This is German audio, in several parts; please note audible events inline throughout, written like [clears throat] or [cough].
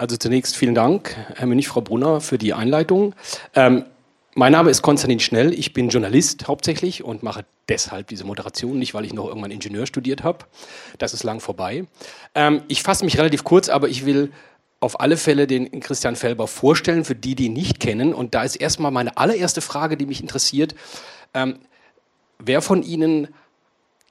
Also zunächst vielen Dank, Herr Münch, Frau Brunner, für die Einleitung. Ähm, mein Name ist Konstantin Schnell, ich bin Journalist hauptsächlich und mache deshalb diese Moderation, nicht weil ich noch irgendwann Ingenieur studiert habe. Das ist lang vorbei. Ähm, ich fasse mich relativ kurz, aber ich will auf alle Fälle den Christian Felber vorstellen, für die, die ihn nicht kennen. Und da ist erstmal meine allererste Frage, die mich interessiert. Ähm, wer von Ihnen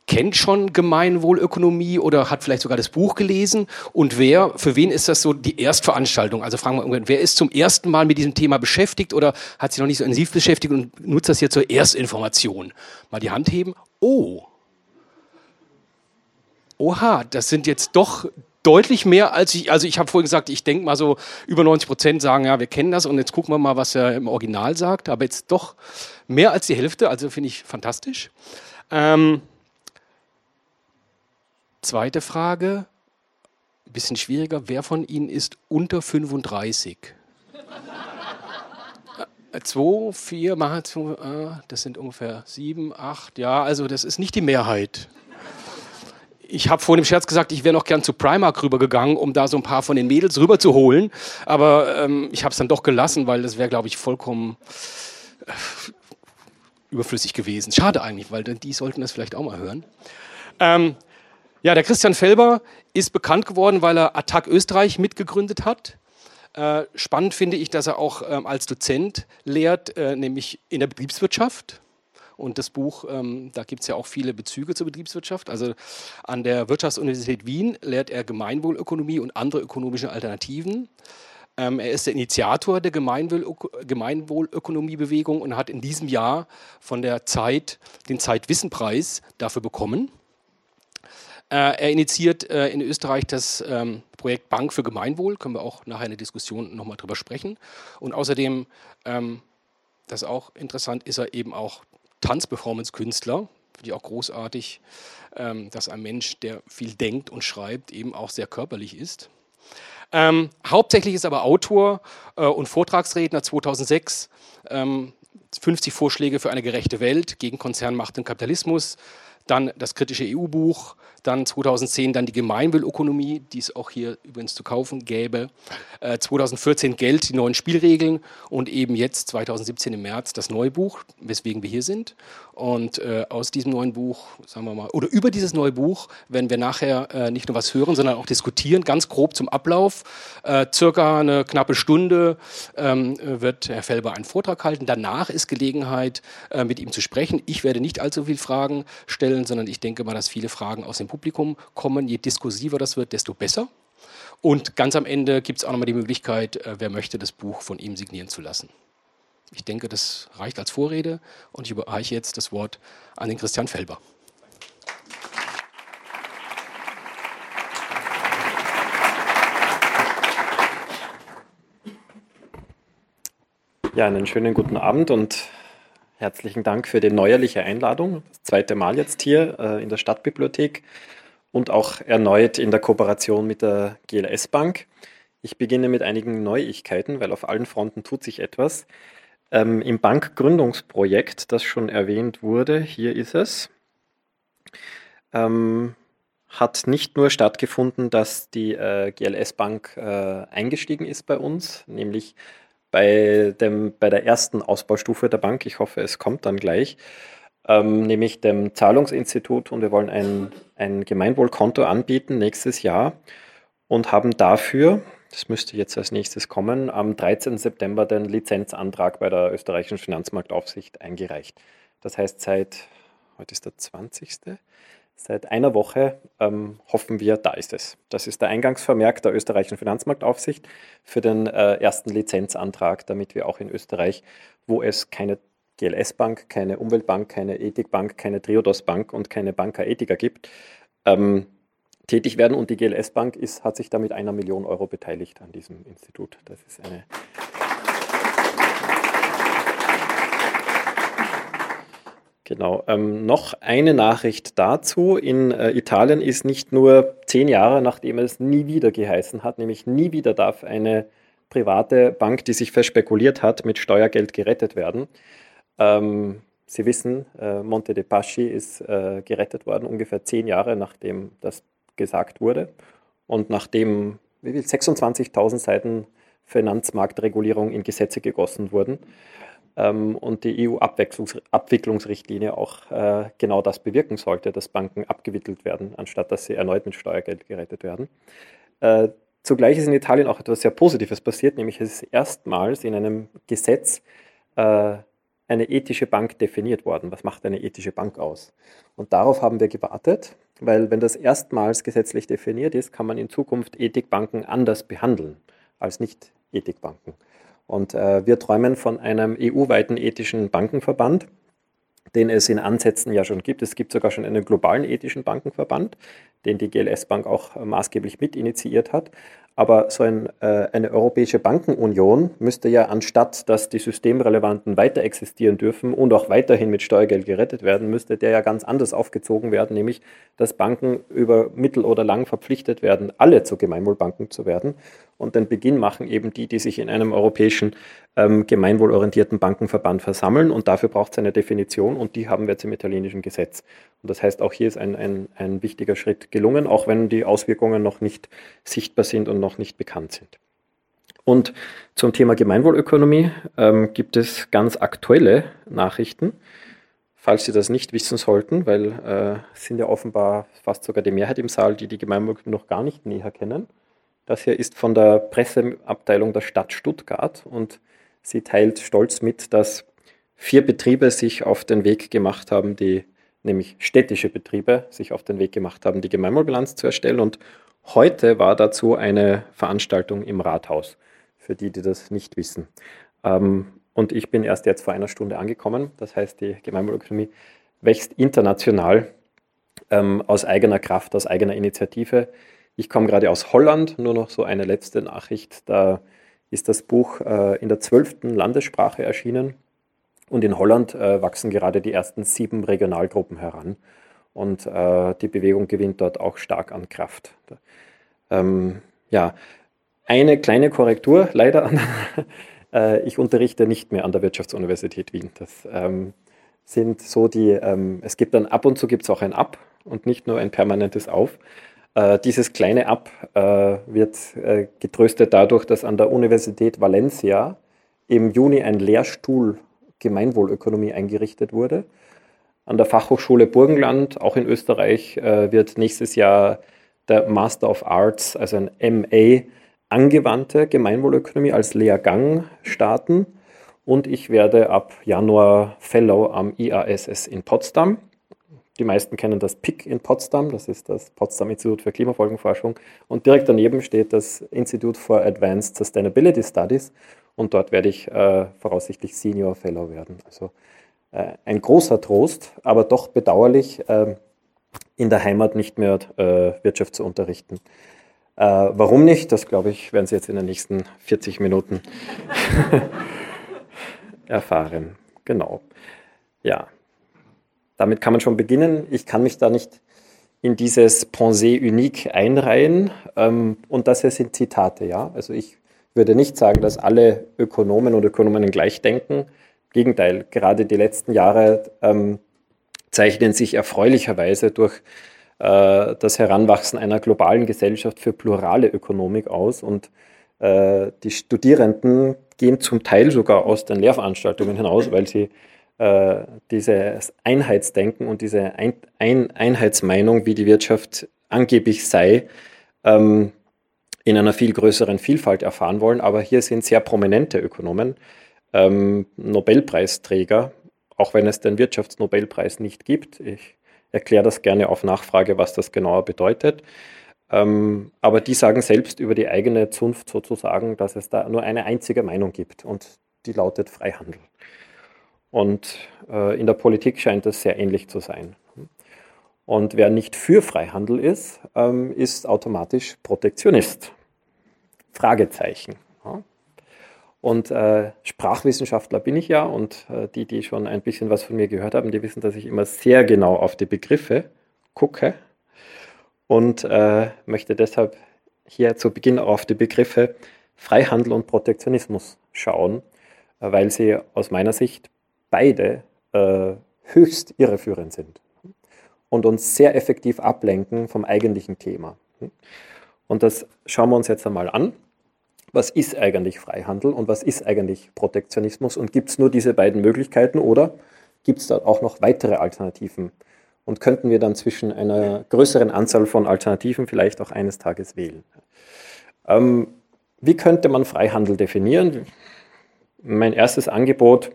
kennt schon Gemeinwohlökonomie oder hat vielleicht sogar das Buch gelesen? Und wer, für wen ist das so die Erstveranstaltung? Also fragen wir irgendwann, wer ist zum ersten Mal mit diesem Thema beschäftigt oder hat sich noch nicht so intensiv beschäftigt und nutzt das hier zur Erstinformation? Mal die Hand heben. Oh. Oha, das sind jetzt doch deutlich mehr als ich, also ich habe vorhin gesagt, ich denke mal so über 90 Prozent sagen, ja, wir kennen das und jetzt gucken wir mal, was er im Original sagt, aber jetzt doch mehr als die Hälfte, also finde ich fantastisch. Ähm, Zweite Frage, ein bisschen schwieriger. Wer von Ihnen ist unter 35? Äh, zwei, vier, mal zwei, äh, das sind ungefähr sieben, acht, ja, also das ist nicht die Mehrheit. Ich habe vorhin im Scherz gesagt, ich wäre noch gern zu Primark rübergegangen, um da so ein paar von den Mädels rüberzuholen. Aber ähm, ich habe es dann doch gelassen, weil das wäre, glaube ich, vollkommen äh, überflüssig gewesen. Schade eigentlich, weil die sollten das vielleicht auch mal hören. Ähm, ja, der Christian Felber ist bekannt geworden, weil er Attac Österreich mitgegründet hat. Äh, spannend finde ich, dass er auch ähm, als Dozent lehrt, äh, nämlich in der Betriebswirtschaft. Und das Buch, ähm, da gibt es ja auch viele Bezüge zur Betriebswirtschaft. Also an der Wirtschaftsuniversität Wien lehrt er Gemeinwohlökonomie und andere ökonomische Alternativen. Ähm, er ist der Initiator der Gemeinwohlökonomiebewegung und hat in diesem Jahr von der Zeit den Zeitwissenpreis dafür bekommen. Äh, er initiiert äh, in Österreich das ähm, Projekt Bank für Gemeinwohl, können wir auch nachher in der Diskussion nochmal drüber sprechen. Und außerdem, ähm, das ist auch interessant, ist er eben auch Tanzperformance-Künstler. Finde ich auch großartig, ähm, dass ein Mensch, der viel denkt und schreibt, eben auch sehr körperlich ist. Ähm, hauptsächlich ist aber Autor äh, und Vortragsredner 2006. Ähm, 50 Vorschläge für eine gerechte Welt gegen Konzernmacht und Kapitalismus. Dann das kritische EU-Buch, dann 2010 dann die Gemeinwohlökonomie, die es auch hier übrigens zu kaufen gäbe. Äh, 2014 Geld, die neuen Spielregeln und eben jetzt 2017 im März das neue Buch, weswegen wir hier sind. Und äh, aus diesem neuen Buch, sagen wir mal, oder über dieses neue Buch werden wir nachher äh, nicht nur was hören, sondern auch diskutieren, ganz grob zum Ablauf. Äh, circa eine knappe Stunde ähm, wird Herr Felber einen Vortrag halten. Danach ist Gelegenheit, äh, mit ihm zu sprechen. Ich werde nicht allzu viele Fragen stellen, sondern ich denke mal, dass viele Fragen aus dem Publikum kommen. Je diskursiver das wird, desto besser. Und ganz am Ende gibt es auch nochmal die Möglichkeit, äh, wer möchte, das Buch von ihm signieren zu lassen. Ich denke, das reicht als Vorrede und ich überreiche jetzt das Wort an den Christian Felber. Ja, einen schönen guten Abend und Herzlichen Dank für die neuerliche Einladung. Das zweite Mal jetzt hier äh, in der Stadtbibliothek und auch erneut in der Kooperation mit der GLS Bank. Ich beginne mit einigen Neuigkeiten, weil auf allen Fronten tut sich etwas. Ähm, Im Bankgründungsprojekt, das schon erwähnt wurde, hier ist es, ähm, hat nicht nur stattgefunden, dass die äh, GLS Bank äh, eingestiegen ist bei uns, nämlich bei, dem, bei der ersten Ausbaustufe der Bank, ich hoffe, es kommt dann gleich, ähm, nämlich dem Zahlungsinstitut und wir wollen ein, ein Gemeinwohlkonto anbieten nächstes Jahr und haben dafür, das müsste jetzt als nächstes kommen, am 13. September den Lizenzantrag bei der österreichischen Finanzmarktaufsicht eingereicht. Das heißt, seit, heute ist der 20. Seit einer Woche ähm, hoffen wir, da ist es. Das ist der Eingangsvermerk der österreichischen Finanzmarktaufsicht für den äh, ersten Lizenzantrag, damit wir auch in Österreich, wo es keine GLS-Bank, keine Umweltbank, keine Ethikbank, keine Triodos-Bank und keine Banca Ethica gibt, ähm, tätig werden. Und die GLS-Bank hat sich da mit einer Million Euro beteiligt an diesem Institut. Das ist eine Genau. Ähm, noch eine Nachricht dazu. In äh, Italien ist nicht nur zehn Jahre, nachdem es nie wieder geheißen hat, nämlich nie wieder darf eine private Bank, die sich verspekuliert hat, mit Steuergeld gerettet werden. Ähm, Sie wissen, äh, Monte de Paschi ist äh, gerettet worden, ungefähr zehn Jahre nachdem das gesagt wurde und nachdem wie viel 26.000 Seiten Finanzmarktregulierung in Gesetze gegossen wurden und die EU-Abwicklungsrichtlinie auch äh, genau das bewirken sollte, dass Banken abgewickelt werden, anstatt dass sie erneut mit Steuergeld gerettet werden. Äh, zugleich ist in Italien auch etwas sehr Positives passiert, nämlich es ist erstmals in einem Gesetz äh, eine ethische Bank definiert worden. Was macht eine ethische Bank aus? Und darauf haben wir gewartet, weil wenn das erstmals gesetzlich definiert ist, kann man in Zukunft Ethikbanken anders behandeln als Nicht-Ethikbanken. Und äh, wir träumen von einem EU-weiten ethischen Bankenverband, den es in Ansätzen ja schon gibt. Es gibt sogar schon einen globalen ethischen Bankenverband, den die GLS Bank auch maßgeblich mit initiiert hat. Aber so ein, äh, eine europäische Bankenunion müsste ja anstatt, dass die Systemrelevanten weiter existieren dürfen und auch weiterhin mit Steuergeld gerettet werden, müsste der ja ganz anders aufgezogen werden, nämlich dass Banken über mittel oder lang verpflichtet werden, alle zu Gemeinwohlbanken zu werden. Und den Beginn machen eben die, die sich in einem europäischen ähm, gemeinwohlorientierten Bankenverband versammeln. Und dafür braucht es eine Definition und die haben wir jetzt im italienischen Gesetz. Und das heißt, auch hier ist ein, ein, ein wichtiger Schritt gelungen, auch wenn die Auswirkungen noch nicht sichtbar sind und noch nicht bekannt sind. Und zum Thema Gemeinwohlökonomie ähm, gibt es ganz aktuelle Nachrichten, falls Sie das nicht wissen sollten, weil äh, sind ja offenbar fast sogar die Mehrheit im Saal, die die Gemeinwohlökonomie noch gar nicht näher kennen. Das hier ist von der Presseabteilung der Stadt Stuttgart und sie teilt stolz mit, dass vier Betriebe sich auf den Weg gemacht haben, die nämlich städtische Betriebe sich auf den Weg gemacht haben, die Gemeinwohlbilanz zu erstellen. Und heute war dazu eine Veranstaltung im Rathaus, für die, die das nicht wissen. Ähm, und ich bin erst jetzt vor einer Stunde angekommen. Das heißt, die Gemeinwohlökonomie wächst international ähm, aus eigener Kraft, aus eigener Initiative. Ich komme gerade aus Holland, nur noch so eine letzte Nachricht. Da ist das Buch äh, in der zwölften Landessprache erschienen und in Holland äh, wachsen gerade die ersten sieben Regionalgruppen heran. Und äh, die Bewegung gewinnt dort auch stark an Kraft. Ähm, ja, eine kleine Korrektur leider. [laughs] Äh, ich unterrichte nicht mehr an der Wirtschaftsuniversität Wien. Das ähm, sind so die, ähm, es gibt dann ab und zu gibt es auch ein Ab und nicht nur ein permanentes Auf. Äh, dieses kleine Ab äh, wird äh, getröstet dadurch, dass an der Universität Valencia im Juni ein Lehrstuhl Gemeinwohlökonomie eingerichtet wurde. An der Fachhochschule Burgenland, auch in Österreich, äh, wird nächstes Jahr der Master of Arts, also ein MA, angewandte Gemeinwohlökonomie als Lehrgang starten. Und ich werde ab Januar Fellow am IASS in Potsdam. Die meisten kennen das PIC in Potsdam, das ist das Potsdam Institut für Klimafolgenforschung. Und direkt daneben steht das Institute for Advanced Sustainability Studies und dort werde ich äh, voraussichtlich Senior Fellow werden. Also äh, ein großer Trost, aber doch bedauerlich, äh, in der Heimat nicht mehr äh, Wirtschaft zu unterrichten. Äh, warum nicht? Das glaube ich, werden Sie jetzt in den nächsten 40 Minuten [laughs] erfahren. Genau. Ja, damit kann man schon beginnen. Ich kann mich da nicht in dieses Pensée unique einreihen. Ähm, und das hier sind Zitate, ja. Also ich würde nicht sagen, dass alle Ökonomen und Ökonominnen gleich denken. Im Gegenteil, gerade die letzten Jahre ähm, zeichnen sich erfreulicherweise durch äh, das Heranwachsen einer globalen Gesellschaft für plurale Ökonomik aus und äh, die Studierenden gehen zum Teil sogar aus den Lehrveranstaltungen hinaus, weil sie äh, dieses Einheitsdenken und diese Ein Ein Einheitsmeinung, wie die Wirtschaft angeblich sei, ähm, in einer viel größeren Vielfalt erfahren wollen. Aber hier sind sehr prominente Ökonomen, ähm, Nobelpreisträger, auch wenn es den Wirtschaftsnobelpreis nicht gibt. Ich erkläre das gerne auf Nachfrage, was das genauer bedeutet. Ähm, aber die sagen selbst über die eigene Zunft sozusagen, dass es da nur eine einzige Meinung gibt und die lautet Freihandel. Und äh, in der Politik scheint das sehr ähnlich zu sein. Und wer nicht für Freihandel ist, ähm, ist automatisch Protektionist. Fragezeichen. Und äh, Sprachwissenschaftler bin ich ja und äh, die, die schon ein bisschen was von mir gehört haben, die wissen, dass ich immer sehr genau auf die Begriffe gucke und äh, möchte deshalb hier zu Beginn auf die Begriffe Freihandel und Protektionismus schauen, äh, weil sie aus meiner Sicht beide äh, höchst irreführend sind und uns sehr effektiv ablenken vom eigentlichen Thema. Und das schauen wir uns jetzt einmal an. Was ist eigentlich Freihandel und was ist eigentlich Protektionismus? Und gibt es nur diese beiden Möglichkeiten oder gibt es da auch noch weitere Alternativen? Und könnten wir dann zwischen einer größeren Anzahl von Alternativen vielleicht auch eines Tages wählen? Ähm, wie könnte man Freihandel definieren? Mein erstes Angebot,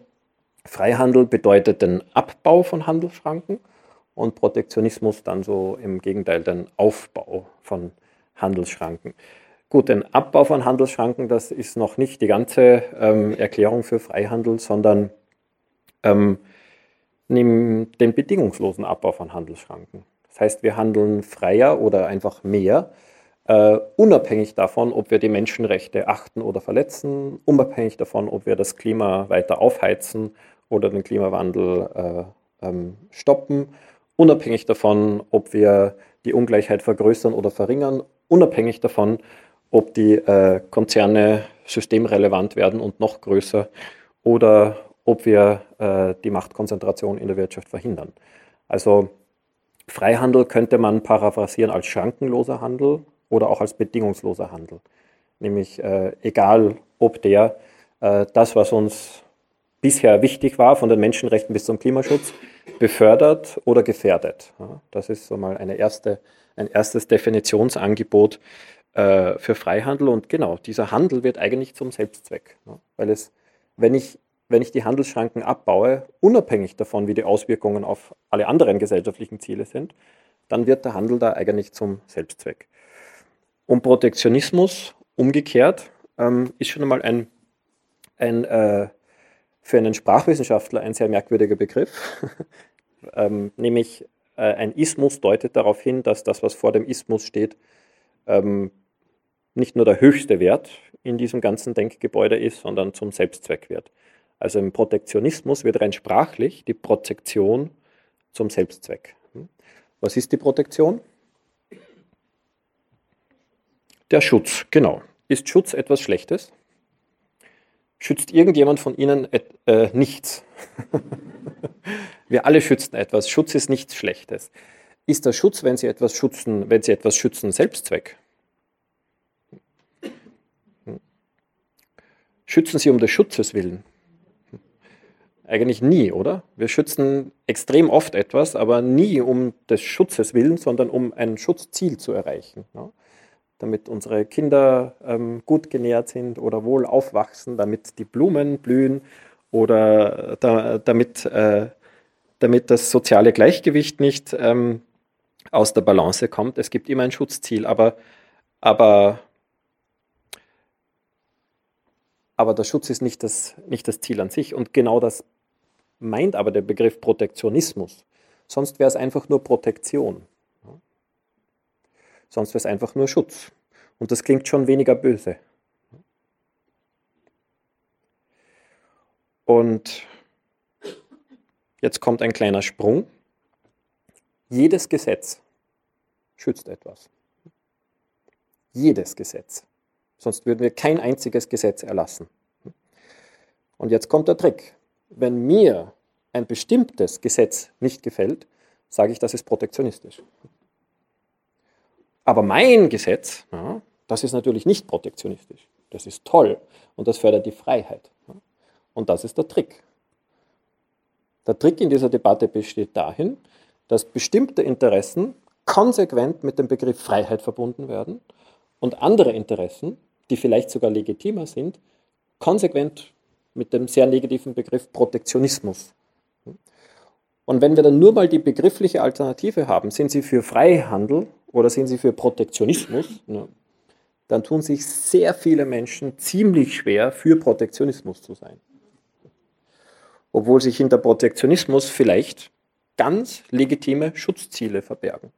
Freihandel bedeutet den Abbau von Handelsschranken und Protektionismus dann so im Gegenteil den Aufbau von Handelsschranken. Gut, den Abbau von Handelsschranken, das ist noch nicht die ganze ähm, Erklärung für Freihandel, sondern ähm, den bedingungslosen Abbau von Handelsschranken. Das heißt, wir handeln freier oder einfach mehr, äh, unabhängig davon, ob wir die Menschenrechte achten oder verletzen, unabhängig davon, ob wir das Klima weiter aufheizen oder den Klimawandel äh, ähm, stoppen unabhängig davon, ob wir die Ungleichheit vergrößern oder verringern, unabhängig davon, ob die äh, Konzerne systemrelevant werden und noch größer oder ob wir äh, die Machtkonzentration in der Wirtschaft verhindern. Also Freihandel könnte man paraphrasieren als schrankenloser Handel oder auch als bedingungsloser Handel. Nämlich äh, egal, ob der äh, das, was uns bisher wichtig war, von den Menschenrechten bis zum Klimaschutz, befördert oder gefährdet. Das ist so mal eine erste, ein erstes Definitionsangebot äh, für Freihandel. Und genau, dieser Handel wird eigentlich zum Selbstzweck. Weil es, wenn ich, wenn ich die Handelsschranken abbaue, unabhängig davon, wie die Auswirkungen auf alle anderen gesellschaftlichen Ziele sind, dann wird der Handel da eigentlich zum Selbstzweck. Und Protektionismus umgekehrt ähm, ist schon einmal ein, ein äh, für einen Sprachwissenschaftler ein sehr merkwürdiger Begriff, [laughs] ähm, nämlich äh, ein Ismus deutet darauf hin, dass das, was vor dem Ismus steht, ähm, nicht nur der höchste Wert in diesem ganzen Denkgebäude ist, sondern zum Selbstzweck wird. Also im Protektionismus wird rein sprachlich die Protektion zum Selbstzweck. Hm? Was ist die Protektion? Der Schutz, genau. Ist Schutz etwas Schlechtes? schützt irgendjemand von Ihnen äh, nichts. [laughs] Wir alle schützen etwas. Schutz ist nichts Schlechtes. Ist der Schutz, wenn Sie etwas schützen, wenn Sie etwas schützen, Selbstzweck? Schützen Sie um des Schutzes willen? Eigentlich nie, oder? Wir schützen extrem oft etwas, aber nie um des Schutzes willen, sondern um ein Schutzziel zu erreichen. Ja? damit unsere Kinder ähm, gut genährt sind oder wohl aufwachsen, damit die Blumen blühen oder da, damit, äh, damit das soziale Gleichgewicht nicht ähm, aus der Balance kommt. Es gibt immer ein Schutzziel, aber, aber, aber der Schutz ist nicht das, nicht das Ziel an sich. Und genau das meint aber der Begriff Protektionismus. Sonst wäre es einfach nur Protektion. Sonst wäre es einfach nur Schutz. Und das klingt schon weniger böse. Und jetzt kommt ein kleiner Sprung. Jedes Gesetz schützt etwas. Jedes Gesetz. Sonst würden wir kein einziges Gesetz erlassen. Und jetzt kommt der Trick. Wenn mir ein bestimmtes Gesetz nicht gefällt, sage ich, das ist protektionistisch. Aber mein Gesetz, ja, das ist natürlich nicht protektionistisch. Das ist toll und das fördert die Freiheit. Und das ist der Trick. Der Trick in dieser Debatte besteht dahin, dass bestimmte Interessen konsequent mit dem Begriff Freiheit verbunden werden und andere Interessen, die vielleicht sogar legitimer sind, konsequent mit dem sehr negativen Begriff Protektionismus. Und wenn wir dann nur mal die begriffliche Alternative haben, sind Sie für Freihandel oder sind sie für Protektionismus, ne, dann tun sich sehr viele Menschen ziemlich schwer, für Protektionismus zu sein. Obwohl sich hinter Protektionismus vielleicht ganz legitime Schutzziele verbergen.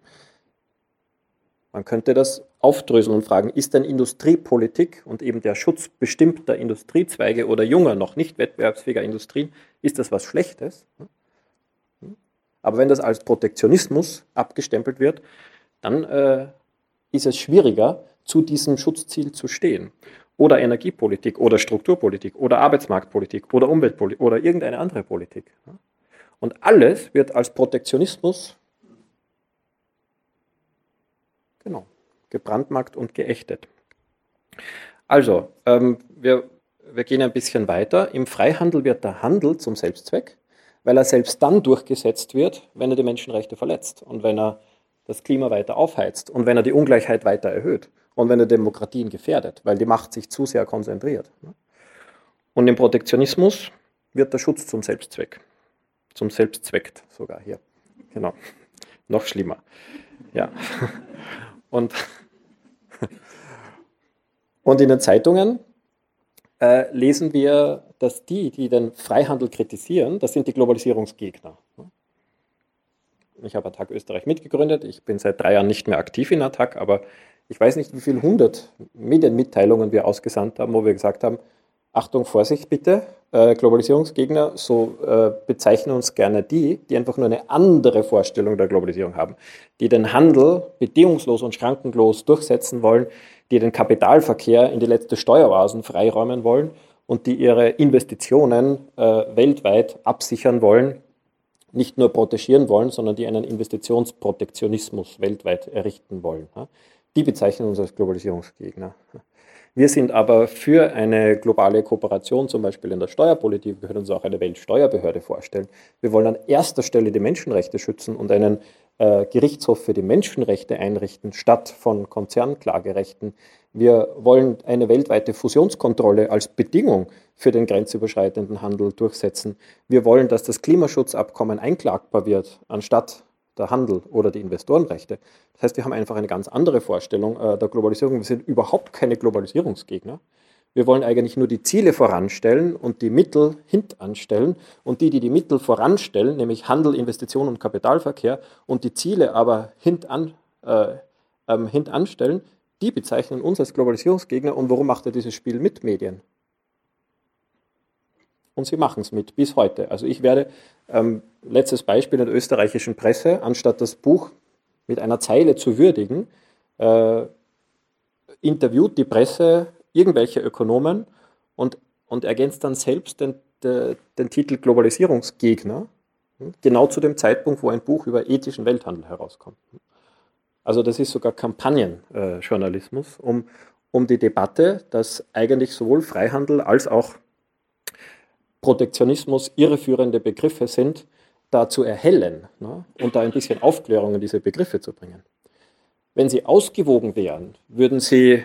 Man könnte das aufdröseln und fragen, ist denn Industriepolitik und eben der Schutz bestimmter Industriezweige oder junger, noch nicht wettbewerbsfähiger Industrien, ist das was Schlechtes? Aber wenn das als Protektionismus abgestempelt wird, dann äh, ist es schwieriger, zu diesem Schutzziel zu stehen. Oder Energiepolitik oder Strukturpolitik oder Arbeitsmarktpolitik oder Umweltpolitik oder irgendeine andere Politik. Und alles wird als Protektionismus genau, gebrandmarkt und geächtet. Also, ähm, wir, wir gehen ein bisschen weiter. Im Freihandel wird der Handel zum Selbstzweck, weil er selbst dann durchgesetzt wird, wenn er die Menschenrechte verletzt und wenn er das Klima weiter aufheizt und wenn er die Ungleichheit weiter erhöht und wenn er Demokratien gefährdet, weil die Macht sich zu sehr konzentriert. Und im Protektionismus wird der Schutz zum Selbstzweck. Zum Selbstzweck sogar hier. Genau. Noch schlimmer. Ja. [laughs] Und, [laughs] und in den Zeitungen äh, lesen wir, dass die, die den Freihandel kritisieren, das sind die Globalisierungsgegner. Ich habe Attac Österreich mitgegründet. Ich bin seit drei Jahren nicht mehr aktiv in Attac, aber ich weiß nicht, wie viele hundert Medienmitteilungen wir ausgesandt haben, wo wir gesagt haben, Achtung, Vorsicht bitte, äh, Globalisierungsgegner, so äh, bezeichnen uns gerne die, die einfach nur eine andere Vorstellung der Globalisierung haben, die den Handel bedingungslos und schrankenlos durchsetzen wollen, die den Kapitalverkehr in die letzte Steueroasen freiräumen wollen und die ihre Investitionen äh, weltweit absichern wollen, nicht nur protegieren wollen, sondern die einen Investitionsprotektionismus weltweit errichten wollen. Die bezeichnen uns als Globalisierungsgegner. Wir sind aber für eine globale Kooperation, zum Beispiel in der Steuerpolitik. Wir können uns auch eine Weltsteuerbehörde vorstellen. Wir wollen an erster Stelle die Menschenrechte schützen und einen Gerichtshof für die Menschenrechte einrichten, statt von Konzernklagerechten. Wir wollen eine weltweite Fusionskontrolle als Bedingung für den grenzüberschreitenden Handel durchsetzen. Wir wollen, dass das Klimaschutzabkommen einklagbar wird, anstatt der Handel oder die Investorenrechte. Das heißt, wir haben einfach eine ganz andere Vorstellung äh, der Globalisierung. Wir sind überhaupt keine Globalisierungsgegner. Wir wollen eigentlich nur die Ziele voranstellen und die Mittel hintanstellen. Und die, die die Mittel voranstellen, nämlich Handel, Investition und Kapitalverkehr, und die Ziele aber hintan, äh, ähm, hintanstellen, die bezeichnen uns als Globalisierungsgegner. Und warum macht er dieses Spiel mit Medien? Und sie machen es mit bis heute. Also ich werde ähm, letztes Beispiel in der österreichischen Presse, anstatt das Buch mit einer Zeile zu würdigen, äh, interviewt die Presse irgendwelche Ökonomen und, und ergänzt dann selbst den, de, den Titel Globalisierungsgegner, hm, genau zu dem Zeitpunkt, wo ein Buch über ethischen Welthandel herauskommt. Also das ist sogar Kampagnenjournalismus, um, um die Debatte, dass eigentlich sowohl Freihandel als auch Protektionismus irreführende Begriffe sind, da zu erhellen ne, und da ein bisschen Aufklärung in diese Begriffe zu bringen. Wenn sie ausgewogen wären, würden sie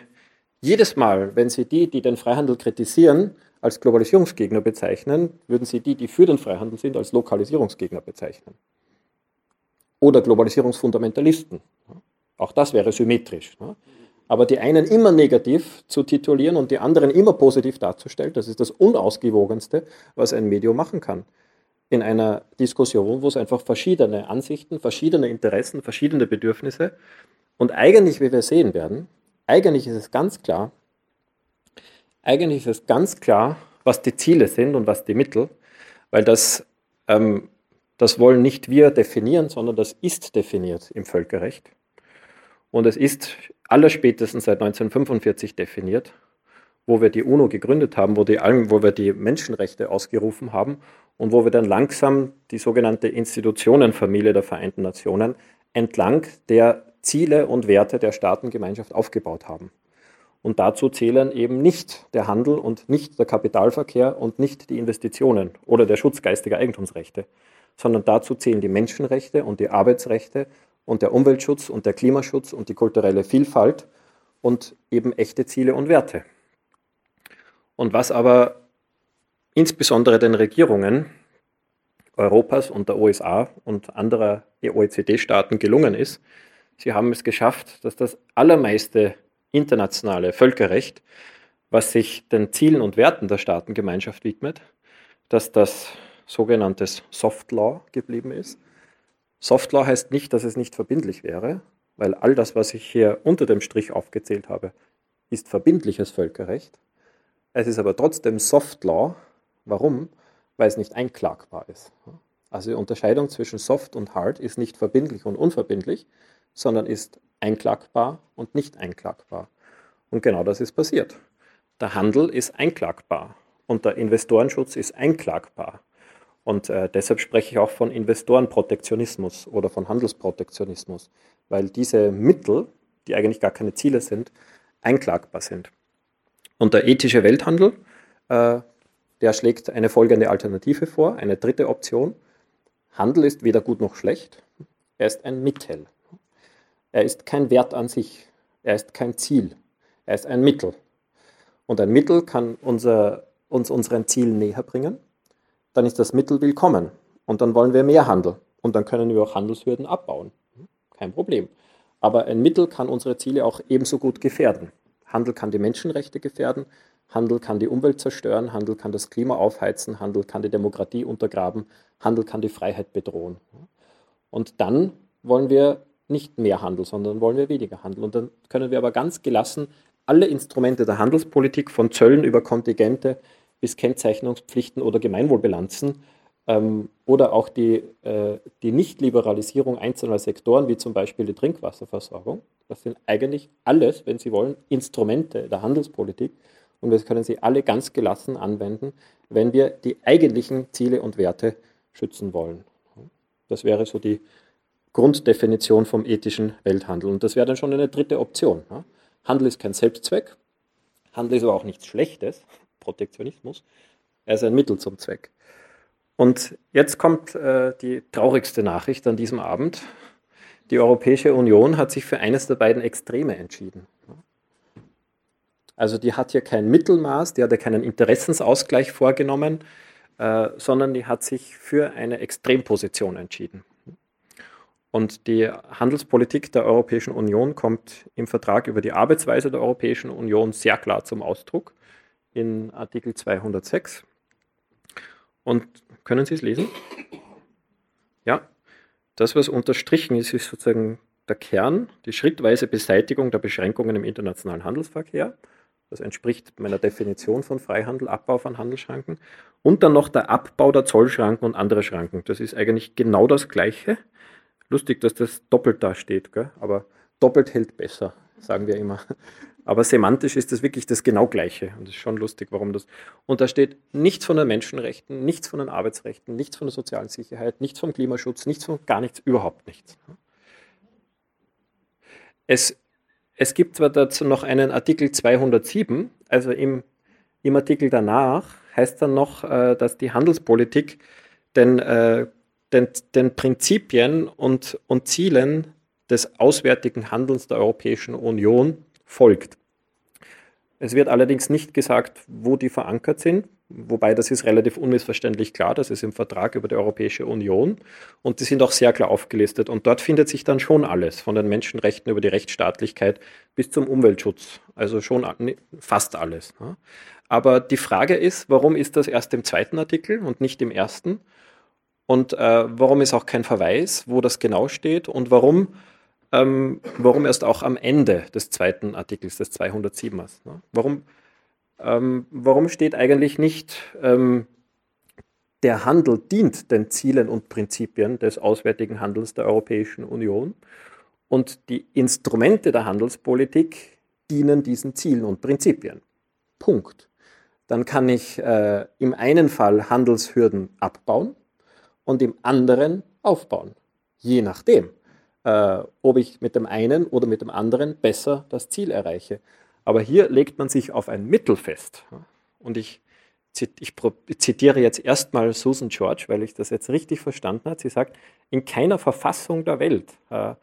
jedes Mal, wenn sie die, die den Freihandel kritisieren, als Globalisierungsgegner bezeichnen, würden sie die, die für den Freihandel sind, als Lokalisierungsgegner bezeichnen. Oder Globalisierungsfundamentalisten. Auch das wäre symmetrisch. Ne. Aber die einen immer negativ zu titulieren und die anderen immer positiv darzustellen, das ist das Unausgewogenste, was ein Medium machen kann. In einer Diskussion, wo es einfach verschiedene Ansichten, verschiedene Interessen, verschiedene Bedürfnisse und eigentlich, wie wir sehen werden, eigentlich ist es ganz klar, eigentlich ist es ganz klar, was die Ziele sind und was die Mittel, weil das, ähm, das wollen nicht wir definieren, sondern das ist definiert im Völkerrecht. Und es ist allerspätestens seit 1945 definiert, wo wir die UNO gegründet haben, wo, die, wo wir die Menschenrechte ausgerufen haben und wo wir dann langsam die sogenannte Institutionenfamilie der Vereinten Nationen entlang der Ziele und Werte der Staatengemeinschaft aufgebaut haben. Und dazu zählen eben nicht der Handel und nicht der Kapitalverkehr und nicht die Investitionen oder der Schutz geistiger Eigentumsrechte, sondern dazu zählen die Menschenrechte und die Arbeitsrechte und der Umweltschutz und der Klimaschutz und die kulturelle Vielfalt und eben echte Ziele und Werte. Und was aber insbesondere den Regierungen Europas und der USA und anderer OECD-Staaten gelungen ist, sie haben es geschafft, dass das allermeiste internationale Völkerrecht, was sich den Zielen und Werten der Staatengemeinschaft widmet, dass das sogenanntes Soft Law geblieben ist Soft Law heißt nicht, dass es nicht verbindlich wäre, weil all das, was ich hier unter dem Strich aufgezählt habe, ist verbindliches Völkerrecht. Es ist aber trotzdem Soft Law. Warum? Weil es nicht einklagbar ist. Also die Unterscheidung zwischen Soft und Hard ist nicht verbindlich und unverbindlich, sondern ist einklagbar und nicht einklagbar. Und genau das ist passiert. Der Handel ist einklagbar und der Investorenschutz ist einklagbar. Und äh, deshalb spreche ich auch von Investorenprotektionismus oder von Handelsprotektionismus, weil diese Mittel, die eigentlich gar keine Ziele sind, einklagbar sind. Und der ethische Welthandel, äh, der schlägt eine folgende Alternative vor, eine dritte Option. Handel ist weder gut noch schlecht, er ist ein Mittel. Er ist kein Wert an sich, er ist kein Ziel, er ist ein Mittel. Und ein Mittel kann unser, uns unseren Zielen näher bringen, dann ist das Mittel willkommen und dann wollen wir mehr Handel und dann können wir auch Handelshürden abbauen. Kein Problem. Aber ein Mittel kann unsere Ziele auch ebenso gut gefährden. Handel kann die Menschenrechte gefährden, Handel kann die Umwelt zerstören, Handel kann das Klima aufheizen, Handel kann die Demokratie untergraben, Handel kann die Freiheit bedrohen. Und dann wollen wir nicht mehr Handel, sondern wollen wir weniger Handel. Und dann können wir aber ganz gelassen alle Instrumente der Handelspolitik, von Zöllen über Kontingente bis Kennzeichnungspflichten oder Gemeinwohlbilanzen ähm, oder auch die, äh, die Nichtliberalisierung einzelner Sektoren, wie zum Beispiel die Trinkwasserversorgung, das sind eigentlich alles, wenn Sie wollen, Instrumente der Handelspolitik, und wir können sie alle ganz gelassen anwenden, wenn wir die eigentlichen Ziele und Werte schützen wollen. Das wäre so die Grunddefinition vom ethischen Welthandel. Und das wäre dann schon eine dritte Option. Handel ist kein Selbstzweck, Handel ist aber auch nichts Schlechtes, Protektionismus, er ist ein Mittel zum Zweck. Und jetzt kommt äh, die traurigste Nachricht an diesem Abend. Die Europäische Union hat sich für eines der beiden Extreme entschieden. Also die hat hier kein Mittelmaß, die hat ja keinen Interessensausgleich vorgenommen, äh, sondern die hat sich für eine Extremposition entschieden. Und die Handelspolitik der Europäischen Union kommt im Vertrag über die Arbeitsweise der Europäischen Union sehr klar zum Ausdruck in Artikel 206. Und können Sie es lesen? Ja, das, was unterstrichen ist, ist sozusagen der Kern, die schrittweise Beseitigung der Beschränkungen im internationalen Handelsverkehr. Das entspricht meiner Definition von Freihandel, Abbau von Handelsschranken. Und dann noch der Abbau der Zollschranken und andere Schranken. Das ist eigentlich genau das Gleiche. Lustig, dass das doppelt da steht, gell? aber doppelt hält besser, sagen wir immer. Aber semantisch ist das wirklich das genau Gleiche. Und es ist schon lustig, warum das. Und da steht nichts von den Menschenrechten, nichts von den Arbeitsrechten, nichts von der sozialen Sicherheit, nichts vom Klimaschutz, nichts von gar nichts, überhaupt nichts. Es es gibt zwar dazu noch einen Artikel 207, also im, im Artikel danach heißt dann noch, äh, dass die Handelspolitik den, äh, den, den Prinzipien und, und Zielen des auswärtigen Handelns der Europäischen Union folgt. Es wird allerdings nicht gesagt, wo die verankert sind. Wobei das ist relativ unmissverständlich klar, das ist im Vertrag über die Europäische Union und die sind auch sehr klar aufgelistet. Und dort findet sich dann schon alles, von den Menschenrechten über die Rechtsstaatlichkeit bis zum Umweltschutz. Also schon fast alles. Aber die Frage ist, warum ist das erst im zweiten Artikel und nicht im ersten? Und äh, warum ist auch kein Verweis, wo das genau steht? Und warum, ähm, warum erst auch am Ende des zweiten Artikels, des 207ers? Ne? Warum ähm, warum steht eigentlich nicht, ähm, der Handel dient den Zielen und Prinzipien des auswärtigen Handels der Europäischen Union und die Instrumente der Handelspolitik dienen diesen Zielen und Prinzipien. Punkt. Dann kann ich äh, im einen Fall Handelshürden abbauen und im anderen aufbauen. Je nachdem, äh, ob ich mit dem einen oder mit dem anderen besser das Ziel erreiche. Aber hier legt man sich auf ein Mittel fest. Und ich, ich zitiere jetzt erstmal Susan George, weil ich das jetzt richtig verstanden habe. Sie sagt, in keiner Verfassung der Welt äh,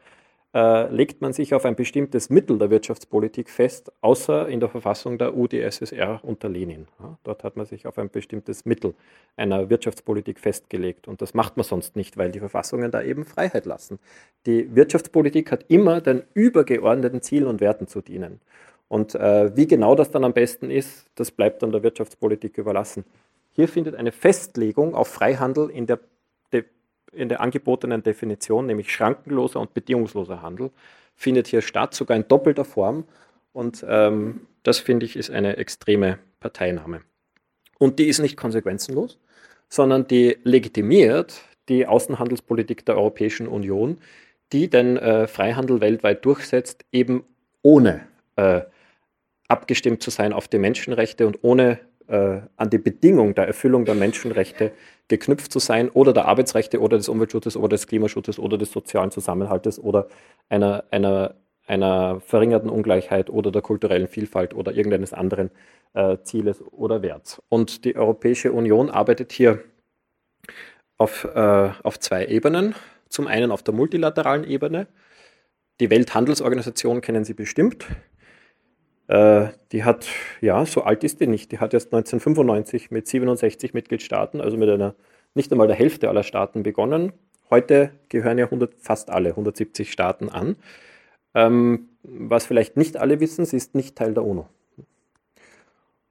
äh, legt man sich auf ein bestimmtes Mittel der Wirtschaftspolitik fest, außer in der Verfassung der UdSSR unter Lenin. Ja, dort hat man sich auf ein bestimmtes Mittel einer Wirtschaftspolitik festgelegt. Und das macht man sonst nicht, weil die Verfassungen da eben Freiheit lassen. Die Wirtschaftspolitik hat immer den übergeordneten Zielen und Werten zu dienen. Und äh, wie genau das dann am besten ist, das bleibt dann der Wirtschaftspolitik überlassen. Hier findet eine Festlegung auf Freihandel in der, in der angebotenen Definition, nämlich schrankenloser und bedingungsloser Handel, findet hier statt, sogar in doppelter Form. Und ähm, das finde ich ist eine extreme Parteinahme. Und die ist nicht konsequenzenlos, sondern die legitimiert die Außenhandelspolitik der Europäischen Union, die den äh, Freihandel weltweit durchsetzt, eben ohne äh, abgestimmt zu sein auf die Menschenrechte und ohne äh, an die Bedingung der Erfüllung der Menschenrechte geknüpft zu sein oder der Arbeitsrechte oder des Umweltschutzes oder des Klimaschutzes oder des sozialen Zusammenhaltes oder einer, einer, einer verringerten Ungleichheit oder der kulturellen Vielfalt oder irgendeines anderen äh, Zieles oder Werts. Und die Europäische Union arbeitet hier auf, äh, auf zwei Ebenen. Zum einen auf der multilateralen Ebene. Die Welthandelsorganisation kennen Sie bestimmt. Äh, die hat, ja, so alt ist die nicht. Die hat erst 1995 mit 67 Mitgliedstaaten, also mit einer nicht einmal der Hälfte aller Staaten begonnen. Heute gehören ja 100, fast alle 170 Staaten an. Ähm, was vielleicht nicht alle wissen, sie ist nicht Teil der UNO.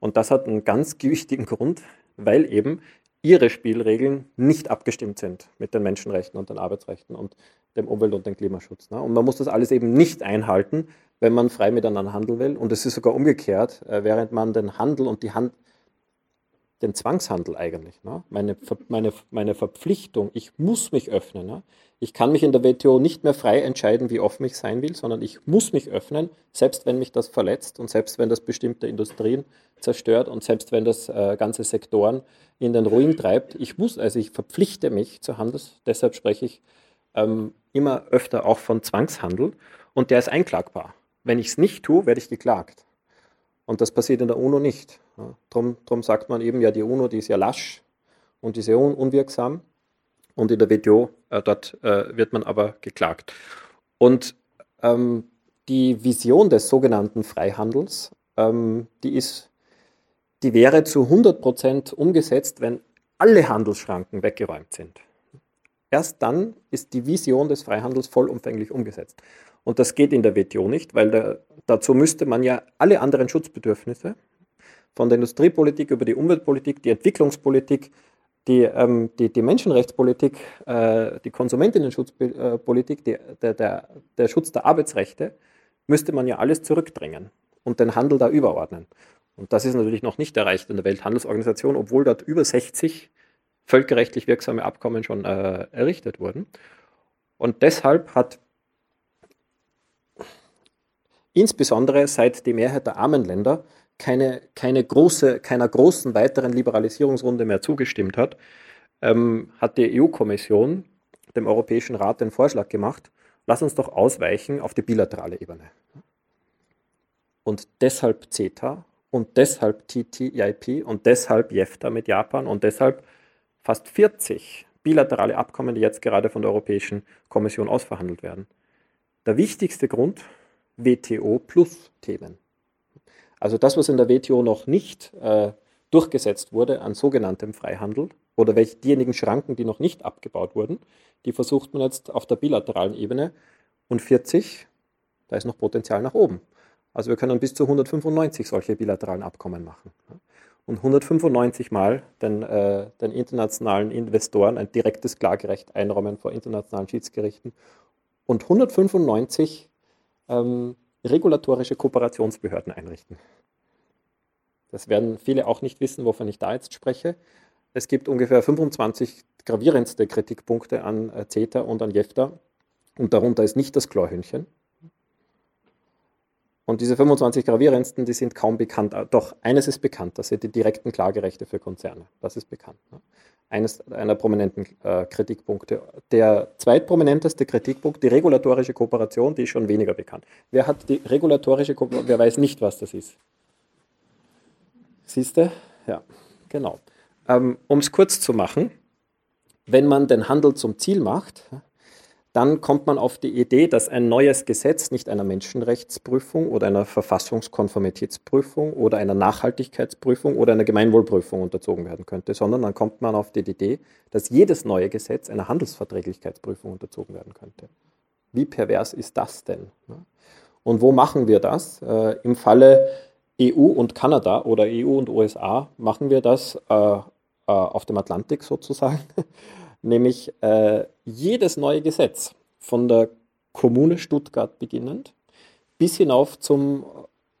Und das hat einen ganz gewichtigen Grund, weil eben ihre Spielregeln nicht abgestimmt sind mit den Menschenrechten und den Arbeitsrechten und dem Umwelt- und dem Klimaschutz. Ne? Und man muss das alles eben nicht einhalten, wenn man frei miteinander handeln will. Und es ist sogar umgekehrt, äh, während man den Handel und die Hand, den Zwangshandel eigentlich, ne? meine, meine, meine Verpflichtung, ich muss mich öffnen. Ne? Ich kann mich in der WTO nicht mehr frei entscheiden, wie offen ich sein will, sondern ich muss mich öffnen, selbst wenn mich das verletzt und selbst wenn das bestimmte Industrien zerstört und selbst wenn das äh, ganze Sektoren in den Ruin treibt. Ich muss, also ich verpflichte mich zu Handel, deshalb spreche ich ähm, immer öfter auch von Zwangshandel und der ist einklagbar. Wenn ich es nicht tue, werde ich geklagt. Und das passiert in der UNO nicht. Ja, drum, drum sagt man eben, ja, die UNO, die ist ja lasch und die ist ja un unwirksam. Und in der WTO, äh, dort äh, wird man aber geklagt. Und ähm, die Vision des sogenannten Freihandels, ähm, die, ist, die wäre zu 100 Prozent umgesetzt, wenn alle Handelsschranken weggeräumt sind. Erst dann ist die Vision des Freihandels vollumfänglich umgesetzt. Und das geht in der WTO nicht, weil da, dazu müsste man ja alle anderen Schutzbedürfnisse, von der Industriepolitik über die Umweltpolitik, die Entwicklungspolitik, die, ähm, die, die Menschenrechtspolitik, äh, die Konsumentinnenschutzpolitik, die, der, der, der Schutz der Arbeitsrechte, müsste man ja alles zurückdrängen und den Handel da überordnen. Und das ist natürlich noch nicht erreicht in der Welthandelsorganisation, obwohl dort über 60 völkerrechtlich wirksame Abkommen schon äh, errichtet wurden. Und deshalb hat insbesondere seit die Mehrheit der armen Länder keine, keine große, keiner großen weiteren Liberalisierungsrunde mehr zugestimmt hat, ähm, hat die EU-Kommission dem Europäischen Rat den Vorschlag gemacht, lass uns doch ausweichen auf die bilaterale Ebene. Und deshalb CETA und deshalb TTIP und deshalb JEFTA mit Japan und deshalb fast 40 bilaterale Abkommen, die jetzt gerade von der Europäischen Kommission ausverhandelt werden. Der wichtigste Grund, WTO Plus Themen. Also das, was in der WTO noch nicht äh, durchgesetzt wurde an sogenanntem Freihandel oder welche, diejenigen Schranken, die noch nicht abgebaut wurden, die versucht man jetzt auf der bilateralen Ebene. Und 40, da ist noch Potenzial nach oben. Also wir können bis zu 195 solche bilateralen Abkommen machen. Und 195 Mal den, äh, den internationalen Investoren ein direktes Klagerecht einräumen vor internationalen Schiedsgerichten. Und 195 ähm, regulatorische Kooperationsbehörden einrichten. Das werden viele auch nicht wissen, wovon ich da jetzt spreche. Es gibt ungefähr 25 gravierendste Kritikpunkte an äh, CETA und an JEFTA und darunter ist nicht das Chlorhühnchen. Und diese 25 gravierendsten, die sind kaum bekannt. Äh, doch eines ist bekannt, das sind die direkten Klagerechte für Konzerne. Das ist bekannt. Ne? Eines einer prominenten äh, Kritikpunkte. Der zweitprominenteste Kritikpunkt, die regulatorische Kooperation, die ist schon weniger bekannt. Wer hat die regulatorische Kooperation? Wer weiß nicht, was das ist? Siehst du? Ja, genau. Ähm, um es kurz zu machen, wenn man den Handel zum Ziel macht, dann kommt man auf die Idee, dass ein neues Gesetz nicht einer Menschenrechtsprüfung oder einer Verfassungskonformitätsprüfung oder einer Nachhaltigkeitsprüfung oder einer Gemeinwohlprüfung unterzogen werden könnte, sondern dann kommt man auf die Idee, dass jedes neue Gesetz einer Handelsverträglichkeitsprüfung unterzogen werden könnte. Wie pervers ist das denn? Und wo machen wir das? Äh, Im Falle EU und Kanada oder EU und USA machen wir das äh, äh, auf dem Atlantik sozusagen, nämlich äh, jedes neue Gesetz von der Kommune Stuttgart beginnend bis hinauf zum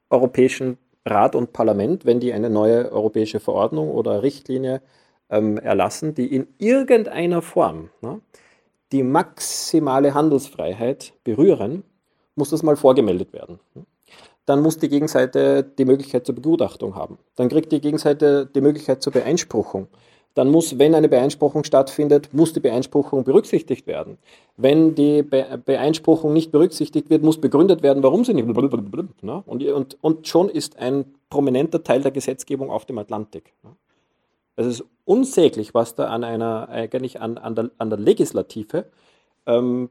Europäischen Rat und Parlament, wenn die eine neue europäische Verordnung oder Richtlinie ähm, erlassen, die in irgendeiner Form ne, die maximale Handelsfreiheit berühren, muss das mal vorgemeldet werden dann muss die Gegenseite die Möglichkeit zur Begutachtung haben. Dann kriegt die Gegenseite die Möglichkeit zur Beeinspruchung. Dann muss, wenn eine Beeinspruchung stattfindet, muss die Beeinspruchung berücksichtigt werden. Wenn die Be Beeinspruchung nicht berücksichtigt wird, muss begründet werden, warum sie nicht. Ne? Und, und, und schon ist ein prominenter Teil der Gesetzgebung auf dem Atlantik. Ne? Es ist unsäglich, was da an einer, eigentlich an, an, der, an der Legislative, ähm,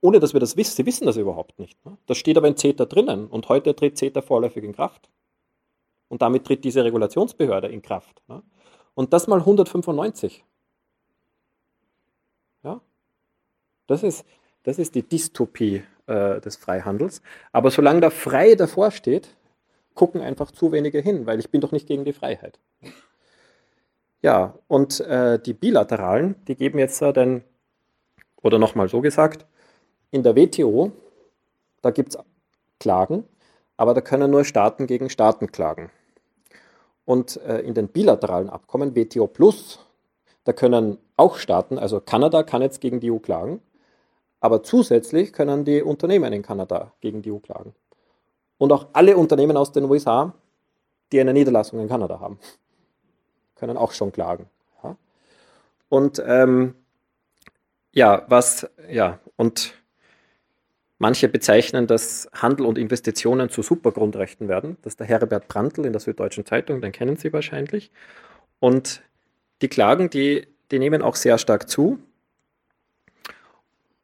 ohne dass wir das wissen, sie wissen das überhaupt nicht. Ne? Das steht aber in CETA drinnen und heute tritt CETA vorläufig in Kraft. Und damit tritt diese Regulationsbehörde in Kraft. Und das mal 195. Ja? Das, ist, das ist die Dystopie äh, des Freihandels. Aber solange da frei davor steht, gucken einfach zu wenige hin, weil ich bin doch nicht gegen die Freiheit. Ja, und äh, die bilateralen, die geben jetzt äh, den, oder nochmal so gesagt, in der WTO, da gibt es Klagen, aber da können nur Staaten gegen Staaten klagen. Und äh, in den bilateralen Abkommen, WTO Plus, da können auch Staaten, also Kanada kann jetzt gegen die EU klagen, aber zusätzlich können die Unternehmen in Kanada gegen die EU klagen. Und auch alle Unternehmen aus den USA, die eine Niederlassung in Kanada haben können auch schon klagen. Ja? Und ähm, ja, was, ja, und manche bezeichnen, dass Handel und Investitionen zu Supergrundrechten werden. Das ist der Herbert Brandl in der Süddeutschen Zeitung, den kennen Sie wahrscheinlich. Und die Klagen, die, die nehmen auch sehr stark zu.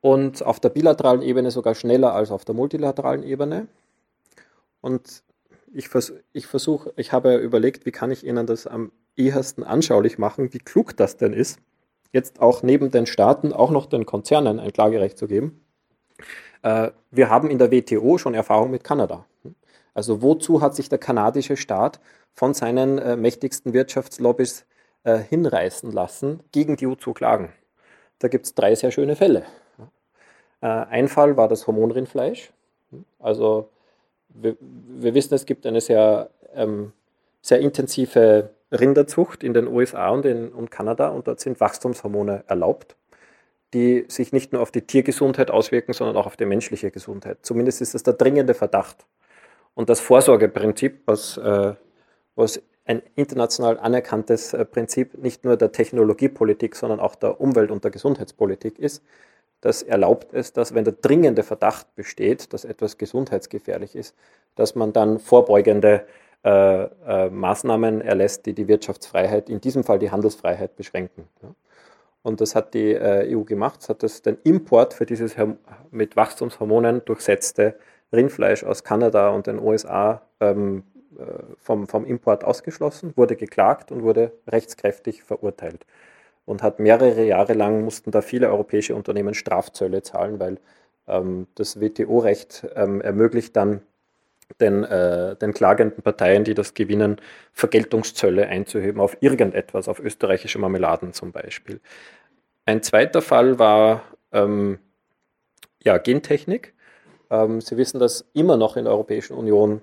Und auf der bilateralen Ebene sogar schneller als auf der multilateralen Ebene. Und ich, vers ich versuche, ich habe überlegt, wie kann ich Ihnen das am ehesten anschaulich machen, wie klug das denn ist, jetzt auch neben den Staaten auch noch den Konzernen ein Klagerecht zu geben. Äh, wir haben in der WTO schon Erfahrung mit Kanada. Also wozu hat sich der kanadische Staat von seinen äh, mächtigsten Wirtschaftslobbys äh, hinreißen lassen, gegen die EU zu klagen? Da gibt es drei sehr schöne Fälle. ein Fall war das Hormonrindfleisch. Also wir, wir wissen, es gibt eine sehr, ähm, sehr intensive Rinderzucht in den USA und in und Kanada und dort sind Wachstumshormone erlaubt, die sich nicht nur auf die Tiergesundheit auswirken, sondern auch auf die menschliche Gesundheit. Zumindest ist das der dringende Verdacht. Und das Vorsorgeprinzip, was, äh, was ein international anerkanntes äh, Prinzip nicht nur der Technologiepolitik, sondern auch der Umwelt- und der Gesundheitspolitik ist, das erlaubt es, dass wenn der dringende Verdacht besteht, dass etwas gesundheitsgefährlich ist, dass man dann vorbeugende äh, äh, Maßnahmen erlässt, die die Wirtschaftsfreiheit, in diesem Fall die Handelsfreiheit beschränken. Ja. Und das hat die äh, EU gemacht. Es hat das, den Import für dieses mit Wachstumshormonen durchsetzte Rindfleisch aus Kanada und den USA ähm, äh, vom, vom Import ausgeschlossen, wurde geklagt und wurde rechtskräftig verurteilt. Und hat mehrere Jahre lang mussten da viele europäische Unternehmen Strafzölle zahlen, weil ähm, das WTO-Recht ähm, ermöglicht dann den, äh, den klagenden Parteien, die das gewinnen, Vergeltungszölle einzuheben auf irgendetwas, auf österreichische Marmeladen zum Beispiel. Ein zweiter Fall war ähm, ja, Gentechnik. Ähm, Sie wissen, dass immer noch in der Europäischen Union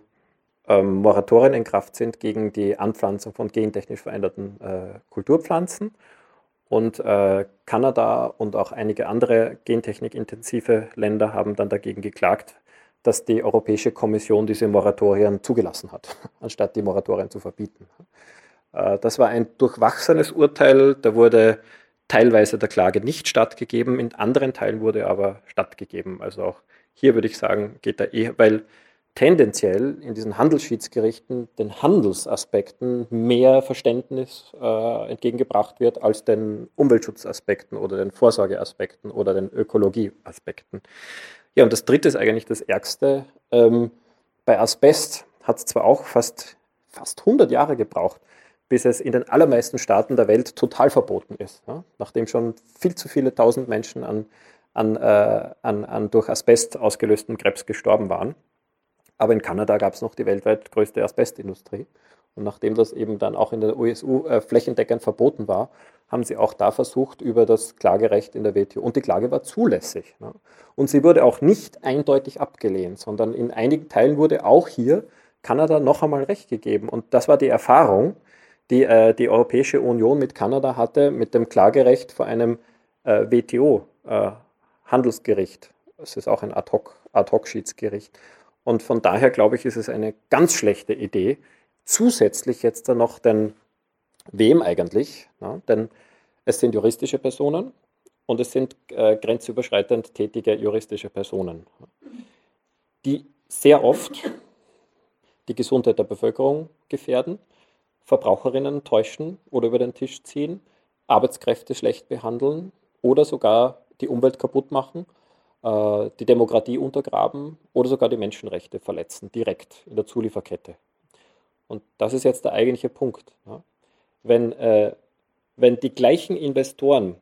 ähm, Moratorien in Kraft sind gegen die Anpflanzung von gentechnisch veränderten äh, Kulturpflanzen. Und äh, Kanada und auch einige andere gentechnikintensive Länder haben dann dagegen geklagt, dass die Europäische Kommission diese Moratorien zugelassen hat, [laughs] anstatt die Moratorien zu verbieten. Äh, das war ein durchwachsenes Urteil, da wurde teilweise der Klage nicht stattgegeben, in anderen Teilen wurde aber stattgegeben. Also auch hier würde ich sagen, geht da eher, weil tendenziell in diesen Handelsschiedsgerichten den Handelsaspekten mehr Verständnis äh, entgegengebracht wird als den Umweltschutzaspekten oder den Vorsorgeaspekten oder den Ökologieaspekten. Ja, und das dritte ist eigentlich das Ärgste. Ähm, bei Asbest hat es zwar auch fast, fast 100 Jahre gebraucht, bis es in den allermeisten Staaten der Welt total verboten ist, ja? nachdem schon viel zu viele tausend Menschen an, an, äh, an, an durch Asbest ausgelösten Krebs gestorben waren. Aber in Kanada gab es noch die weltweit größte Asbestindustrie. Und nachdem das eben dann auch in der USU äh, flächendeckend verboten war, haben sie auch da versucht über das Klagerecht in der WTO. Und die Klage war zulässig. Ne? Und sie wurde auch nicht eindeutig abgelehnt, sondern in einigen Teilen wurde auch hier Kanada noch einmal Recht gegeben. Und das war die Erfahrung, die äh, die Europäische Union mit Kanada hatte, mit dem Klagerecht vor einem äh, WTO-Handelsgericht. Äh, das ist auch ein Ad-Hoc-Schiedsgericht. Ad und von daher glaube ich, ist es eine ganz schlechte Idee, zusätzlich jetzt dann noch den Wem eigentlich? Ja, denn es sind juristische Personen und es sind äh, grenzüberschreitend tätige juristische Personen, die sehr oft die Gesundheit der Bevölkerung gefährden, Verbraucherinnen täuschen oder über den Tisch ziehen, Arbeitskräfte schlecht behandeln oder sogar die Umwelt kaputt machen, äh, die Demokratie untergraben oder sogar die Menschenrechte verletzen, direkt in der Zulieferkette. Und das ist jetzt der eigentliche Punkt. Wenn, äh, wenn die gleichen Investoren,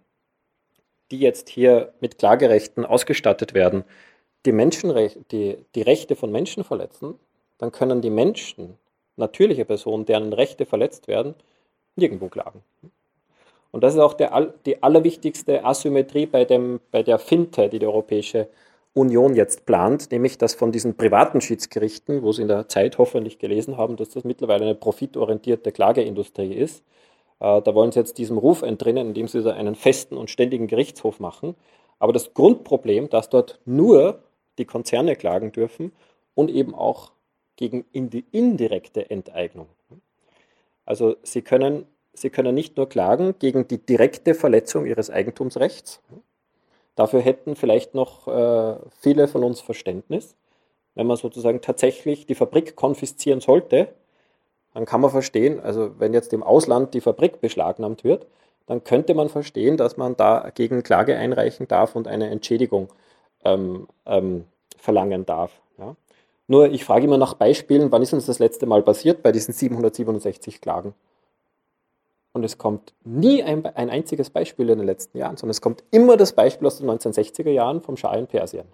die jetzt hier mit Klagerechten ausgestattet werden, die, Menschenrechte, die, die Rechte von Menschen verletzen, dann können die Menschen, natürliche Personen, deren Rechte verletzt werden, nirgendwo klagen. Und das ist auch der, die allerwichtigste Asymmetrie bei, dem, bei der Finte, die die Europäische Union jetzt plant, nämlich dass von diesen privaten Schiedsgerichten, wo Sie in der Zeit hoffentlich gelesen haben, dass das mittlerweile eine profitorientierte Klageindustrie ist, äh, da wollen Sie jetzt diesem Ruf entrinnen, indem Sie da einen festen und ständigen Gerichtshof machen. Aber das Grundproblem, dass dort nur die Konzerne klagen dürfen und eben auch gegen die indirekte Enteignung. Also Sie können, Sie können nicht nur klagen gegen die direkte Verletzung Ihres Eigentumsrechts. Dafür hätten vielleicht noch äh, viele von uns Verständnis. Wenn man sozusagen tatsächlich die Fabrik konfiszieren sollte, dann kann man verstehen, also wenn jetzt im Ausland die Fabrik beschlagnahmt wird, dann könnte man verstehen, dass man dagegen Klage einreichen darf und eine Entschädigung ähm, ähm, verlangen darf. Ja. Nur ich frage immer nach Beispielen, wann ist uns das letzte Mal passiert bei diesen 767 Klagen? Und es kommt nie ein, ein, einziges Beispiel in den letzten Jahren, sondern es kommt immer das Beispiel aus den 1960er Jahren vom Schah in Persien.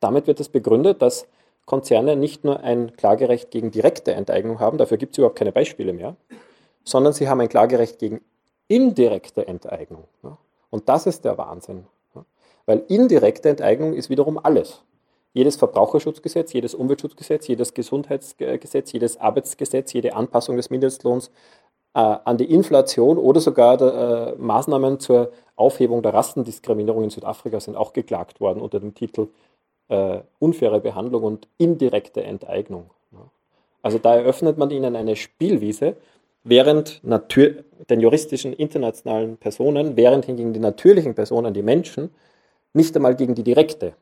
Damit wird es begründet, dass Konzerne nicht nur ein Klagerecht gegen direkte Enteignung haben, dafür gibt es überhaupt keine Beispiele mehr, sondern sie haben ein Klagerecht gegen indirekte Enteignung. Und das ist der Wahnsinn. Weil indirekte Enteignung ist wiederum alles. Jedes Verbraucherschutzgesetz, jedes Umweltschutzgesetz, jedes Gesundheitsgesetz, jedes Arbeitsgesetz, jede Anpassung des Mindestlohns äh, an die Inflation oder sogar der, äh, Maßnahmen zur Aufhebung der Rassendiskriminierung in Südafrika sind auch geklagt worden unter dem Titel äh, unfaire Behandlung und indirekte Enteignung. Also da eröffnet man ihnen eine Spielwiese, während den juristischen internationalen Personen, während hingegen die natürlichen Personen, die Menschen, nicht einmal gegen die direkte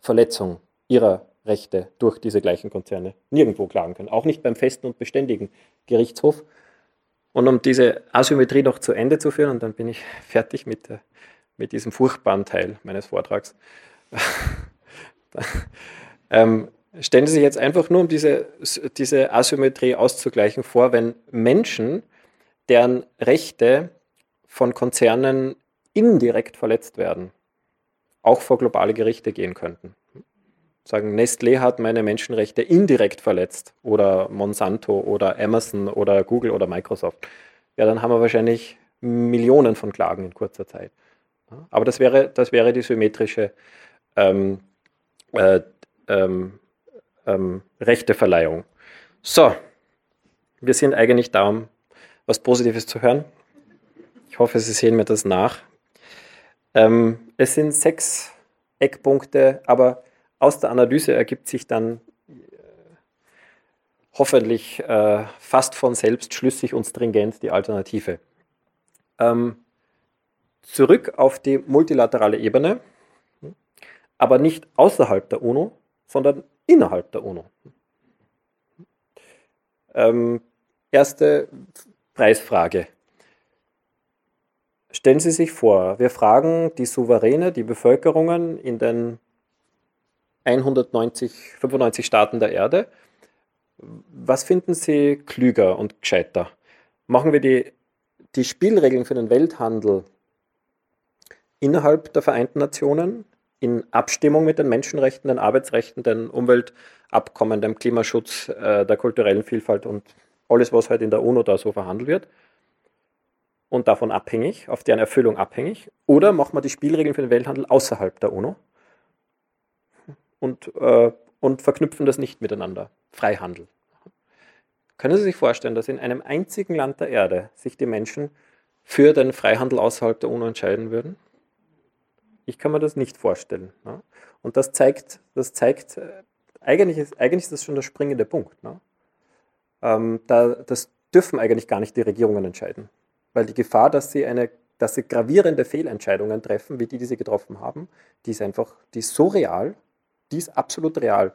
Verletzung ihrer Rechte durch diese gleichen Konzerne nirgendwo klagen können. Auch nicht beim festen und beständigen Gerichtshof. Und um diese Asymmetrie noch zu Ende zu führen, und dann bin ich fertig mit, der, mit diesem furchtbaren Teil meines Vortrags, [laughs] ähm, stellen Sie sich jetzt einfach nur, um diese, diese Asymmetrie auszugleichen, vor, wenn Menschen, deren Rechte von Konzernen indirekt verletzt werden, auch vor globale Gerichte gehen könnten. Sagen, Nestlé hat meine Menschenrechte indirekt verletzt oder Monsanto oder Amazon oder Google oder Microsoft. Ja, dann haben wir wahrscheinlich Millionen von Klagen in kurzer Zeit. Aber das wäre, das wäre die symmetrische ähm, äh, ähm, ähm, Rechteverleihung. So, wir sind eigentlich da, um was Positives zu hören. Ich hoffe, Sie sehen mir das nach. Ähm, es sind sechs Eckpunkte, aber aus der Analyse ergibt sich dann äh, hoffentlich äh, fast von selbst schlüssig und stringent die Alternative. Ähm, zurück auf die multilaterale Ebene, aber nicht außerhalb der UNO, sondern innerhalb der UNO. Ähm, erste Preisfrage. Stellen Sie sich vor, wir fragen die Souveräne, die Bevölkerungen in den 190, 95 Staaten der Erde, was finden Sie klüger und gescheiter? Machen wir die, die Spielregeln für den Welthandel innerhalb der Vereinten Nationen, in Abstimmung mit den Menschenrechten, den Arbeitsrechten, den Umweltabkommen, dem Klimaschutz, äh, der kulturellen Vielfalt und alles, was halt in der UNO da so verhandelt wird? und davon abhängig, auf deren Erfüllung abhängig, oder machen wir die Spielregeln für den Welthandel außerhalb der UNO und, äh, und verknüpfen das nicht miteinander. Freihandel. Können Sie sich vorstellen, dass in einem einzigen Land der Erde sich die Menschen für den Freihandel außerhalb der UNO entscheiden würden? Ich kann mir das nicht vorstellen. Ne? Und das zeigt, das zeigt äh, eigentlich, ist, eigentlich ist das schon der springende Punkt. Ne? Ähm, da, das dürfen eigentlich gar nicht die Regierungen entscheiden. Weil die Gefahr, dass sie, eine, dass sie gravierende Fehlentscheidungen treffen, wie die, die sie getroffen haben, die ist einfach, die ist so real, die ist absolut real.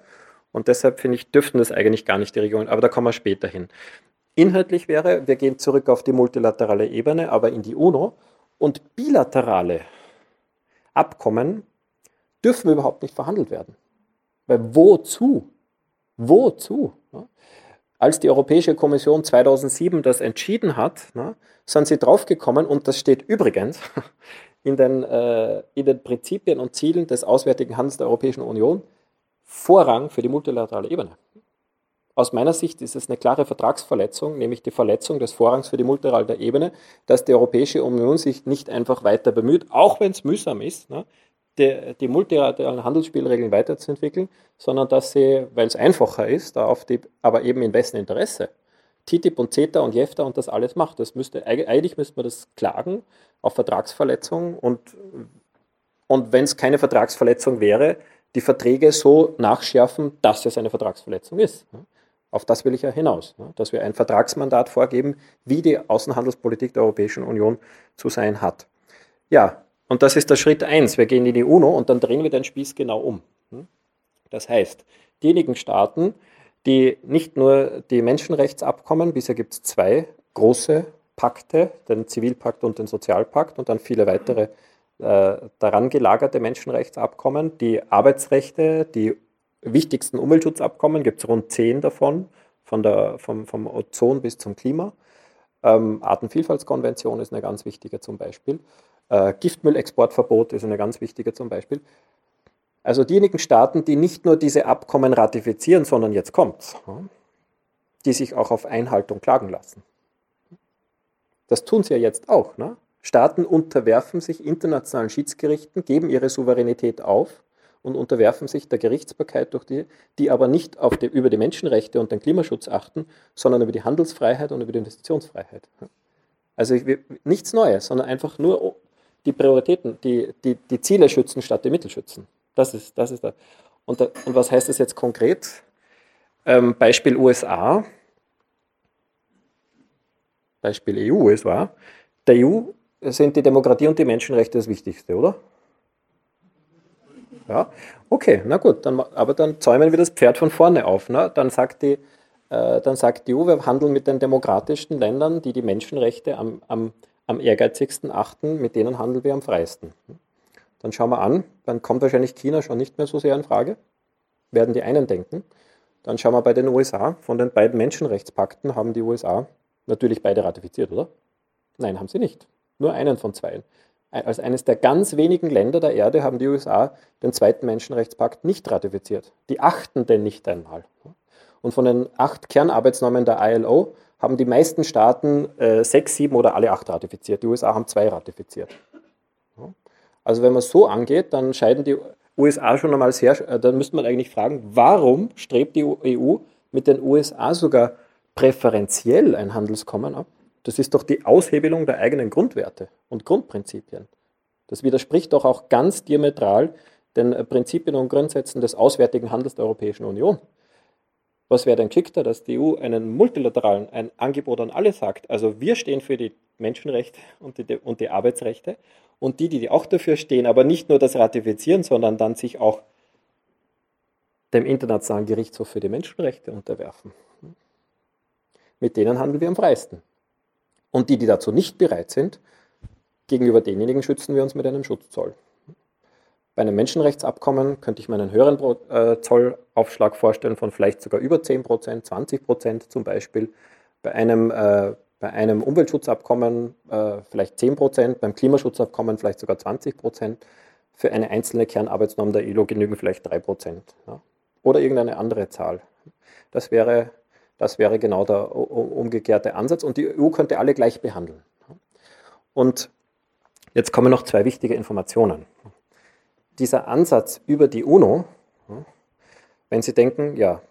Und deshalb finde ich, dürften das eigentlich gar nicht die Regierungen, aber da kommen wir später hin. Inhaltlich wäre, wir gehen zurück auf die multilaterale Ebene, aber in die UNO und bilaterale Abkommen dürfen überhaupt nicht verhandelt werden. Weil wozu? Wozu? Als die Europäische Kommission 2007 das entschieden hat, sind sie draufgekommen, und das steht übrigens in den, äh, in den Prinzipien und Zielen des Auswärtigen Handels der Europäischen Union, Vorrang für die multilaterale Ebene. Aus meiner Sicht ist es eine klare Vertragsverletzung, nämlich die Verletzung des Vorrangs für die multilaterale Ebene, dass die Europäische Union sich nicht einfach weiter bemüht, auch wenn es mühsam ist, ne, die, die multilateralen Handelsspielregeln weiterzuentwickeln, sondern dass sie, weil es einfacher ist, auf die, aber eben in wessen Interesse, TTIP und CETA und JEFTA und das alles macht. Das müsste, eigentlich müsste man das klagen auf Vertragsverletzung und, und wenn es keine Vertragsverletzung wäre, die Verträge so nachschärfen, dass es eine Vertragsverletzung ist. Auf das will ich ja hinaus, dass wir ein Vertragsmandat vorgeben, wie die Außenhandelspolitik der Europäischen Union zu sein hat. Ja, und das ist der Schritt eins. Wir gehen in die UNO und dann drehen wir den Spieß genau um. Das heißt, diejenigen Staaten, die nicht nur die Menschenrechtsabkommen, bisher gibt es zwei große Pakte, den Zivilpakt und den Sozialpakt und dann viele weitere äh, daran gelagerte Menschenrechtsabkommen, die Arbeitsrechte, die wichtigsten Umweltschutzabkommen, gibt es rund zehn davon, von der, vom, vom Ozon bis zum Klima. Ähm, Artenvielfaltskonvention ist eine ganz wichtige zum Beispiel. Äh, Giftmüllexportverbot ist eine ganz wichtige zum Beispiel. Also diejenigen Staaten, die nicht nur diese Abkommen ratifizieren, sondern jetzt kommt's, die sich auch auf Einhaltung klagen lassen. Das tun sie ja jetzt auch. Ne? Staaten unterwerfen sich internationalen Schiedsgerichten, geben ihre Souveränität auf und unterwerfen sich der Gerichtsbarkeit durch die, die aber nicht die, über die Menschenrechte und den Klimaschutz achten, sondern über die Handelsfreiheit und über die Investitionsfreiheit. Also nichts Neues, sondern einfach nur die Prioritäten, die, die, die Ziele schützen statt die Mittel schützen. Das ist, das ist da. Und, da, und was heißt das jetzt konkret? Ähm, Beispiel USA. Beispiel EU, es war. Der EU sind die Demokratie und die Menschenrechte das Wichtigste, oder? Ja, okay, na gut, dann, aber dann zäumen wir das Pferd von vorne auf. Ne? Dann, sagt die, äh, dann sagt die EU, wir handeln mit den demokratischsten Ländern, die die Menschenrechte am, am, am ehrgeizigsten achten, mit denen handeln wir am freisten. Dann schauen wir an, dann kommt wahrscheinlich China schon nicht mehr so sehr in Frage, werden die einen denken. Dann schauen wir bei den USA, von den beiden Menschenrechtspakten haben die USA natürlich beide ratifiziert, oder? Nein, haben sie nicht. Nur einen von zwei. Als eines der ganz wenigen Länder der Erde haben die USA den zweiten Menschenrechtspakt nicht ratifiziert. Die achten den nicht einmal. Und von den acht Kernarbeitsnormen der ILO haben die meisten Staaten äh, sechs, sieben oder alle acht ratifiziert. Die USA haben zwei ratifiziert. Also wenn man so angeht, dann scheiden die USA schon einmal sehr, äh, dann müsste man eigentlich fragen, warum strebt die EU mit den USA sogar präferenziell ein Handelskommen ab? Das ist doch die Aushebelung der eigenen Grundwerte und Grundprinzipien. Das widerspricht doch auch ganz diametral den Prinzipien und Grundsätzen des auswärtigen Handels der Europäischen Union. Was wäre denn geschickter, dass die EU einen multilateralen, ein Angebot an alle sagt? Also wir stehen für die Menschenrechte und die, und die Arbeitsrechte und die, die auch dafür stehen, aber nicht nur das ratifizieren, sondern dann sich auch dem Internationalen Gerichtshof für die Menschenrechte unterwerfen. Mit denen handeln wir am freisten. Und die, die dazu nicht bereit sind, gegenüber denjenigen schützen wir uns mit einem Schutzzoll. Bei einem Menschenrechtsabkommen könnte ich mir einen höheren äh, Zollaufschlag vorstellen von vielleicht sogar über 10 Prozent, 20 Prozent zum Beispiel. Bei einem, äh, bei einem Umweltschutzabkommen äh, vielleicht 10 Prozent, beim Klimaschutzabkommen vielleicht sogar 20 Prozent. Für eine einzelne Kernarbeitsnorm der ILO genügen vielleicht 3 Prozent. Ja. Oder irgendeine andere Zahl. Das wäre, das wäre genau der umgekehrte Ansatz und die EU könnte alle gleich behandeln. Und jetzt kommen noch zwei wichtige Informationen dieser Ansatz über die UNO, wenn Sie denken, ja,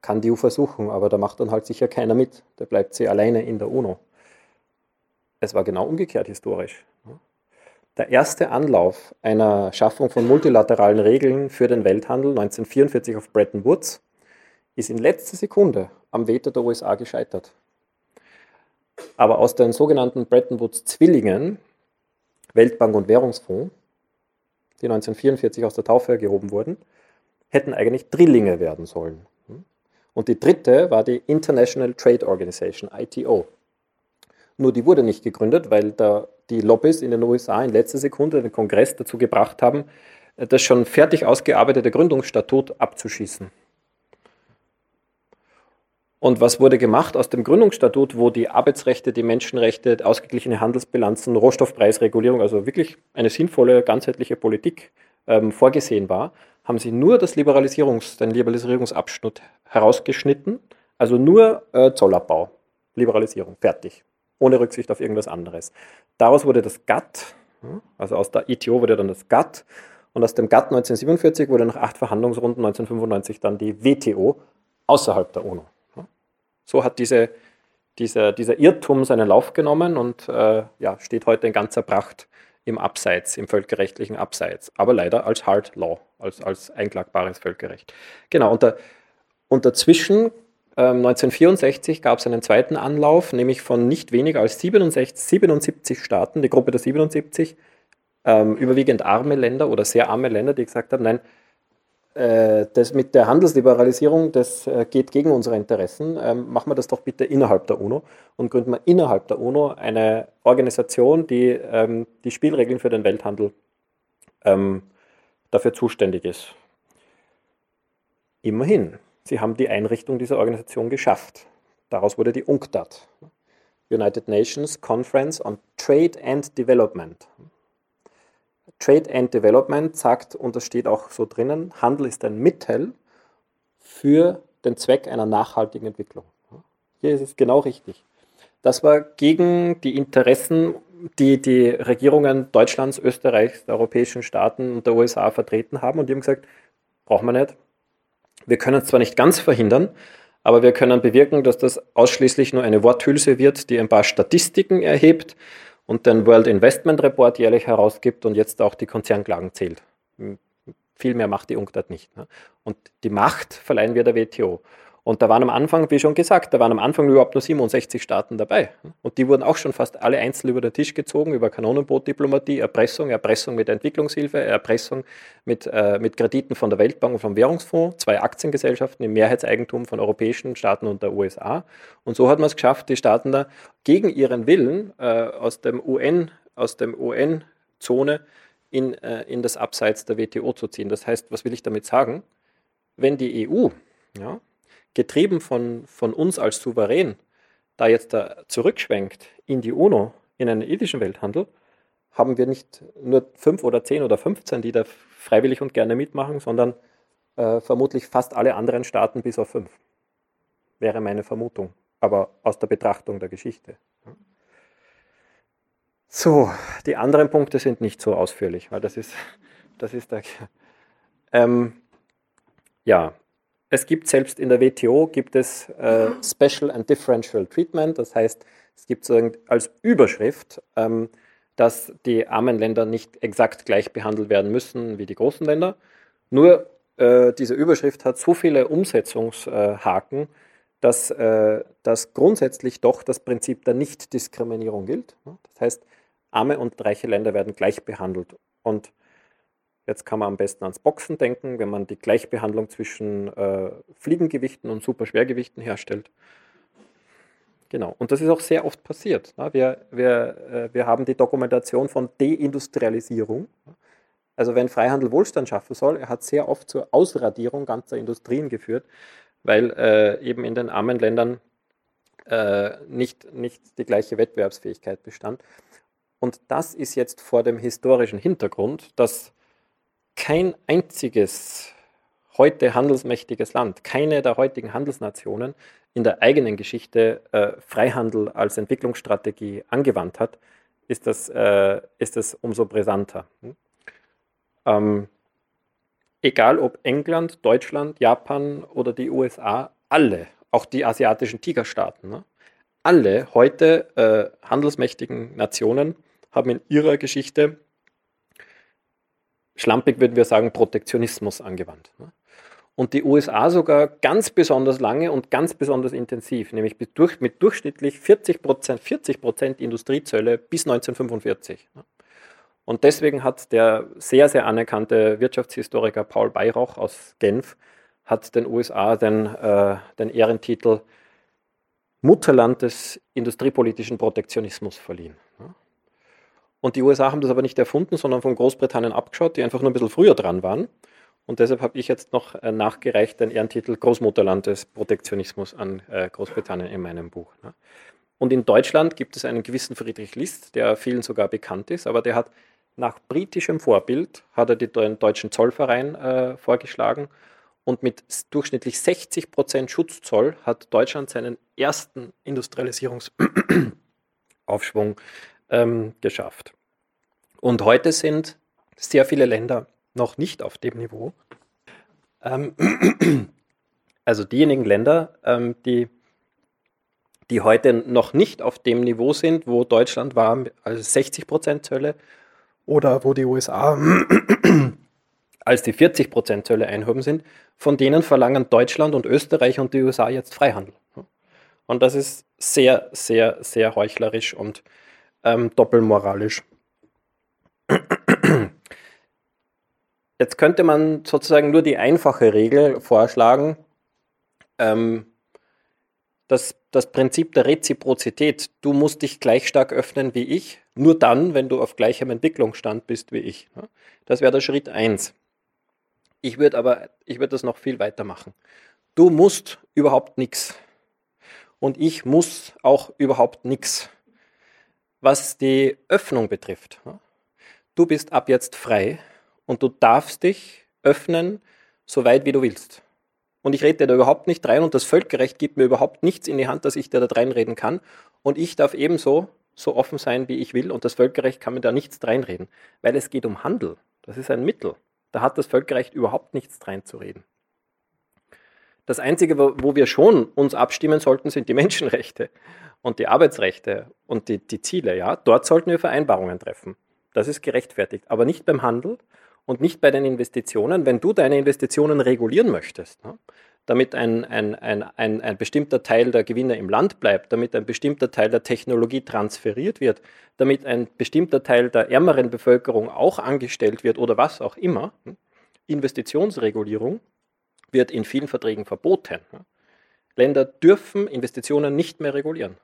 kann die EU versuchen, aber da macht dann halt sicher keiner mit, da bleibt sie alleine in der UNO. Es war genau umgekehrt historisch. Der erste Anlauf einer Schaffung von multilateralen Regeln für den Welthandel 1944 auf Bretton Woods ist in letzter Sekunde am Veto der USA gescheitert. Aber aus den sogenannten Bretton Woods Zwillingen, Weltbank und Währungsfonds, die 1944 aus der Taufe gehoben wurden, hätten eigentlich Drillinge werden sollen. Und die dritte war die International Trade Organization, ITO. Nur die wurde nicht gegründet, weil da die Lobbys in den USA in letzter Sekunde den Kongress dazu gebracht haben, das schon fertig ausgearbeitete Gründungsstatut abzuschießen. Und was wurde gemacht aus dem Gründungsstatut, wo die Arbeitsrechte, die Menschenrechte, ausgeglichene Handelsbilanzen, Rohstoffpreisregulierung, also wirklich eine sinnvolle, ganzheitliche Politik ähm, vorgesehen war, haben sie nur das Liberalisierungs-, den Liberalisierungsabschnitt herausgeschnitten, also nur äh, Zollabbau, Liberalisierung, fertig, ohne Rücksicht auf irgendwas anderes. Daraus wurde das GATT, also aus der ITO wurde dann das GATT und aus dem GATT 1947 wurde nach acht Verhandlungsrunden 1995 dann die WTO außerhalb der UNO. So hat diese, dieser, dieser Irrtum seinen Lauf genommen und äh, ja, steht heute in ganzer Pracht im Abseits, im völkerrechtlichen Abseits, aber leider als Hard Law, als, als einklagbares Völkerrecht. Genau, und, da, und dazwischen, äh, 1964, gab es einen zweiten Anlauf, nämlich von nicht weniger als 67, 77 Staaten, die Gruppe der 77, ähm, überwiegend arme Länder oder sehr arme Länder, die gesagt haben, nein, das mit der Handelsliberalisierung, das äh, geht gegen unsere Interessen. Ähm, machen wir das doch bitte innerhalb der UNO und gründen wir innerhalb der UNO eine Organisation, die ähm, die Spielregeln für den Welthandel ähm, dafür zuständig ist. Immerhin, sie haben die Einrichtung dieser Organisation geschafft. Daraus wurde die UNCTAD, United Nations Conference on Trade and Development. Trade and Development sagt, und das steht auch so drinnen, Handel ist ein Mittel für den Zweck einer nachhaltigen Entwicklung. Hier ist es genau richtig. Das war gegen die Interessen, die die Regierungen Deutschlands, Österreichs, der europäischen Staaten und der USA vertreten haben. Und die haben gesagt, brauchen wir nicht. Wir können es zwar nicht ganz verhindern, aber wir können bewirken, dass das ausschließlich nur eine Worthülse wird, die ein paar Statistiken erhebt und den World Investment Report jährlich herausgibt und jetzt auch die Konzernklagen zählt. Viel mehr macht die UNCTAD nicht. Ne? Und die Macht verleihen wir der WTO. Und da waren am Anfang, wie schon gesagt, da waren am Anfang überhaupt nur 67 Staaten dabei. Und die wurden auch schon fast alle einzeln über den Tisch gezogen, über Kanonenbootdiplomatie, Erpressung, Erpressung mit Entwicklungshilfe, Erpressung mit, äh, mit Krediten von der Weltbank und vom Währungsfonds, zwei Aktiengesellschaften im Mehrheitseigentum von europäischen Staaten und der USA. Und so hat man es geschafft, die Staaten da gegen ihren Willen äh, aus dem UN, aus dem UN-Zone in, äh, in das Abseits der WTO zu ziehen. Das heißt, was will ich damit sagen? Wenn die EU ja, getrieben von, von uns als Souverän, da jetzt da zurückschwenkt in die UNO, in einen ethischen Welthandel, haben wir nicht nur fünf oder zehn oder 15, die da freiwillig und gerne mitmachen, sondern äh, vermutlich fast alle anderen Staaten bis auf fünf. Wäre meine Vermutung, aber aus der Betrachtung der Geschichte. So, die anderen Punkte sind nicht so ausführlich, weil das ist, das ist der. Ähm, ja, es gibt selbst in der WTO gibt es äh, Special and Differential Treatment, das heißt, es gibt so als Überschrift, ähm, dass die armen Länder nicht exakt gleich behandelt werden müssen wie die großen Länder. Nur äh, diese Überschrift hat so viele Umsetzungshaken, dass, äh, dass grundsätzlich doch das Prinzip der Nichtdiskriminierung gilt. Das heißt, arme und reiche Länder werden gleich behandelt. Und Jetzt kann man am besten ans Boxen denken, wenn man die Gleichbehandlung zwischen äh, Fliegengewichten und Superschwergewichten herstellt. Genau, und das ist auch sehr oft passiert. Ne? Wir, wir, äh, wir haben die Dokumentation von Deindustrialisierung. Also wenn Freihandel Wohlstand schaffen soll, er hat sehr oft zur Ausradierung ganzer Industrien geführt, weil äh, eben in den armen Ländern äh, nicht, nicht die gleiche Wettbewerbsfähigkeit bestand. Und das ist jetzt vor dem historischen Hintergrund, dass kein einziges heute handelsmächtiges Land, keine der heutigen Handelsnationen in der eigenen Geschichte äh, Freihandel als Entwicklungsstrategie angewandt hat, ist das, äh, ist das umso brisanter. Hm? Ähm, egal ob England, Deutschland, Japan oder die USA, alle, auch die asiatischen Tigerstaaten, ne? alle heute äh, handelsmächtigen Nationen haben in ihrer Geschichte schlampig würden wir sagen, Protektionismus angewandt. Ne? und die USA sogar ganz besonders lange und ganz besonders intensiv, nämlich mit durchschnittlich 40 Prozent 40 Industriezölle bis 1945. Und deswegen hat der sehr, sehr anerkannte Wirtschaftshistoriker Paul Bayroch aus Genf hat den USA den, äh, den Ehrentitel Mutterland des industriepolitischen Protektionismus verliehen. Und die USA haben das aber nicht erfunden, sondern von Großbritannien abgeschaut, die einfach nur ein bisschen früher dran waren. Und deshalb habe ich jetzt noch äh, nachgereicht den Ehrentitel Großmutterland des Protektionismus an äh, Großbritannien in meinem Buch. Und in Deutschland gibt es einen gewissen Friedrich List, der vielen sogar bekannt ist, aber der hat nach britischem Vorbild, hat er den deutschen Zollverein äh, vorgeschlagen und mit durchschnittlich 60 Prozent Schutzzoll hat Deutschland seinen ersten Industrialisierungsaufschwung [clears throat] ähm, geschafft. Und heute sind sehr viele Länder noch nicht auf dem Niveau. Ähm, [clears throat] also diejenigen Länder, ähm, die, die heute noch nicht auf dem Niveau sind, wo Deutschland war, also 60 Prozent Zölle, oder wo die USA [clears throat] als die 40 Prozent Zölle einhoben sind, von denen verlangen Deutschland und Österreich und die USA jetzt Freihandel. Und das ist sehr, sehr, sehr heuchlerisch und ähm, doppelmoralisch. Jetzt könnte man sozusagen nur die einfache Regel vorschlagen, ähm, das, das Prinzip der Reziprozität. Du musst dich gleich stark öffnen wie ich, nur dann, wenn du auf gleichem Entwicklungsstand bist wie ich. Das wäre der Schritt 1. Ich würde aber, ich würde das noch viel weiter machen. Du musst überhaupt nichts. Und ich muss auch überhaupt nichts. Was die Öffnung betrifft. Du bist ab jetzt frei und du darfst dich öffnen, so weit wie du willst. Und ich rede dir da überhaupt nicht rein und das Völkerrecht gibt mir überhaupt nichts in die Hand, dass ich dir da reinreden kann. Und ich darf ebenso so offen sein, wie ich will und das Völkerrecht kann mir da nichts reinreden, weil es geht um Handel. Das ist ein Mittel. Da hat das Völkerrecht überhaupt nichts reinzureden. Das Einzige, wo wir schon uns abstimmen sollten, sind die [laughs] Menschenrechte und die Arbeitsrechte und die, die Ziele. Ja? Dort sollten wir Vereinbarungen treffen. Das ist gerechtfertigt, aber nicht beim Handel und nicht bei den Investitionen. Wenn du deine Investitionen regulieren möchtest, ne, damit ein, ein, ein, ein, ein bestimmter Teil der Gewinne im Land bleibt, damit ein bestimmter Teil der Technologie transferiert wird, damit ein bestimmter Teil der ärmeren Bevölkerung auch angestellt wird oder was auch immer, hm, Investitionsregulierung wird in vielen Verträgen verboten. Länder dürfen Investitionen nicht mehr regulieren.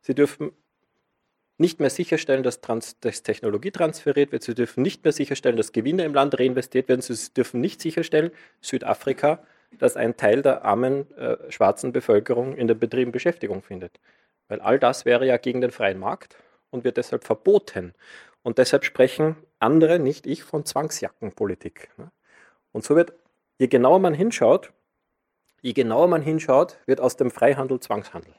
Sie dürfen nicht mehr sicherstellen, dass, Trans dass Technologie transferiert wird. Sie dürfen nicht mehr sicherstellen, dass Gewinne im Land reinvestiert werden. Sie dürfen nicht sicherstellen, Südafrika, dass ein Teil der armen äh, schwarzen Bevölkerung in den Betrieben Beschäftigung findet. Weil all das wäre ja gegen den freien Markt und wird deshalb verboten. Und deshalb sprechen andere, nicht ich, von Zwangsjackenpolitik. Ne? Und so wird, je genauer man hinschaut, je genauer man hinschaut, wird aus dem Freihandel Zwangshandel.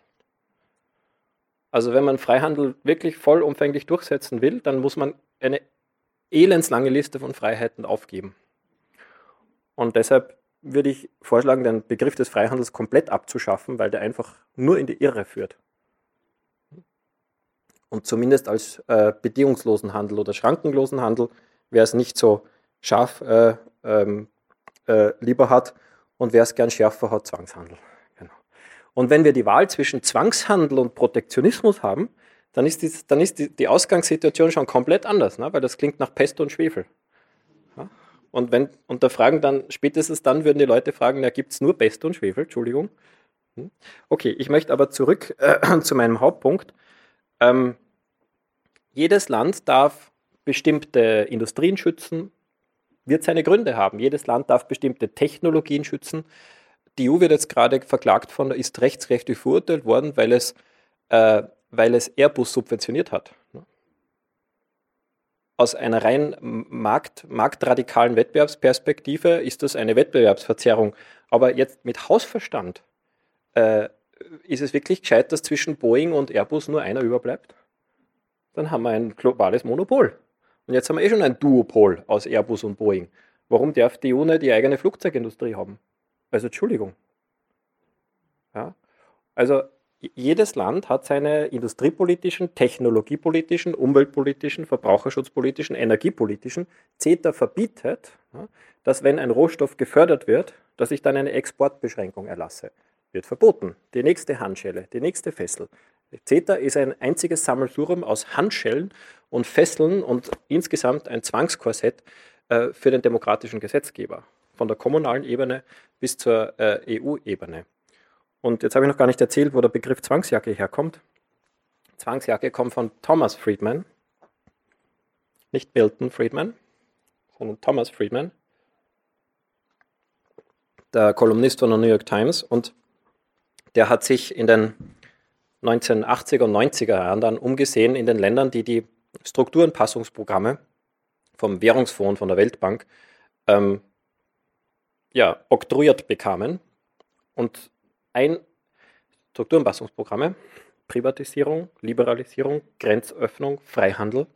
Also wenn man Freihandel wirklich vollumfänglich durchsetzen will, dann muss man eine elendslange Liste von Freiheiten aufgeben. Und deshalb würde ich vorschlagen, den Begriff des Freihandels komplett abzuschaffen, weil der einfach nur in die Irre führt. Und zumindest als äh, bedingungslosen Handel oder schrankenlosen Handel, wer es nicht so scharf äh, ähm, äh, lieber hat und wer es gern schärfer hat, Zwangshandel. Und wenn wir die Wahl zwischen Zwangshandel und Protektionismus haben, dann ist, die, dann ist die, die Ausgangssituation schon komplett anders, ne? weil das klingt nach Pest und Schwefel. Ja? Und, wenn, und da fragen dann, spätestens dann würden die Leute fragen, ja, gibt es nur Pest und Schwefel? Entschuldigung. Hm? Okay, ich möchte aber zurück äh, [clears throat] zu meinem Hauptpunkt. Ähm, jedes Land darf bestimmte Industrien schützen, wird seine Gründe haben. Jedes Land darf bestimmte Technologien schützen, die EU wird jetzt gerade verklagt von, ist rechtsrechtlich verurteilt worden, weil es, äh, weil es Airbus subventioniert hat. Aus einer rein markt, marktradikalen Wettbewerbsperspektive ist das eine Wettbewerbsverzerrung. Aber jetzt mit Hausverstand äh, ist es wirklich gescheit, dass zwischen Boeing und Airbus nur einer überbleibt? Dann haben wir ein globales Monopol. Und jetzt haben wir eh schon ein Duopol aus Airbus und Boeing. Warum darf die EU nicht die eigene Flugzeugindustrie haben? Also Entschuldigung. Ja? Also jedes Land hat seine industriepolitischen, technologiepolitischen, umweltpolitischen, verbraucherschutzpolitischen, energiepolitischen. CETA verbietet, dass wenn ein Rohstoff gefördert wird, dass ich dann eine Exportbeschränkung erlasse. Wird verboten. Die nächste Handschelle, die nächste Fessel. CETA ist ein einziges Sammelsurium aus Handschellen und Fesseln und insgesamt ein Zwangskorsett äh, für den demokratischen Gesetzgeber. Von der kommunalen Ebene bis zur äh, EU-Ebene. Und jetzt habe ich noch gar nicht erzählt, wo der Begriff Zwangsjacke herkommt. Zwangsjacke kommt von Thomas Friedman, nicht Milton Friedman, sondern Thomas Friedman, der Kolumnist von der New York Times. Und der hat sich in den 1980er und 90er Jahren dann umgesehen in den Ländern, die die Strukturenpassungsprogramme vom Währungsfonds, von der Weltbank, ähm, ja, oktroyiert bekamen. Und ein Strukturanpassungsprogramme, Privatisierung, Liberalisierung, Grenzöffnung, Freihandel,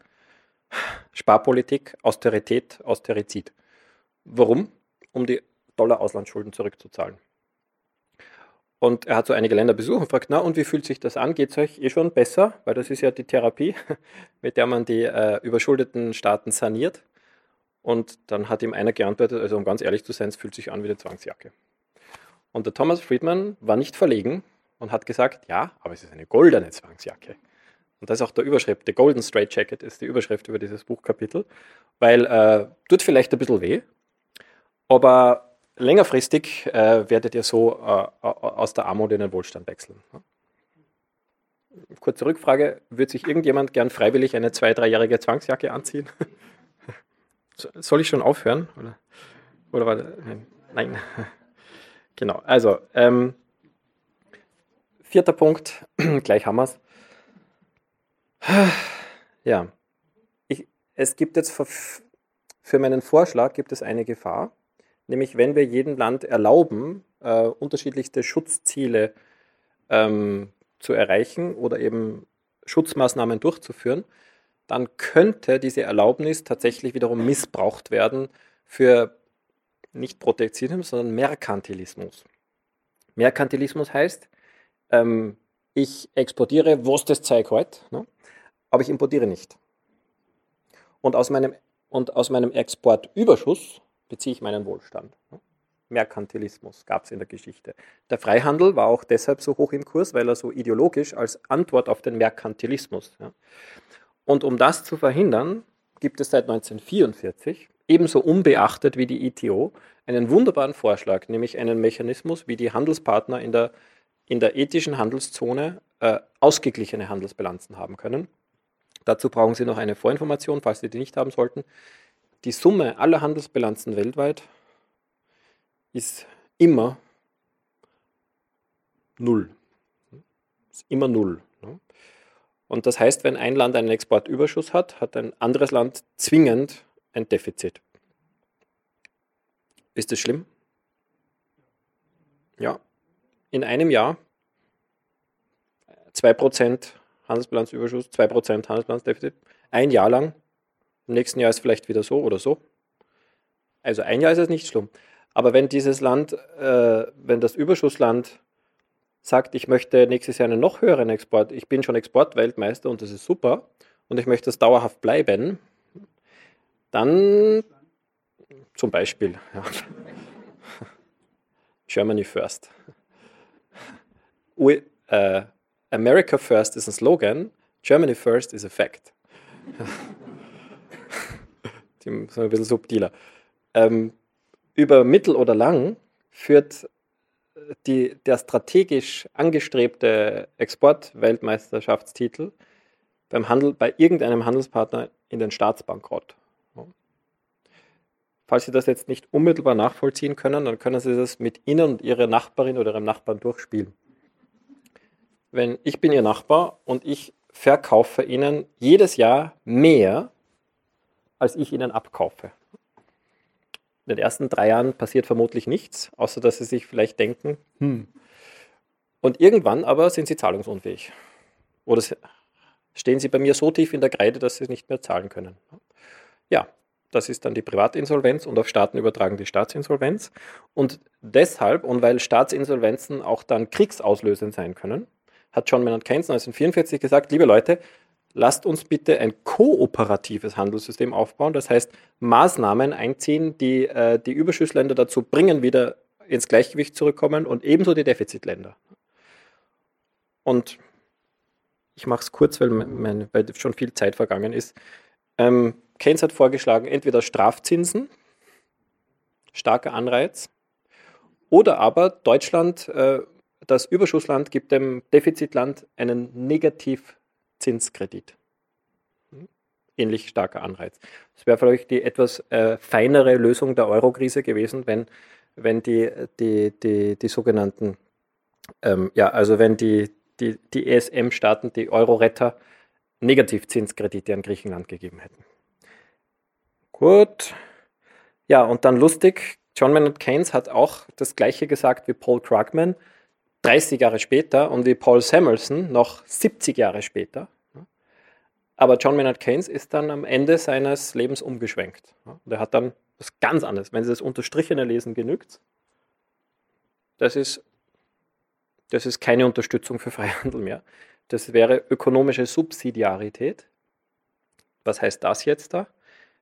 Sparpolitik, Austerität, Austerizid. Warum? Um die Dollar-Auslandsschulden zurückzuzahlen. Und er hat so einige Länder besucht und fragt, na und wie fühlt sich das an? Geht es euch eh schon besser? Weil das ist ja die Therapie, [laughs] mit der man die äh, überschuldeten Staaten saniert. Und dann hat ihm einer geantwortet, also um ganz ehrlich zu sein, es fühlt sich an wie eine Zwangsjacke. Und der Thomas Friedman war nicht verlegen und hat gesagt, ja, aber es ist eine goldene Zwangsjacke. Und das ist auch der Überschrift, The Golden Straight Jacket ist die Überschrift über dieses Buchkapitel, weil äh, tut vielleicht ein bisschen weh, aber längerfristig äh, werdet ihr so äh, aus der Armut in den Wohlstand wechseln. Kurze Rückfrage, würde sich irgendjemand gern freiwillig eine zwei-, dreijährige Zwangsjacke anziehen? [laughs] Soll ich schon aufhören? Oder, oder war, nein. nein. [laughs] Genau, also ähm, vierter Punkt, [clears throat] gleich haben wir es. [sighs] Ja, ich, es gibt jetzt für, für meinen Vorschlag gibt es eine Gefahr, nämlich wenn wir jedem Land erlauben, äh, unterschiedlichste Schutzziele ähm, zu erreichen oder eben Schutzmaßnahmen durchzuführen, dann könnte diese Erlaubnis tatsächlich wiederum missbraucht werden für nicht Protektionismus, sondern Merkantilismus. Merkantilismus heißt, ähm, ich exportiere, was das Zeug halt, ne? aber ich importiere nicht. Und aus meinem, und aus meinem Exportüberschuss beziehe ich meinen Wohlstand. Ne? Merkantilismus gab es in der Geschichte. Der Freihandel war auch deshalb so hoch im Kurs, weil er so ideologisch als Antwort auf den Merkantilismus. Ja. Und um das zu verhindern, gibt es seit 1944 ebenso unbeachtet wie die ITO, einen wunderbaren Vorschlag, nämlich einen Mechanismus, wie die Handelspartner in der, in der ethischen Handelszone äh, ausgeglichene Handelsbilanzen haben können. Dazu brauchen Sie noch eine Vorinformation, falls Sie die nicht haben sollten. Die Summe aller Handelsbilanzen weltweit ist immer null. Ist immer null. Ne? Und das heißt, wenn ein Land einen Exportüberschuss hat, hat ein anderes Land zwingend ein Defizit. Ist das schlimm? Ja. In einem Jahr 2% Handelsbilanzüberschuss, 2% Handelsbilanzdefizit, ein Jahr lang. Im nächsten Jahr ist es vielleicht wieder so oder so. Also ein Jahr ist es nicht schlimm. Aber wenn dieses Land, äh, wenn das Überschussland sagt, ich möchte nächstes Jahr einen noch höheren Export, ich bin schon Exportweltmeister und das ist super und ich möchte das dauerhaft bleiben, dann zum Beispiel ja. [laughs] Germany First. We, uh, America First ist ein Slogan, Germany First is a fact. [laughs] Die sind ein bisschen subtiler. Ähm, über mittel oder lang führt die, der strategisch angestrebte Exportweltmeisterschaftstitel beim Handel bei irgendeinem Handelspartner in den Staatsbankrott. Falls Sie das jetzt nicht unmittelbar nachvollziehen können, dann können Sie das mit Ihnen und Ihrer Nachbarin oder Ihrem Nachbarn durchspielen. Wenn ich bin Ihr Nachbar und ich verkaufe Ihnen jedes Jahr mehr, als ich Ihnen abkaufe. In den ersten drei Jahren passiert vermutlich nichts, außer dass Sie sich vielleicht denken, hm. Und irgendwann aber sind Sie zahlungsunfähig. Oder stehen Sie bei mir so tief in der Kreide, dass Sie nicht mehr zahlen können. Ja, das ist dann die Privatinsolvenz und auf Staaten übertragen die Staatsinsolvenz. Und deshalb, und weil Staatsinsolvenzen auch dann kriegsauslösend sein können, hat John Maynard Keynes 1944 gesagt, liebe Leute, lasst uns bitte ein kooperatives Handelssystem aufbauen. Das heißt, Maßnahmen einziehen, die äh, die Überschussländer dazu bringen, wieder ins Gleichgewicht zurückkommen und ebenso die Defizitländer. Und ich mache es kurz, weil, mein, weil, schon viel Zeit vergangen ist. Ähm, Keynes hat vorgeschlagen, entweder Strafzinsen, starker Anreiz, oder aber Deutschland, äh, das Überschussland, gibt dem Defizitland einen Negativzinskredit. Ähnlich starker Anreiz. Das wäre vielleicht die etwas äh, feinere Lösung der Eurokrise gewesen, wenn, wenn die, die, die, die sogenannten, ähm, ja, also wenn die, die, die ESM-Staaten, die Euro-Retter, Negativzinskredite an Griechenland gegeben hätten. Gut. Ja, und dann lustig, John Maynard Keynes hat auch das gleiche gesagt wie Paul Krugman 30 Jahre später und wie Paul Samuelson noch 70 Jahre später. Aber John Maynard Keynes ist dann am Ende seines Lebens umgeschwenkt. Und er hat dann was ganz anderes. Wenn Sie das Unterstrichene lesen, genügt Das ist, das ist keine Unterstützung für Freihandel mehr. Das wäre ökonomische Subsidiarität. Was heißt das jetzt da?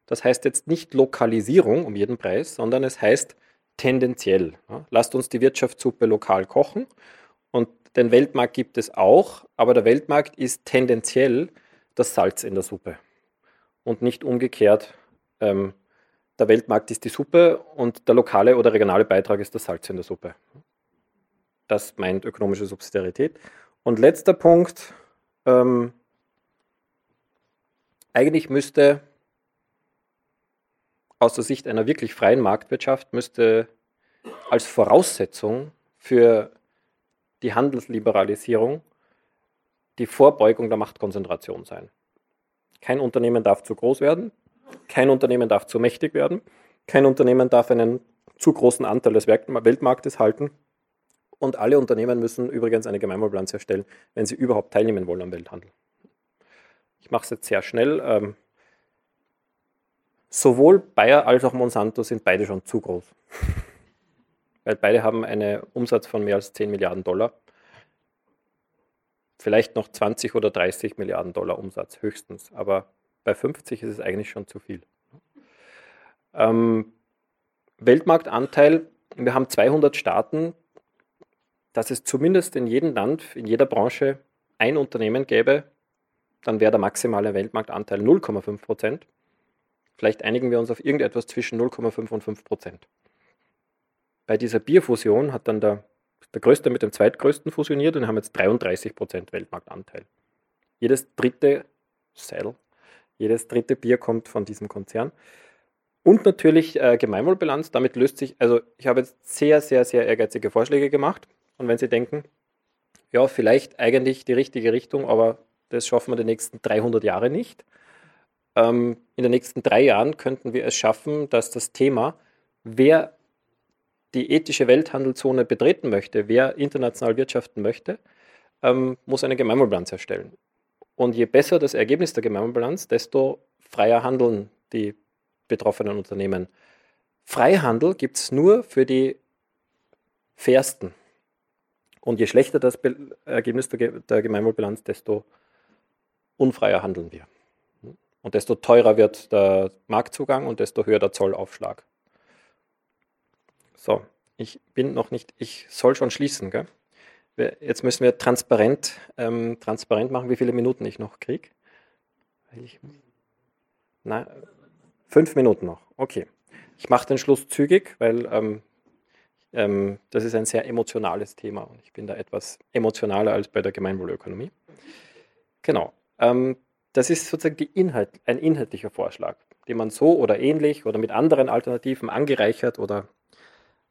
Das heißt jetzt nicht Lokalisierung um jeden Preis, sondern es heißt tendenziell. Ja, lasst uns die Wirtschaftssuppe lokal kochen. Und den Weltmarkt gibt es auch, aber der Weltmarkt ist tendenziell das Salz in der Suppe. Und nicht umgekehrt, ähm, der Weltmarkt ist die Suppe und der lokale oder regionale Beitrag ist das Salz in der Suppe. Das meint ökonomische Subsidiarität. Und letzter Punkt, ähm, eigentlich müsste aus der Sicht einer wirklich freien Marktwirtschaft müsste als Voraussetzung für die Handelsliberalisierung die Vorbeugung der Machtkonzentration sein. Kein Unternehmen darf zu groß werden, kein Unternehmen darf zu mächtig werden, kein Unternehmen darf einen zu großen Anteil des Weltmarktes halten und alle Unternehmen müssen übrigens eine Gemeinwohlbilanz erstellen, wenn sie überhaupt teilnehmen wollen am Welthandel. Ich mache es jetzt sehr schnell. Sowohl Bayer als auch Monsanto sind beide schon zu groß. [laughs] Weil beide haben einen Umsatz von mehr als 10 Milliarden Dollar. Vielleicht noch 20 oder 30 Milliarden Dollar Umsatz höchstens. Aber bei 50 ist es eigentlich schon zu viel. Ähm, Weltmarktanteil, wir haben 200 Staaten, dass es zumindest in jedem Land, in jeder Branche ein Unternehmen gäbe, dann wäre der maximale Weltmarktanteil 0,5 Prozent. Vielleicht einigen wir uns auf irgendetwas zwischen 0,5 und 5 Prozent. Bei dieser Bierfusion hat dann der, der Größte mit dem Zweitgrößten fusioniert und haben jetzt 33 Prozent Weltmarktanteil. Jedes dritte Sale, jedes dritte Bier kommt von diesem Konzern. Und natürlich äh, Gemeinwohlbilanz. Damit löst sich, also ich habe jetzt sehr, sehr, sehr ehrgeizige Vorschläge gemacht. Und wenn Sie denken, ja, vielleicht eigentlich die richtige Richtung, aber das schaffen wir die nächsten 300 Jahre nicht, in den nächsten drei Jahren könnten wir es schaffen, dass das Thema, wer die ethische Welthandelszone betreten möchte, wer international wirtschaften möchte, ähm, muss eine Gemeinwohlbilanz erstellen. Und je besser das Ergebnis der Gemeinwohlbilanz, desto freier handeln die betroffenen Unternehmen. Freihandel gibt es nur für die fairsten. Und je schlechter das Ergebnis der Gemeinwohlbilanz, desto unfreier handeln wir. Und desto teurer wird der Marktzugang und desto höher der Zollaufschlag. So, ich bin noch nicht, ich soll schon schließen. Gell? Jetzt müssen wir transparent, ähm, transparent machen, wie viele Minuten ich noch kriege. Na, fünf Minuten noch. Okay. Ich mache den Schluss zügig, weil ähm, ähm, das ist ein sehr emotionales Thema und ich bin da etwas emotionaler als bei der Gemeinwohlökonomie. Genau. Ähm, das ist sozusagen Inhalt, ein inhaltlicher Vorschlag, den man so oder ähnlich oder mit anderen Alternativen angereichert oder.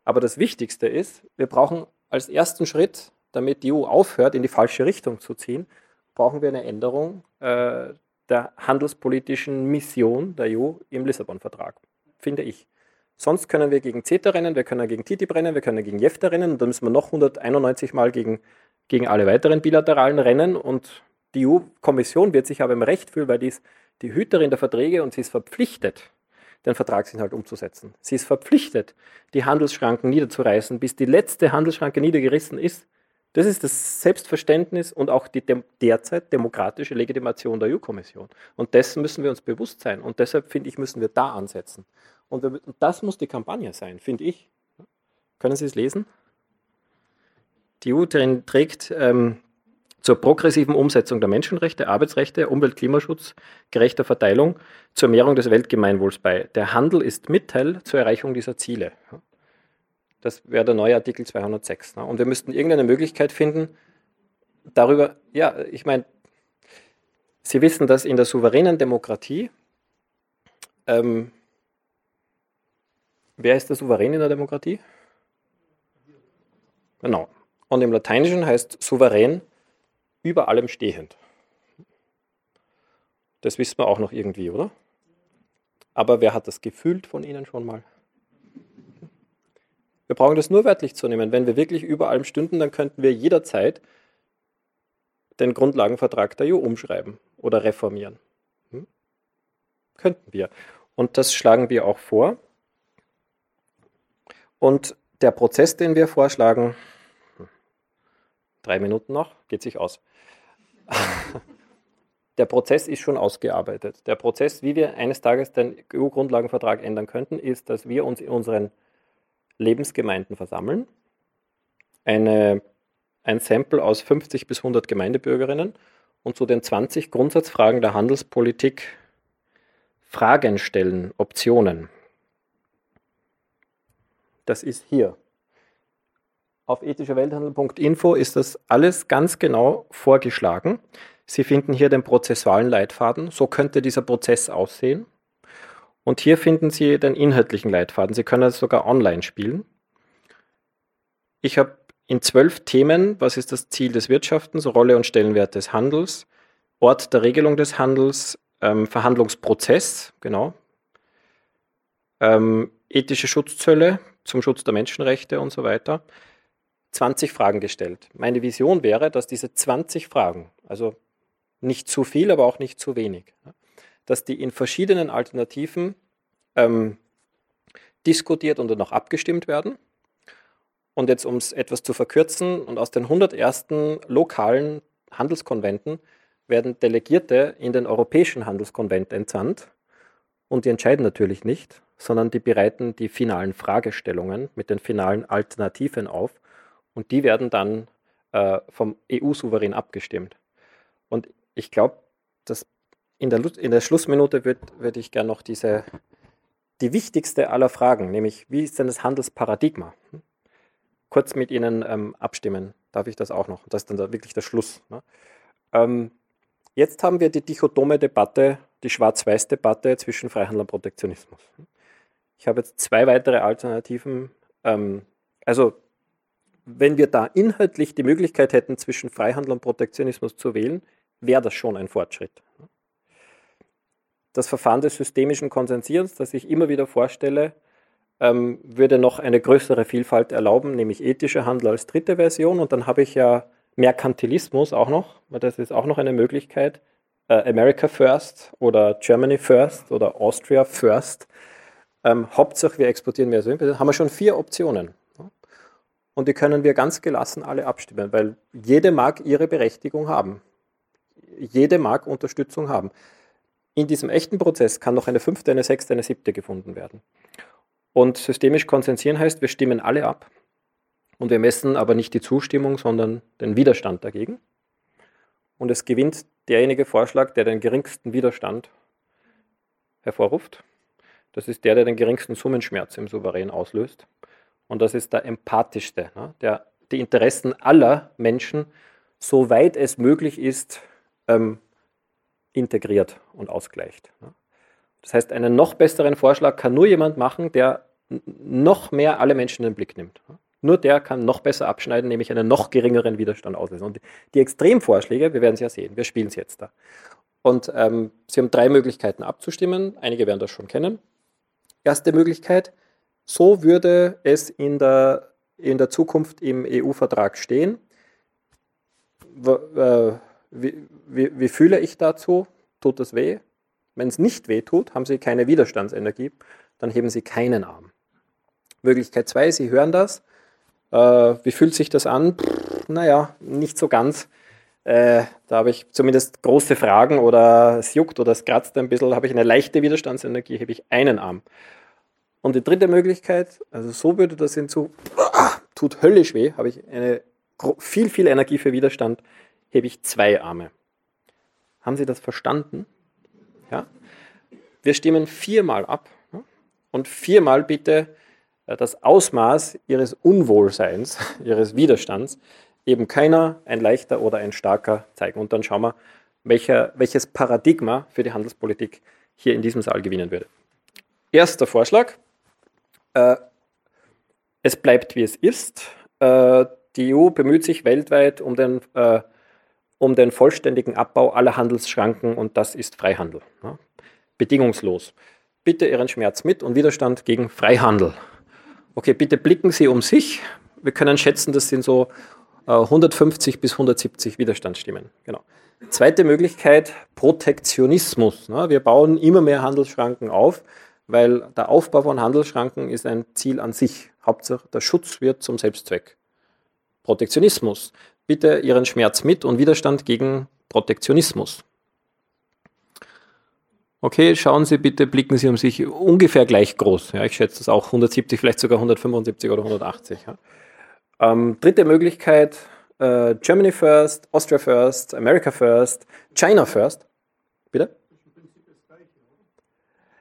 Aber das Wichtigste ist, wir brauchen als ersten Schritt, damit die EU aufhört, in die falsche Richtung zu ziehen, brauchen wir eine Änderung äh, der handelspolitischen Mission der EU im Lissabon-Vertrag, finde ich. Sonst können wir gegen CETA rennen, wir können gegen TTIP rennen, wir können gegen JEFTA rennen und dann müssen wir noch 191 Mal gegen, gegen alle weiteren bilateralen rennen und die EU-Kommission wird sich aber im Recht fühlen, weil die die Hüterin der Verträge und sie ist verpflichtet, den Vertragsinhalt umzusetzen. Sie ist verpflichtet, die Handelsschranken niederzureißen, bis die letzte Handelsschranke niedergerissen ist. Das ist das Selbstverständnis und auch die dem derzeit demokratische Legitimation der EU-Kommission. Und dessen müssen wir uns bewusst sein. Und deshalb, finde ich, müssen wir da ansetzen. Und, wir, und das muss die Kampagne sein, finde ich. Können Sie es lesen? Die EU trägt ähm, zur progressiven Umsetzung der Menschenrechte, Arbeitsrechte, Umwelt, Klimaschutz, gerechter Verteilung, zur Mehrung des Weltgemeinwohls bei. Der Handel ist Mitteil zur Erreichung dieser Ziele. Das wäre der neue Artikel 206. Ne? Und wir müssten irgendeine Möglichkeit finden, darüber, ja, ich meine, Sie wissen, dass in der souveränen Demokratie, ähm, wer ist der Souverän in der Demokratie? Genau. Und im Lateinischen heißt souverän über allem stehend. Das wissen wir auch noch irgendwie, oder? Aber wer hat das gefühlt von Ihnen schon mal? Wir brauchen das nur wörtlich zu nehmen. Wenn wir wirklich über allem stünden, dann könnten wir jederzeit den Grundlagenvertrag der EU umschreiben oder reformieren. Hm? Könnten wir. Und das schlagen wir auch vor. Und der Prozess, den wir vorschlagen, drei Minuten noch, geht sich aus. Der Prozess ist schon ausgearbeitet. Der Prozess, wie wir eines Tages den EU-Grundlagenvertrag ändern könnten, ist, dass wir uns in unseren Lebensgemeinden versammeln, eine, ein Sample aus 50 bis 100 Gemeindebürgerinnen und zu den 20 Grundsatzfragen der Handelspolitik Fragen stellen, Optionen. Das ist hier. Auf ethischerwelthandel.info ist das alles ganz genau vorgeschlagen. Sie finden hier den prozessualen Leitfaden. So könnte dieser Prozess aussehen. Und hier finden Sie den inhaltlichen Leitfaden. Sie können es sogar online spielen. Ich habe in zwölf Themen, was ist das Ziel des Wirtschaftens, Rolle und Stellenwert des Handels, Ort der Regelung des Handels, ähm, Verhandlungsprozess, genau, ähm, ethische Schutzzölle zum Schutz der Menschenrechte und so weiter, 20 Fragen gestellt. Meine Vision wäre, dass diese 20 Fragen, also nicht zu viel, aber auch nicht zu wenig, dass die in verschiedenen Alternativen ähm, diskutiert und dann noch abgestimmt werden. Und jetzt, um es etwas zu verkürzen, und aus den 101. lokalen Handelskonventen werden Delegierte in den europäischen Handelskonvent entsandt. Und die entscheiden natürlich nicht, sondern die bereiten die finalen Fragestellungen mit den finalen Alternativen auf. Und die werden dann äh, vom EU-Souverän abgestimmt. Und ich glaube, dass in der, in der Schlussminute würde würd ich gerne noch diese, die wichtigste aller Fragen, nämlich wie ist denn das Handelsparadigma? Kurz mit Ihnen ähm, abstimmen. Darf ich das auch noch? Das ist dann da wirklich der Schluss. Ne? Ähm, jetzt haben wir die dichotome Debatte, die Schwarz-Weiß-Debatte zwischen Freihandel und Protektionismus. Ich habe jetzt zwei weitere Alternativen. Ähm, also, wenn wir da inhaltlich die Möglichkeit hätten, zwischen Freihandel und Protektionismus zu wählen, wäre das schon ein Fortschritt das Verfahren des systemischen Konsensierens, das ich immer wieder vorstelle, ähm, würde noch eine größere Vielfalt erlauben, nämlich ethischer Handel als dritte Version. Und dann habe ich ja Merkantilismus auch noch, weil das ist auch noch eine Möglichkeit. Äh, America First oder Germany First oder Austria First. Ähm, Hauptsache, wir exportieren mehr Söhne. Haben wir schon vier Optionen. Und die können wir ganz gelassen alle abstimmen, weil jede mag ihre Berechtigung haben. Jede mag Unterstützung haben. In diesem echten Prozess kann noch eine fünfte, eine sechste, eine siebte gefunden werden. Und systemisch konsensieren heißt, wir stimmen alle ab und wir messen aber nicht die Zustimmung, sondern den Widerstand dagegen. Und es gewinnt derjenige Vorschlag, der den geringsten Widerstand hervorruft. Das ist der, der den geringsten Summenschmerz im Souverän auslöst. Und das ist der empathischste, ne? der die Interessen aller Menschen, soweit es möglich ist, ähm, integriert und ausgleicht. Das heißt, einen noch besseren Vorschlag kann nur jemand machen, der noch mehr alle Menschen in den Blick nimmt. Nur der kann noch besser abschneiden, nämlich einen noch geringeren Widerstand auslösen. Und die Extremvorschläge, wir werden es ja sehen, wir spielen es jetzt da. Und ähm, Sie haben drei Möglichkeiten abzustimmen. Einige werden das schon kennen. Erste Möglichkeit, so würde es in der, in der Zukunft im EU-Vertrag stehen. Äh, wie, wie, wie fühle ich dazu? Tut das weh? Wenn es nicht weh tut, haben Sie keine Widerstandsenergie, dann heben Sie keinen Arm. Möglichkeit 2, Sie hören das, Äh, wie fühlt sich das an? Pff, naja, nicht so ganz. Äh, da habe ich zumindest große Fragen oder es juckt oder es kratzt ein bisschen. Habe ich eine leichte Widerstandsenergie, hebe ich einen Arm. Und die dritte Möglichkeit, also so würde das hinzu, ah, tut höllisch weh, habe ich eine viel, viel Energie für Widerstand, hebe ich zwei Arme. Haben Sie das verstanden? Ja? Wir stimmen viermal ab und viermal bitte äh, das Ausmaß Ihres Unwohlseins, [laughs] Ihres Widerstands, eben keiner, ein leichter oder ein starker zeigen. Und dann schauen wir, welcher, welches Paradigma für die Handelspolitik hier in diesem Saal gewinnen würde. Erster Vorschlag. Äh, es bleibt wie es ist. Äh, die EU bemüht sich weltweit um den, äh, um den vollständigen Abbau aller Handelsschranken und das ist Freihandel. Ja? Bedingungslos. Bitte Ihren Schmerz mit und Widerstand gegen Freihandel. Okay, bitte blicken Sie um sich. Wir können schätzen, das sind so 150 bis 170 Widerstandsstimmen. Genau. Zweite Möglichkeit, Protektionismus. Wir bauen immer mehr Handelsschranken auf weil der Aufbau von Handelsschranken ist ein Ziel an sich. Hauptsache, der Schutz wird zum Selbstzweck. Protektionismus. Bitte Ihren Schmerz mit und Widerstand gegen Protektionismus. Okay, schauen Sie bitte, blicken Sie um sich ungefähr gleich groß. Ja, ich schätze das auch 170, vielleicht sogar 175 oder 180. Ja. Ähm, dritte Möglichkeit, äh, Germany first, Austria first, America first, China first. Bitte?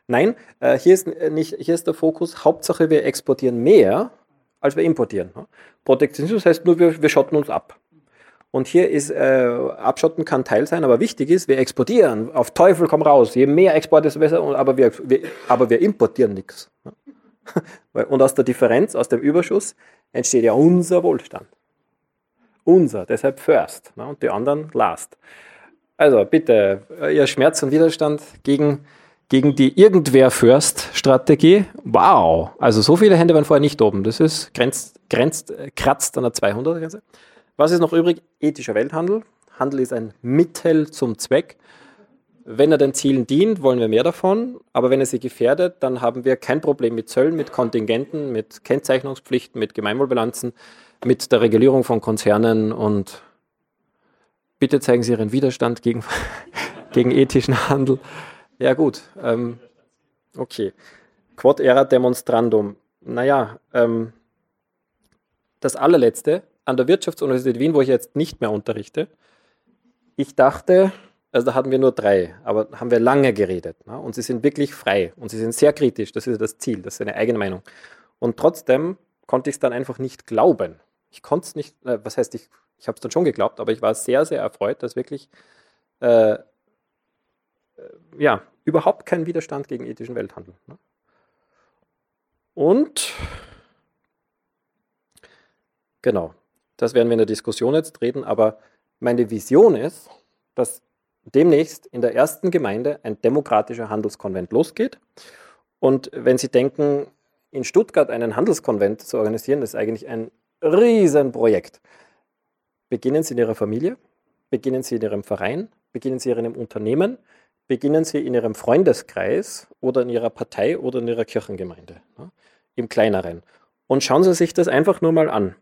Nein, äh, hier, ist äh, nicht, hier ist der Fokus, Hauptsache wir exportieren mehr, als wir importieren. Protektionismus heißt nur, wir, wir schotten uns ab. Und hier ist, äh, Abschotten kann Teil sein, aber wichtig ist, wir exportieren. Auf Teufel komm raus. Je mehr Export, desto besser. Aber wir, wir, aber wir importieren nichts. [laughs] Und aus der Differenz, aus dem Überschuss, entsteht ja unser Wohlstand. Unser, deshalb first. Und die anderen last. Also bitte, äh, Ihr Schmerz und Widerstand gegen gegen die Irgendwer-First-Strategie. Wow! Also so viele Hände waren vorher nicht oben. Das ist grenzt, grenzt kratzt an der 200er-Grenze. Was ist noch übrig? Ethischer Welthandel. Handel ist ein Mittel zum Zweck. Wenn er den Zielen dient, wollen wir mehr davon. Aber wenn er sie gefährdet, dann haben wir kein Problem mit Zöllen, mit Kontingenten, mit Kennzeichnungspflichten, mit Gemeinwohlbilanzen, mit der Regulierung von Konzernen und bitte zeigen Sie Ihren Widerstand gegen, [laughs] gegen ethischen Handel. Ja, gut. Ähm, okay. Quod era demonstrandum. Naja, ähm, das allerletzte an der Wirtschaftsuniversität Wien, wo ich jetzt nicht mehr unterrichte. Ich dachte, also da hatten wir nur drei, aber haben wir lange geredet. Ne? Und sie sind wirklich frei und sie sind sehr kritisch. Das ist das Ziel, das ist eine eigene Meinung. Und trotzdem konnte ich es dann einfach nicht glauben. Ich konnte es nicht, äh, was heißt, ich, ich habe es dann schon geglaubt, aber ich war sehr, sehr erfreut, dass wirklich äh, ja, überhaupt kein Widerstand gegen ethischen Welthandel. Ne? Und genau, das werden wir in der Diskussion jetzt reden, aber meine Vision ist, dass demnächst in der ersten Gemeinde ein demokratischer Handelskonvent losgeht. Und wenn Sie denken, in Stuttgart einen Handelskonvent zu organisieren, ist eigentlich ein Riesenprojekt. Beginnen Sie in Ihrer Familie, beginnen Sie in Ihrem Verein, beginnen Sie in Ihrem Unternehmen, beginnen Sie in Ihrem Freundeskreis oder in Ihrer Partei oder in Ihrer Kirchengemeinde, ja, im kleineren. Und schauen Sie sich das einfach nur mal an.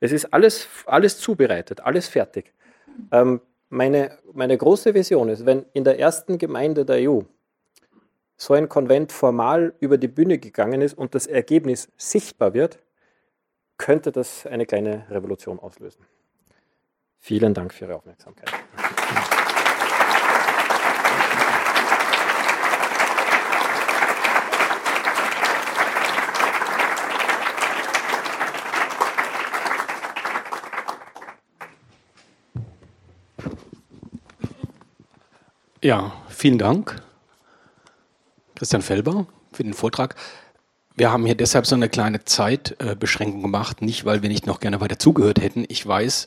Es ist alles, alles zubereitet, alles fertig. Ähm, meine, meine große Vision ist, wenn in der ersten Gemeinde der EU so ein Konvent formal über die Bühne gegangen ist und das Ergebnis sichtbar wird, könnte das eine kleine Revolution auslösen. Vielen Dank für Ihre Aufmerksamkeit. Ja, vielen Dank, Christian Felber, für den Vortrag. Wir haben hier deshalb so eine kleine Zeitbeschränkung gemacht, nicht weil wir nicht noch gerne weiter zugehört hätten. Ich weiß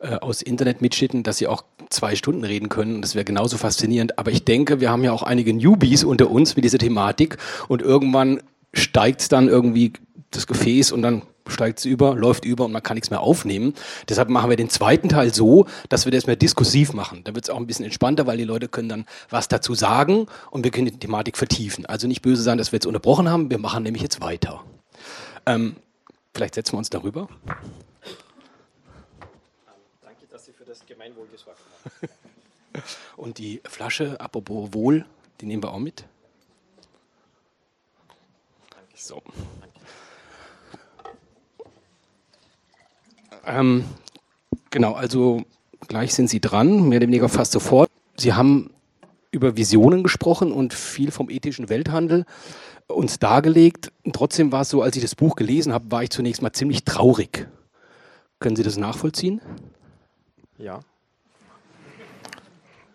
äh, aus Internetmitschnitten, dass Sie auch zwei Stunden reden können und das wäre genauso faszinierend. Aber ich denke, wir haben ja auch einige Newbies unter uns mit dieser Thematik und irgendwann steigt dann irgendwie das Gefäß und dann steigt es über, läuft über und man kann nichts mehr aufnehmen. Deshalb machen wir den zweiten Teil so, dass wir das mehr diskursiv machen. Da wird es auch ein bisschen entspannter, weil die Leute können dann was dazu sagen und wir können die Thematik vertiefen. Also nicht böse sein, dass wir jetzt unterbrochen haben, wir machen nämlich jetzt weiter. Ähm, Vielleicht setzen wir uns darüber. Danke, dass Sie für das Gemeinwohl gesorgt haben. [laughs] Und die Flasche, apropos Wohl, die nehmen wir auch mit. So. Ähm, genau, also gleich sind Sie dran, mehr oder weniger fast sofort. Sie haben über Visionen gesprochen und viel vom ethischen Welthandel uns dargelegt. Und trotzdem war es so, als ich das Buch gelesen habe, war ich zunächst mal ziemlich traurig. Können Sie das nachvollziehen? Ja.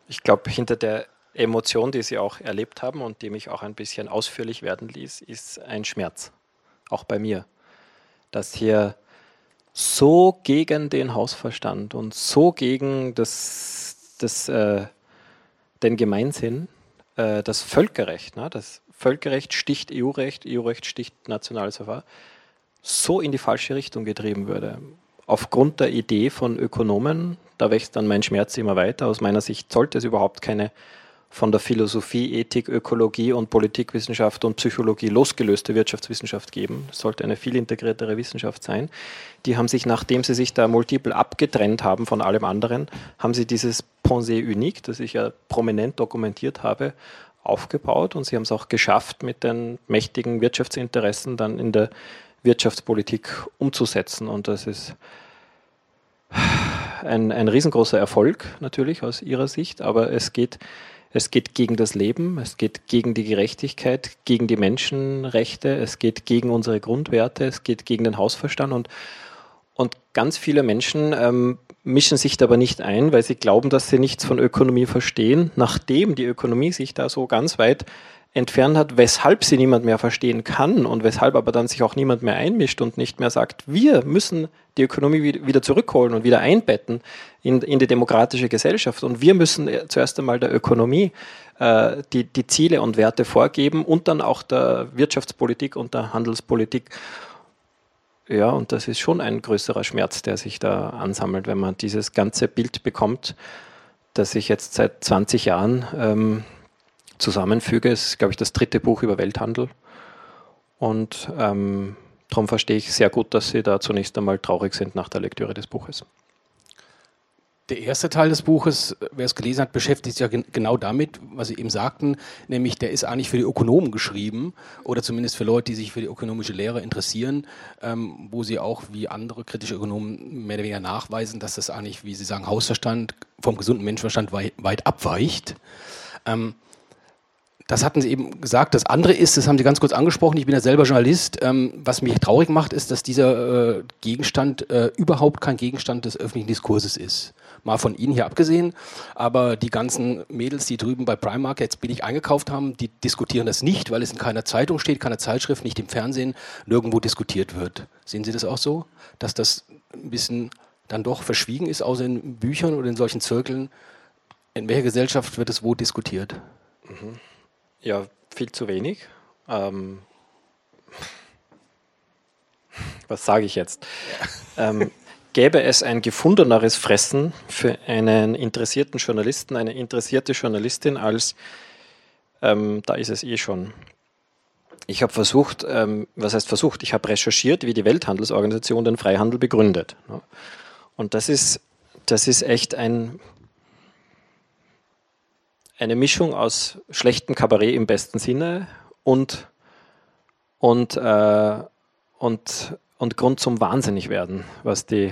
Ich glaube, hinter der Emotion, die Sie auch erlebt haben und die mich auch ein bisschen ausführlich werden ließ, ist ein Schmerz. Auch bei mir. Dass hier so gegen den Hausverstand und so gegen das, das, äh, den Gemeinsinn, äh, das Völkerrecht, ne, das Völkerrecht sticht EU-Recht, EU-Recht sticht nationales Verfahren, so in die falsche Richtung getrieben würde. Aufgrund der Idee von Ökonomen, da wächst dann mein Schmerz immer weiter. Aus meiner Sicht sollte es überhaupt keine von der Philosophie, Ethik, Ökologie und Politikwissenschaft und Psychologie losgelöste Wirtschaftswissenschaft geben. Das sollte eine viel integriertere Wissenschaft sein. Die haben sich, nachdem sie sich da multiple abgetrennt haben von allem anderen, haben sie dieses Pensée unique, das ich ja prominent dokumentiert habe, aufgebaut und sie haben es auch geschafft, mit den mächtigen Wirtschaftsinteressen dann in der Wirtschaftspolitik umzusetzen. Und das ist ein, ein riesengroßer Erfolg natürlich aus ihrer Sicht, aber es geht es geht gegen das Leben, es geht gegen die Gerechtigkeit, gegen die Menschenrechte, es geht gegen unsere Grundwerte, es geht gegen den Hausverstand. Und, und ganz viele Menschen ähm, mischen sich dabei nicht ein, weil sie glauben, dass sie nichts von Ökonomie verstehen, nachdem die Ökonomie sich da so ganz weit entfernt hat, weshalb sie niemand mehr verstehen kann und weshalb aber dann sich auch niemand mehr einmischt und nicht mehr sagt, wir müssen die Ökonomie wieder zurückholen und wieder einbetten in, in die demokratische Gesellschaft und wir müssen zuerst einmal der Ökonomie äh, die, die Ziele und Werte vorgeben und dann auch der Wirtschaftspolitik und der Handelspolitik. Ja, und das ist schon ein größerer Schmerz, der sich da ansammelt, wenn man dieses ganze Bild bekommt, das ich jetzt seit 20 Jahren ähm, zusammenfüge. Ist, glaube ich, das dritte Buch über Welthandel. Und ähm, darum verstehe ich sehr gut, dass Sie da zunächst einmal traurig sind nach der Lektüre des Buches. Der erste Teil des Buches, wer es gelesen hat, beschäftigt sich ja gen genau damit, was Sie eben sagten, nämlich der ist eigentlich für die Ökonomen geschrieben oder zumindest für Leute, die sich für die ökonomische Lehre interessieren, ähm, wo Sie auch wie andere kritische Ökonomen mehr oder weniger nachweisen, dass das eigentlich, wie Sie sagen, Hausverstand vom gesunden Menschenverstand weit, weit abweicht. Ähm, das hatten Sie eben gesagt. Das andere ist, das haben Sie ganz kurz angesprochen, ich bin ja selber Journalist. Ähm, was mich traurig macht, ist, dass dieser äh, Gegenstand äh, überhaupt kein Gegenstand des öffentlichen Diskurses ist. Mal von Ihnen hier abgesehen, aber die ganzen Mädels, die drüben bei Primark jetzt billig eingekauft haben, die diskutieren das nicht, weil es in keiner Zeitung steht, keiner Zeitschrift, nicht im Fernsehen, nirgendwo diskutiert wird. Sehen Sie das auch so, dass das ein bisschen dann doch verschwiegen ist, außer in Büchern oder in solchen Zirkeln? In welcher Gesellschaft wird es wo diskutiert? Mhm. Ja, viel zu wenig. Ähm, was sage ich jetzt? Ähm, gäbe es ein gefundeneres Fressen für einen interessierten Journalisten, eine interessierte Journalistin als, ähm, da ist es eh schon. Ich habe versucht, ähm, was heißt versucht, ich habe recherchiert, wie die Welthandelsorganisation den Freihandel begründet. Und das ist, das ist echt ein eine Mischung aus schlechtem Kabarett im besten Sinne und, und, äh, und, und Grund zum Wahnsinnigwerden, was die.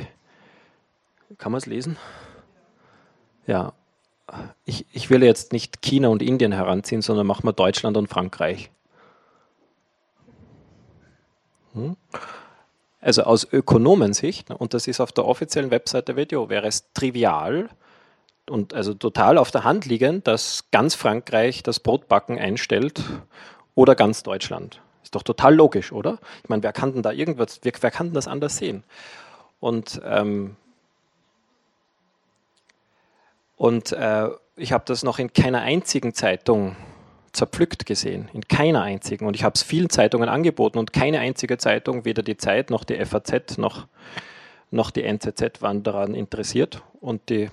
Kann man es lesen? Ja. Ich, ich will jetzt nicht China und Indien heranziehen, sondern machen wir Deutschland und Frankreich. Hm? Also aus Ökonomensicht, und das ist auf der offiziellen Webseite Video, wäre es trivial, und also total auf der Hand liegend, dass ganz Frankreich das Brotbacken einstellt oder ganz Deutschland. Ist doch total logisch, oder? Ich meine, wer kann denn da irgendwas, wer, wer kann denn das anders sehen? Und, ähm, und äh, ich habe das noch in keiner einzigen Zeitung zerpflückt gesehen, in keiner einzigen. Und ich habe es vielen Zeitungen angeboten und keine einzige Zeitung, weder die Zeit noch die FAZ noch, noch die NZZ waren daran interessiert. Und die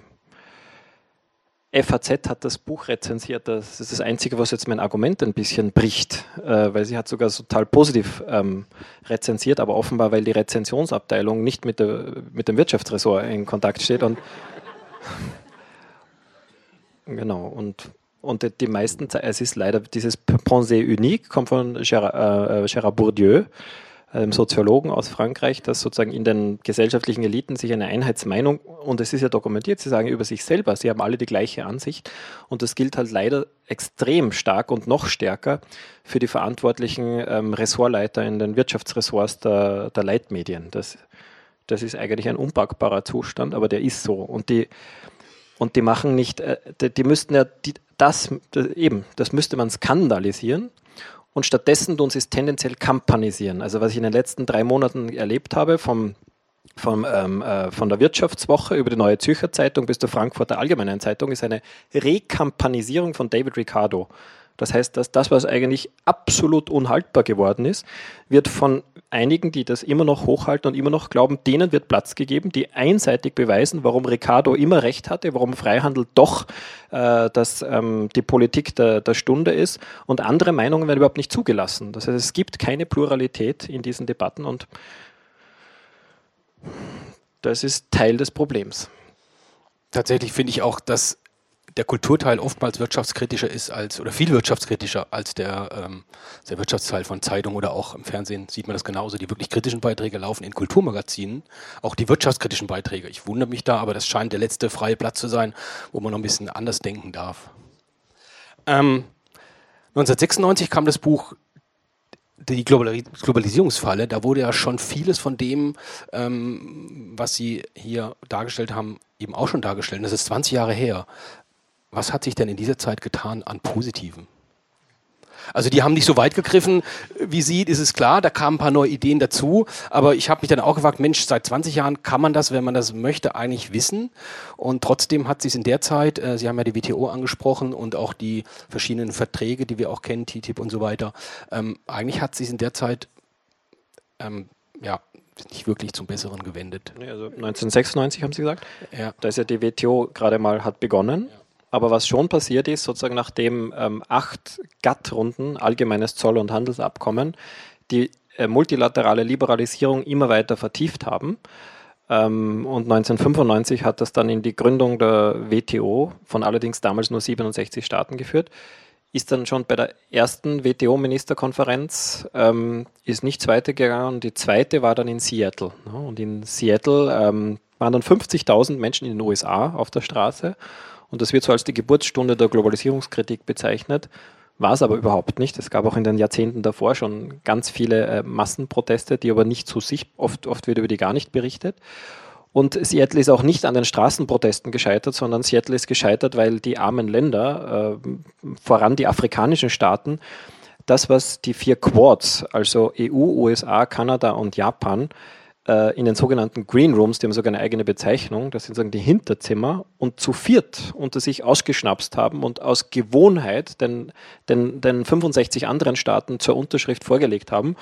FAZ hat das Buch rezensiert. Das ist das Einzige, was jetzt mein Argument ein bisschen bricht, äh, weil sie hat sogar total positiv ähm, rezensiert, aber offenbar, weil die Rezensionsabteilung nicht mit, der, mit dem Wirtschaftsressort in Kontakt steht. Und [laughs] genau, und, und die meisten, es ist leider dieses Pensée unique, kommt von Gérard, äh, Gérard Bourdieu einem Soziologen aus Frankreich, dass sozusagen in den gesellschaftlichen Eliten sich eine Einheitsmeinung, und es ist ja dokumentiert, sie sagen über sich selber, sie haben alle die gleiche Ansicht und das gilt halt leider extrem stark und noch stärker für die verantwortlichen ähm, Ressortleiter in den Wirtschaftsressorts der, der Leitmedien. Das, das ist eigentlich ein unpackbarer Zustand, aber der ist so. Und die, und die machen nicht, äh, die, die müssten ja, die, das, das, eben, das müsste man skandalisieren und stattdessen tun sie es tendenziell kampanisieren. Also was ich in den letzten drei Monaten erlebt habe, vom, vom, ähm, äh, von der Wirtschaftswoche über die Neue Zürcher Zeitung bis zur Frankfurter Allgemeinen Zeitung, ist eine Rekampanisierung von David Ricardo. Das heißt, dass das, was eigentlich absolut unhaltbar geworden ist, wird von einigen, die das immer noch hochhalten und immer noch glauben, denen wird Platz gegeben, die einseitig beweisen, warum Ricardo immer recht hatte, warum Freihandel doch äh, das, ähm, die Politik der, der Stunde ist und andere Meinungen werden überhaupt nicht zugelassen. Das heißt, es gibt keine Pluralität in diesen Debatten und das ist Teil des Problems. Tatsächlich finde ich auch, dass der Kulturteil oftmals wirtschaftskritischer ist als oder viel wirtschaftskritischer als der, ähm, der Wirtschaftsteil von Zeitungen oder auch im Fernsehen sieht man das genauso. Die wirklich kritischen Beiträge laufen in Kulturmagazinen, auch die wirtschaftskritischen Beiträge. Ich wundere mich da, aber das scheint der letzte freie Platz zu sein, wo man noch ein bisschen anders denken darf. Ähm, 1996 kam das Buch die Globalisierungsfalle, da wurde ja schon vieles von dem, ähm, was Sie hier dargestellt haben, eben auch schon dargestellt. Das ist 20 Jahre her. Was hat sich denn in dieser Zeit getan an Positiven? Also die haben nicht so weit gegriffen wie Sie, ist es klar, da kamen ein paar neue Ideen dazu, aber ich habe mich dann auch gefragt, Mensch, seit 20 Jahren kann man das, wenn man das möchte, eigentlich wissen und trotzdem hat sich in der Zeit, äh, Sie haben ja die WTO angesprochen und auch die verschiedenen Verträge, die wir auch kennen, TTIP und so weiter, ähm, eigentlich hat sich in der Zeit ähm, ja, nicht wirklich zum Besseren gewendet. also 1996 haben Sie gesagt? Ja. Da ist ja die WTO gerade mal hat begonnen. Ja. Aber was schon passiert ist, sozusagen nachdem ähm, acht GATT-Runden, allgemeines Zoll- und Handelsabkommen, die äh, multilaterale Liberalisierung immer weiter vertieft haben. Ähm, und 1995 hat das dann in die Gründung der WTO von allerdings damals nur 67 Staaten geführt. Ist dann schon bei der ersten WTO-Ministerkonferenz ähm, ist nichts weitergegangen. Die zweite war dann in Seattle. Ne? Und in Seattle ähm, waren dann 50.000 Menschen in den USA auf der Straße und das wird so als die Geburtsstunde der Globalisierungskritik bezeichnet. War es aber überhaupt nicht. Es gab auch in den Jahrzehnten davor schon ganz viele äh, Massenproteste, die aber nicht so sichtbar, oft, oft wird über die gar nicht berichtet. Und Seattle ist auch nicht an den Straßenprotesten gescheitert, sondern Seattle ist gescheitert, weil die armen Länder, äh, voran die afrikanischen Staaten, das, was die vier Quads, also EU, USA, Kanada und Japan, in den sogenannten Green Rooms, die haben sogar eine eigene Bezeichnung, das sind sagen die Hinterzimmer, und zu viert unter sich ausgeschnapst haben und aus Gewohnheit den, den, den 65 anderen Staaten zur Unterschrift vorgelegt haben.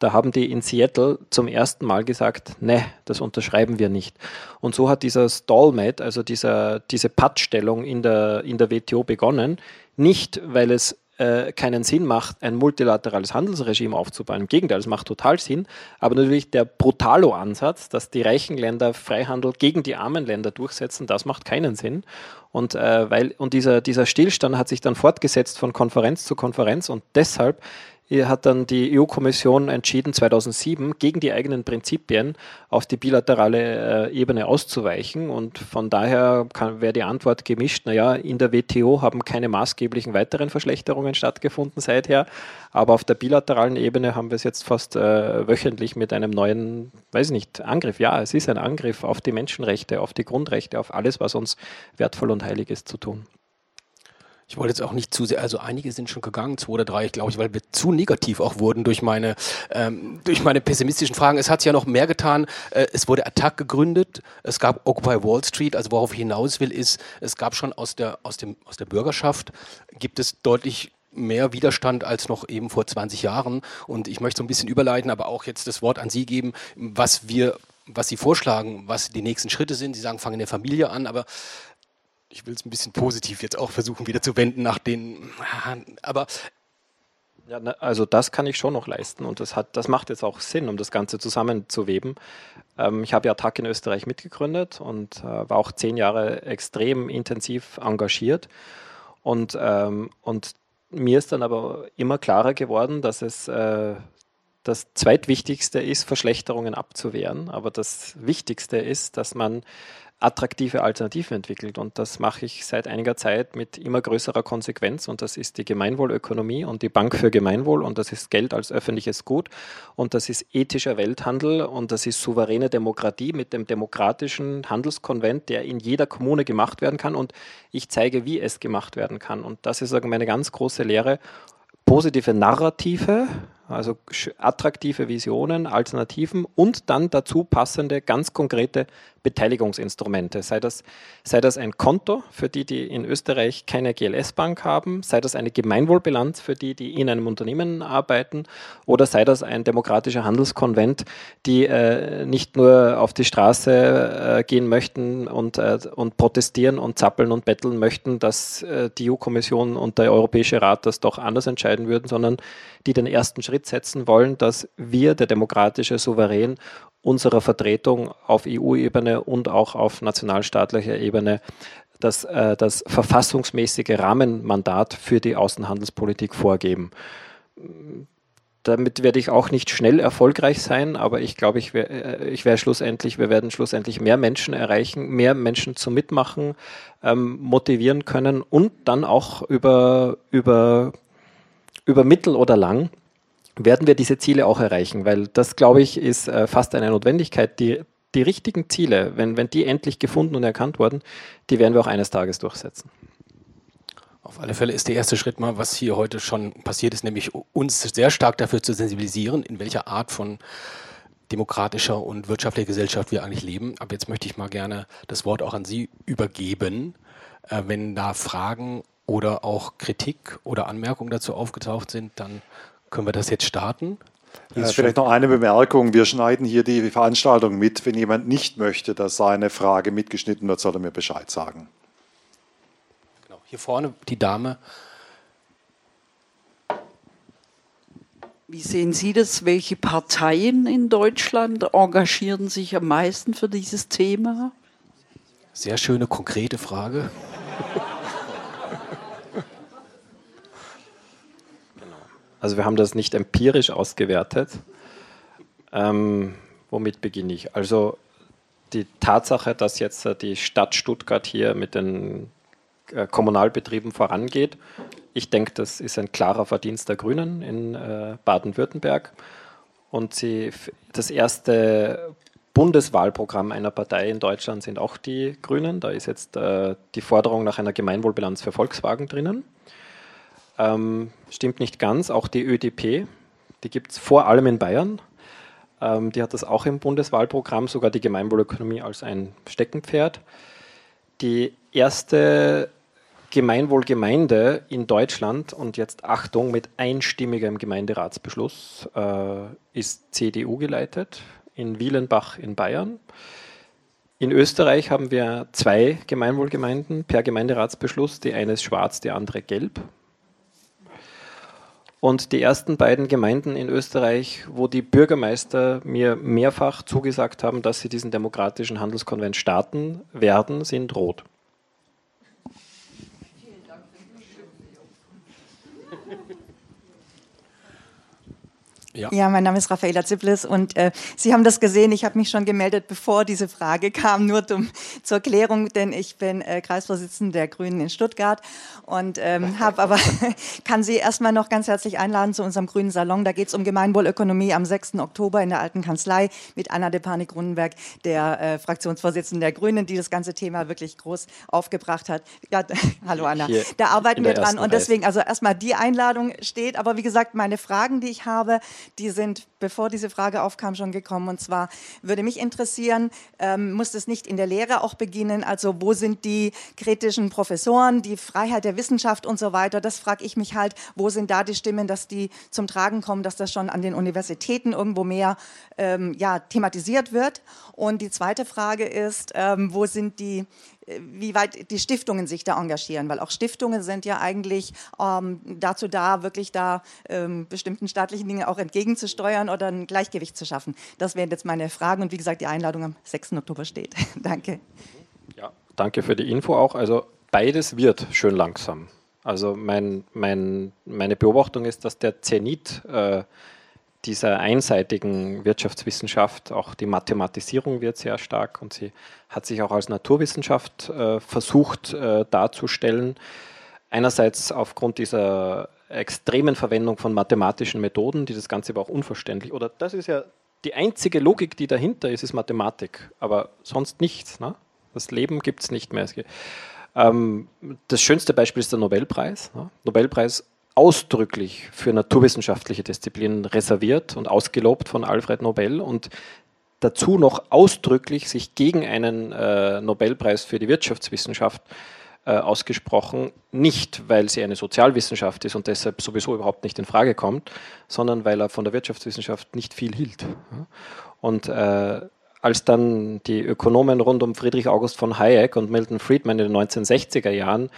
Da haben die in Seattle zum ersten Mal gesagt, ne, das unterschreiben wir nicht. Und so hat dieser Stallmate, also dieser, diese Pattstellung in der, in der WTO begonnen. Nicht, weil es äh, keinen Sinn macht, ein multilaterales Handelsregime aufzubauen. Im Gegenteil, es macht total Sinn. Aber natürlich der Brutalo-Ansatz, dass die reichen Länder Freihandel gegen die armen Länder durchsetzen, das macht keinen Sinn. Und, äh, weil, und dieser, dieser Stillstand hat sich dann fortgesetzt von Konferenz zu Konferenz und deshalb hat dann die EU-Kommission entschieden, 2007 gegen die eigenen Prinzipien auf die bilaterale äh, Ebene auszuweichen. Und von daher wäre die Antwort gemischt, naja, in der WTO haben keine maßgeblichen weiteren Verschlechterungen stattgefunden seither, aber auf der bilateralen Ebene haben wir es jetzt fast äh, wöchentlich mit einem neuen, weiß ich nicht, Angriff. Ja, es ist ein Angriff auf die Menschenrechte, auf die Grundrechte, auf alles, was uns wertvoll und heilig ist zu tun. Ich wollte jetzt auch nicht zu sehr, also einige sind schon gegangen, zwei oder drei, glaube ich, weil wir zu negativ auch wurden durch meine, ähm, durch meine pessimistischen Fragen. Es hat sich ja noch mehr getan. Äh, es wurde Attack gegründet. Es gab Occupy Wall Street. Also worauf ich hinaus will, ist, es gab schon aus der, aus dem, aus der Bürgerschaft gibt es deutlich mehr Widerstand als noch eben vor 20 Jahren. Und ich möchte so ein bisschen überleiten, aber auch jetzt das Wort an Sie geben, was wir, was Sie vorschlagen, was die nächsten Schritte sind. Sie sagen, fangen in der Familie an, aber ich will es ein bisschen positiv jetzt auch versuchen wieder zu wenden nach den, aber ja, also das kann ich schon noch leisten und das, hat, das macht jetzt auch Sinn, um das Ganze zusammenzuweben. Ähm, ich habe ja TAC in Österreich mitgegründet und äh, war auch zehn Jahre extrem intensiv engagiert. Und, ähm, und mir ist dann aber immer klarer geworden, dass es äh, das Zweitwichtigste ist, Verschlechterungen abzuwehren. Aber das Wichtigste ist, dass man attraktive Alternativen entwickelt. Und das mache ich seit einiger Zeit mit immer größerer Konsequenz. Und das ist die Gemeinwohlökonomie und die Bank für Gemeinwohl. Und das ist Geld als öffentliches Gut. Und das ist ethischer Welthandel. Und das ist souveräne Demokratie mit dem demokratischen Handelskonvent, der in jeder Kommune gemacht werden kann. Und ich zeige, wie es gemacht werden kann. Und das ist meine ganz große Lehre. Positive Narrative, also attraktive Visionen, Alternativen und dann dazu passende, ganz konkrete Beteiligungsinstrumente. Sei das, sei das ein Konto für die, die in Österreich keine GLS-Bank haben, sei das eine Gemeinwohlbilanz für die, die in einem Unternehmen arbeiten oder sei das ein demokratischer Handelskonvent, die äh, nicht nur auf die Straße äh, gehen möchten und, äh, und protestieren und zappeln und betteln möchten, dass äh, die EU-Kommission und der Europäische Rat das doch anders entscheiden würden, sondern die den ersten Schritt setzen wollen, dass wir, der demokratische Souverän, unserer Vertretung auf EU-Ebene und auch auf nationalstaatlicher Ebene das, äh, das verfassungsmäßige Rahmenmandat für die Außenhandelspolitik vorgeben. Damit werde ich auch nicht schnell erfolgreich sein, aber ich glaube, ich, wär, äh, ich werde schlussendlich, wir werden schlussendlich mehr Menschen erreichen, mehr Menschen zum Mitmachen ähm, motivieren können und dann auch über, über, über mittel oder lang werden wir diese Ziele auch erreichen, weil das, glaube ich, ist äh, fast eine Notwendigkeit. Die, die richtigen Ziele, wenn, wenn die endlich gefunden und erkannt wurden, die werden wir auch eines Tages durchsetzen. Auf alle Fälle ist der erste Schritt mal, was hier heute schon passiert ist, nämlich uns sehr stark dafür zu sensibilisieren, in welcher Art von demokratischer und wirtschaftlicher Gesellschaft wir eigentlich leben. Aber jetzt möchte ich mal gerne das Wort auch an Sie übergeben. Äh, wenn da Fragen oder auch Kritik oder Anmerkungen dazu aufgetaucht sind, dann können wir das jetzt starten? Äh, vielleicht noch eine Bemerkung. Wir schneiden hier die Veranstaltung mit. Wenn jemand nicht möchte, dass seine Frage mitgeschnitten wird, soll er mir Bescheid sagen. Genau. Hier vorne die Dame. Wie sehen Sie das? Welche Parteien in Deutschland engagieren sich am meisten für dieses Thema? Sehr schöne, konkrete Frage. Also wir haben das nicht empirisch ausgewertet. Ähm, womit beginne ich? Also die Tatsache, dass jetzt die Stadt Stuttgart hier mit den äh, Kommunalbetrieben vorangeht, ich denke, das ist ein klarer Verdienst der Grünen in äh, Baden-Württemberg. Und sie, das erste Bundeswahlprogramm einer Partei in Deutschland sind auch die Grünen. Da ist jetzt äh, die Forderung nach einer Gemeinwohlbilanz für Volkswagen drinnen. Ähm, stimmt nicht ganz. Auch die ÖDP, die gibt es vor allem in Bayern. Ähm, die hat das auch im Bundeswahlprogramm, sogar die Gemeinwohlökonomie als ein Steckenpferd. Die erste Gemeinwohlgemeinde in Deutschland und jetzt Achtung mit einstimmigem Gemeinderatsbeschluss äh, ist CDU geleitet in Wielenbach in Bayern. In Österreich haben wir zwei Gemeinwohlgemeinden per Gemeinderatsbeschluss. Die eine ist schwarz, die andere gelb. Und die ersten beiden Gemeinden in Österreich, wo die Bürgermeister mir mehrfach zugesagt haben, dass sie diesen demokratischen Handelskonvent starten werden, sind rot. Ja. ja, mein Name ist Raffaela Ziplis und äh, Sie haben das gesehen, ich habe mich schon gemeldet, bevor diese Frage [laughs] kam, nur zum, zur Klärung, denn ich bin äh, Kreisvorsitzende der Grünen in Stuttgart und ähm, [laughs] habe aber, [laughs] kann Sie erstmal noch ganz herzlich einladen zu unserem Grünen Salon. Da geht es um Gemeinwohlökonomie am 6. Oktober in der alten Kanzlei mit Anna de Panik-Rundenberg, der äh, Fraktionsvorsitzenden der Grünen, die das ganze Thema wirklich groß aufgebracht hat. Ja, hallo Anna, Hier da arbeiten wir dran und deswegen, also erstmal die Einladung steht, aber wie gesagt, meine Fragen, die ich habe, die sind, bevor diese Frage aufkam, schon gekommen. Und zwar würde mich interessieren, ähm, muss das nicht in der Lehre auch beginnen? Also wo sind die kritischen Professoren, die Freiheit der Wissenschaft und so weiter? Das frage ich mich halt, wo sind da die Stimmen, dass die zum Tragen kommen, dass das schon an den Universitäten irgendwo mehr ähm, ja, thematisiert wird? Und die zweite Frage ist, ähm, wo sind die wie weit die Stiftungen sich da engagieren, weil auch Stiftungen sind ja eigentlich ähm, dazu da, wirklich da ähm, bestimmten staatlichen Dingen auch entgegenzusteuern oder ein Gleichgewicht zu schaffen. Das wären jetzt meine Fragen und wie gesagt, die Einladung am 6. Oktober steht. [laughs] danke. Ja, danke für die Info auch. Also beides wird schön langsam. Also mein, mein, meine Beobachtung ist, dass der Zenit äh, dieser einseitigen Wirtschaftswissenschaft, auch die Mathematisierung wird sehr stark und sie hat sich auch als Naturwissenschaft äh, versucht äh, darzustellen. Einerseits aufgrund dieser extremen Verwendung von mathematischen Methoden, die das Ganze aber auch unverständlich, oder das ist ja die einzige Logik, die dahinter ist, ist Mathematik, aber sonst nichts. Ne? Das Leben gibt es nicht mehr. Ähm, das schönste Beispiel ist der Nobelpreis. Ne? Nobelpreis ausdrücklich für naturwissenschaftliche Disziplinen reserviert und ausgelobt von Alfred Nobel und dazu noch ausdrücklich sich gegen einen äh, Nobelpreis für die Wirtschaftswissenschaft äh, ausgesprochen, nicht weil sie eine Sozialwissenschaft ist und deshalb sowieso überhaupt nicht in Frage kommt, sondern weil er von der Wirtschaftswissenschaft nicht viel hielt. Und äh, als dann die Ökonomen rund um Friedrich August von Hayek und Milton Friedman in den 1960er Jahren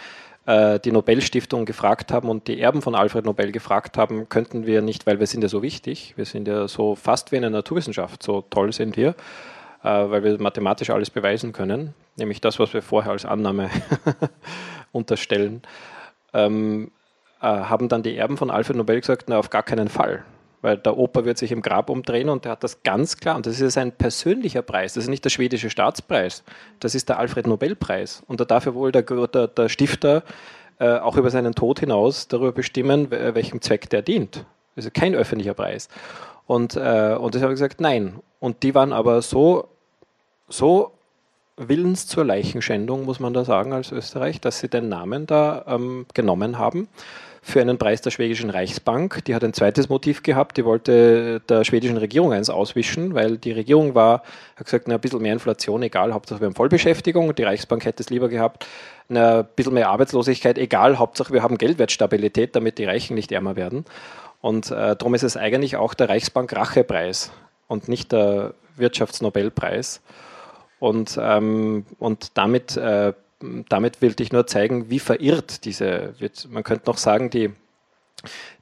äh, die Nobelstiftung gefragt haben und die Erben von Alfred Nobel gefragt haben, könnten wir nicht, weil wir sind ja so wichtig, wir sind ja so fast wie eine Naturwissenschaft, so toll sind wir, äh, weil wir mathematisch alles beweisen können, nämlich das, was wir vorher als Annahme [laughs] unterstellen, ähm, äh, haben dann die Erben von Alfred Nobel gesagt, na auf gar keinen Fall weil der Opa wird sich im Grab umdrehen und der hat das ganz klar. Und das ist ein persönlicher Preis, das ist nicht der schwedische Staatspreis, das ist der Alfred Nobelpreis. Und da darf ja wohl der, der, der Stifter äh, auch über seinen Tod hinaus darüber bestimmen, welchem Zweck der dient. Das ist kein öffentlicher Preis. Und, äh, und das habe ich gesagt, nein. Und die waren aber so, so willens zur Leichenschändung, muss man da sagen, als Österreich, dass sie den Namen da ähm, genommen haben für einen Preis der schwedischen Reichsbank. Die hat ein zweites Motiv gehabt, die wollte der schwedischen Regierung eins auswischen, weil die Regierung war, hat gesagt, na, ein bisschen mehr Inflation, egal, Hauptsache wir haben Vollbeschäftigung. Die Reichsbank hätte es lieber gehabt, na, ein bisschen mehr Arbeitslosigkeit, egal, Hauptsache wir haben Geldwertstabilität, damit die Reichen nicht ärmer werden. Und äh, darum ist es eigentlich auch der Reichsbank Rachepreis und nicht der Wirtschaftsnobelpreis. Und, ähm, und damit äh, damit will ich nur zeigen, wie verirrt diese, man könnte noch sagen, die,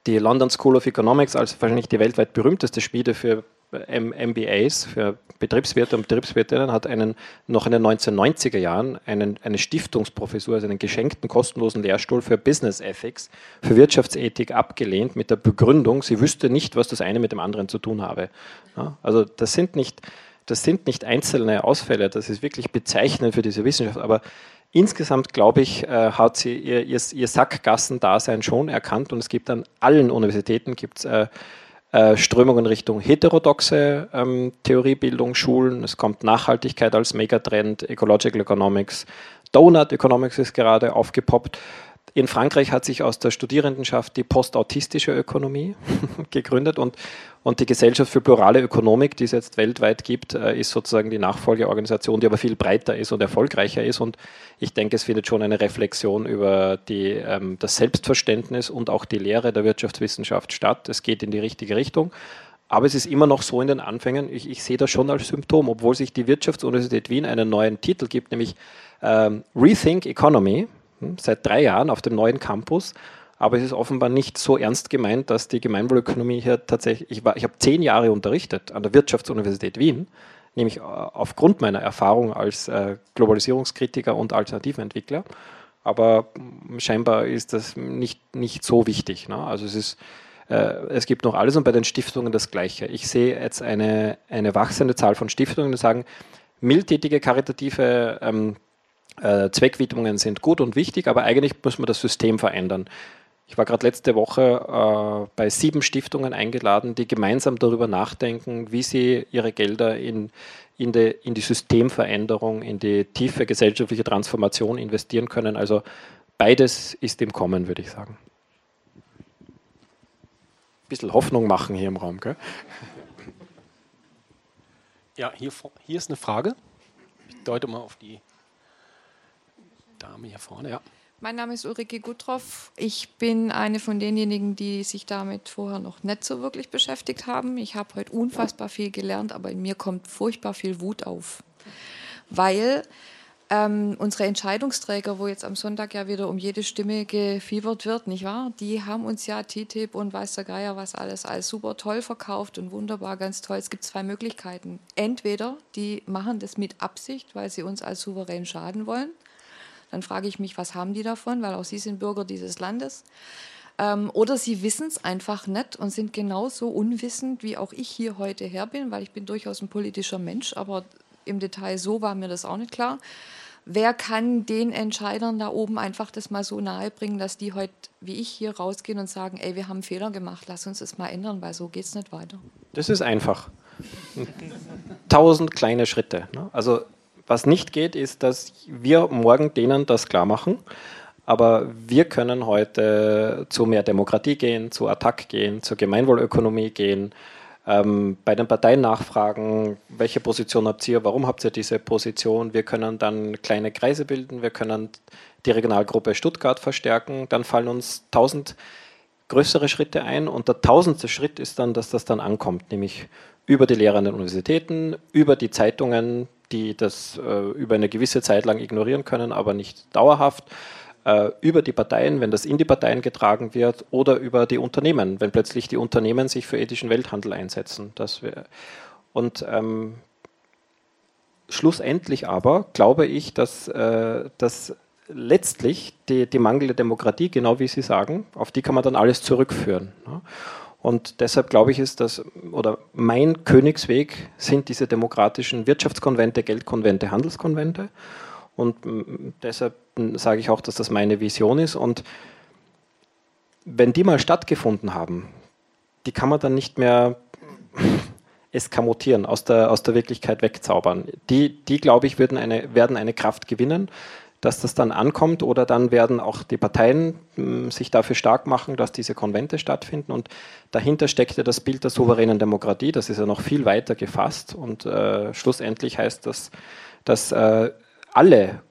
die London School of Economics als wahrscheinlich die weltweit berühmteste Schmiede für MBAs, für Betriebswirte und Betriebswirtinnen, hat einen, noch in den 1990er Jahren einen, eine Stiftungsprofessur, also einen geschenkten kostenlosen Lehrstuhl für Business Ethics, für Wirtschaftsethik abgelehnt mit der Begründung, sie wüsste nicht, was das eine mit dem anderen zu tun habe. Ja, also das sind nicht, das sind nicht einzelne Ausfälle, das ist wirklich bezeichnend für diese Wissenschaft, aber Insgesamt, glaube ich, äh, hat sie ihr, ihr, ihr Sackgassendasein schon erkannt und es gibt an allen Universitäten gibt's, äh, äh, Strömungen Richtung heterodoxe ähm, Theoriebildung, Schulen. Es kommt Nachhaltigkeit als Megatrend, Ecological Economics, Donut Economics ist gerade aufgepoppt. In Frankreich hat sich aus der Studierendenschaft die postautistische Ökonomie [laughs] gegründet und, und die Gesellschaft für plurale Ökonomik, die es jetzt weltweit gibt, äh, ist sozusagen die Nachfolgeorganisation, die aber viel breiter ist und erfolgreicher ist. Und ich denke, es findet schon eine Reflexion über die, ähm, das Selbstverständnis und auch die Lehre der Wirtschaftswissenschaft statt. Es geht in die richtige Richtung. Aber es ist immer noch so in den Anfängen, ich, ich sehe das schon als Symptom, obwohl sich die Wirtschaftsuniversität Wien einen neuen Titel gibt, nämlich ähm, Rethink Economy seit drei Jahren auf dem neuen Campus. Aber es ist offenbar nicht so ernst gemeint, dass die Gemeinwohlökonomie hier tatsächlich, ich, ich habe zehn Jahre unterrichtet an der Wirtschaftsuniversität Wien, nämlich äh, aufgrund meiner Erfahrung als äh, Globalisierungskritiker und Alternativenentwickler. Aber scheinbar ist das nicht, nicht so wichtig. Ne? Also es ist, äh, es gibt noch alles und bei den Stiftungen das Gleiche. Ich sehe jetzt eine, eine wachsende Zahl von Stiftungen, die sagen, mildtätige, karitative ähm, äh, Zweckwidmungen sind gut und wichtig, aber eigentlich muss man das System verändern. Ich war gerade letzte Woche äh, bei sieben Stiftungen eingeladen, die gemeinsam darüber nachdenken, wie sie ihre Gelder in, in, die, in die Systemveränderung, in die tiefe gesellschaftliche Transformation investieren können. Also beides ist im Kommen, würde ich sagen. Ein bisschen Hoffnung machen hier im Raum. Gell? Ja, hier, hier ist eine Frage. Ich deute mal auf die Dame hier vorne, ja. Mein Name ist Ulrike Gutroff. Ich bin eine von denjenigen, die sich damit vorher noch nicht so wirklich beschäftigt haben. Ich habe heute unfassbar viel gelernt, aber in mir kommt furchtbar viel Wut auf. Weil ähm, unsere Entscheidungsträger, wo jetzt am Sonntag ja wieder um jede Stimme gefiebert wird, nicht wahr? Die haben uns ja TTIP und weiß der Geier was alles als super toll verkauft und wunderbar, ganz toll. Es gibt zwei Möglichkeiten. Entweder die machen das mit Absicht, weil sie uns als souverän schaden wollen. Dann frage ich mich, was haben die davon? Weil auch sie sind Bürger dieses Landes. Ähm, oder sie wissen es einfach nicht und sind genauso unwissend, wie auch ich hier heute her bin, weil ich bin durchaus ein politischer Mensch, aber im Detail so war mir das auch nicht klar wer kann den Entscheidern da oben einfach das mal so nahe bringen, dass die heute, wie ich, hier rausgehen und sagen, ey, wir haben Fehler gemacht, lass uns das mal ändern, weil so geht es nicht weiter. Das ist einfach. Tausend kleine Schritte. Ne? Also was nicht geht, ist, dass wir morgen denen das klar machen. Aber wir können heute zu mehr Demokratie gehen, zu Attack gehen, zur Gemeinwohlökonomie gehen, ähm, bei den Parteien nachfragen, welche Position habt ihr, warum habt ihr diese Position. Wir können dann kleine Kreise bilden, wir können die Regionalgruppe Stuttgart verstärken, dann fallen uns tausend größere Schritte ein und der tausendste Schritt ist dann, dass das dann ankommt, nämlich über die Lehrer an den Universitäten, über die Zeitungen, die das äh, über eine gewisse Zeit lang ignorieren können, aber nicht dauerhaft äh, über die Parteien, wenn das in die Parteien getragen wird, oder über die Unternehmen, wenn plötzlich die Unternehmen sich für ethischen Welthandel einsetzen. Das und ähm, schlussendlich aber glaube ich, dass, äh, dass letztlich die, die mangelnde Demokratie, genau wie Sie sagen, auf die kann man dann alles zurückführen. Ne? Und deshalb glaube ich, ist das, oder mein Königsweg sind diese demokratischen Wirtschaftskonvente, Geldkonvente, Handelskonvente. Und deshalb sage ich auch, dass das meine Vision ist. Und wenn die mal stattgefunden haben, die kann man dann nicht mehr [laughs] eskamotieren, aus der, aus der Wirklichkeit wegzaubern. Die, die glaube ich, würden eine, werden eine Kraft gewinnen, dass das dann ankommt oder dann werden auch die Parteien sich dafür stark machen, dass diese Konvente stattfinden. Und dahinter steckt ja das Bild der souveränen Demokratie, das ist ja noch viel weiter gefasst und äh, schlussendlich heißt das, dass äh, alle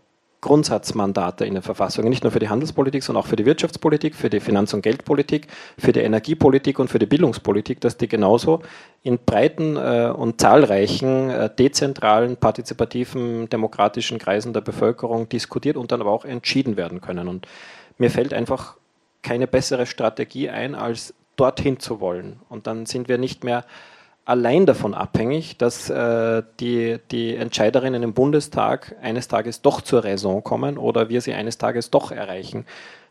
Grundsatzmandate in der Verfassung, nicht nur für die Handelspolitik, sondern auch für die Wirtschaftspolitik, für die Finanz- und Geldpolitik, für die Energiepolitik und für die Bildungspolitik, dass die genauso in breiten äh, und zahlreichen äh, dezentralen, partizipativen, demokratischen Kreisen der Bevölkerung diskutiert und dann aber auch entschieden werden können. Und mir fällt einfach keine bessere Strategie ein, als dorthin zu wollen. Und dann sind wir nicht mehr allein davon abhängig, dass äh, die, die Entscheiderinnen im Bundestag eines Tages doch zur Raison kommen oder wir sie eines Tages doch erreichen.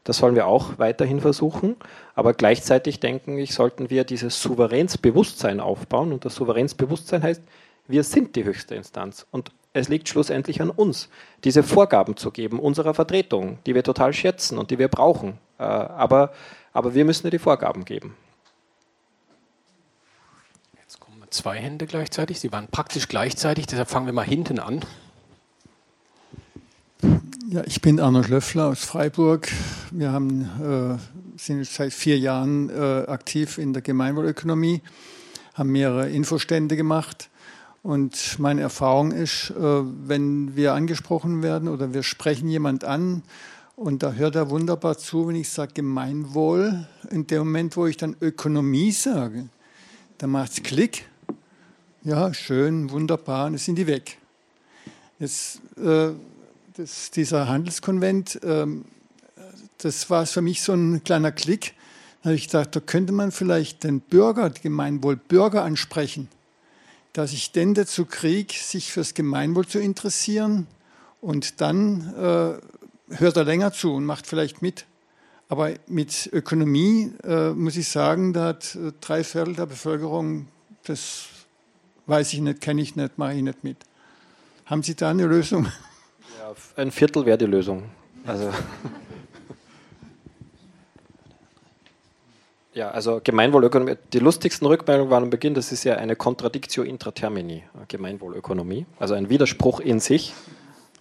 Das sollen wir auch weiterhin versuchen, aber gleichzeitig denken ich, sollten wir dieses Souveränsbewusstsein aufbauen und das Souveränsbewusstsein heißt, wir sind die höchste Instanz und es liegt schlussendlich an uns, diese Vorgaben zu geben unserer Vertretung, die wir total schätzen und die wir brauchen. Äh, aber, aber wir müssen ja die Vorgaben geben zwei Hände gleichzeitig. Sie waren praktisch gleichzeitig, deshalb fangen wir mal hinten an. Ja, ich bin Arno Schlöffler aus Freiburg. Wir haben, äh, sind seit vier Jahren äh, aktiv in der Gemeinwohlökonomie, haben mehrere Infostände gemacht. Und meine Erfahrung ist, äh, wenn wir angesprochen werden oder wir sprechen jemand an und da hört er wunderbar zu, wenn ich sage Gemeinwohl, in dem Moment, wo ich dann Ökonomie sage, dann macht es Klick ja, schön, wunderbar, und jetzt sind die weg. Jetzt, äh, das, dieser Handelskonvent, äh, das war für mich so ein kleiner Klick. Da habe ich gedacht, da könnte man vielleicht den Bürger, die Gemeinwohl Bürger ansprechen, dass ich denn dazu kriege, sich fürs Gemeinwohl zu interessieren und dann äh, hört er länger zu und macht vielleicht mit. Aber mit Ökonomie äh, muss ich sagen, da hat äh, drei Viertel der Bevölkerung das weiß ich nicht, kenne ich nicht, mache ich nicht mit. Haben Sie da eine Lösung? Ja, ein Viertel wäre die Lösung. Also. Ja, also Gemeinwohlökonomie, die lustigsten Rückmeldungen waren am Beginn, das ist ja eine Contradictio intra termini, Gemeinwohlökonomie, also ein Widerspruch in sich.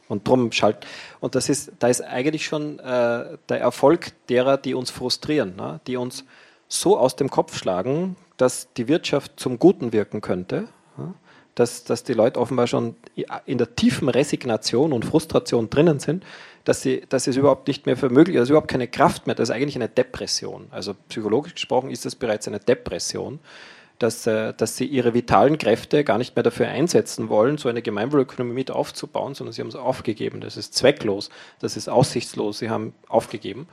Und drum schalt. Und das ist, da ist eigentlich schon äh, der Erfolg derer, die uns frustrieren, ne? die uns so aus dem Kopf schlagen, dass die Wirtschaft zum Guten wirken könnte, dass, dass die Leute offenbar schon in der tiefen Resignation und Frustration drinnen sind, dass, sie, dass es überhaupt nicht mehr für möglich ist, also überhaupt keine Kraft mehr, das ist eigentlich eine Depression. Also psychologisch gesprochen ist das bereits eine Depression, dass, äh, dass sie ihre vitalen Kräfte gar nicht mehr dafür einsetzen wollen, so eine Gemeinwohlökonomie mit aufzubauen, sondern sie haben es aufgegeben. Das ist zwecklos, das ist aussichtslos, sie haben aufgegeben.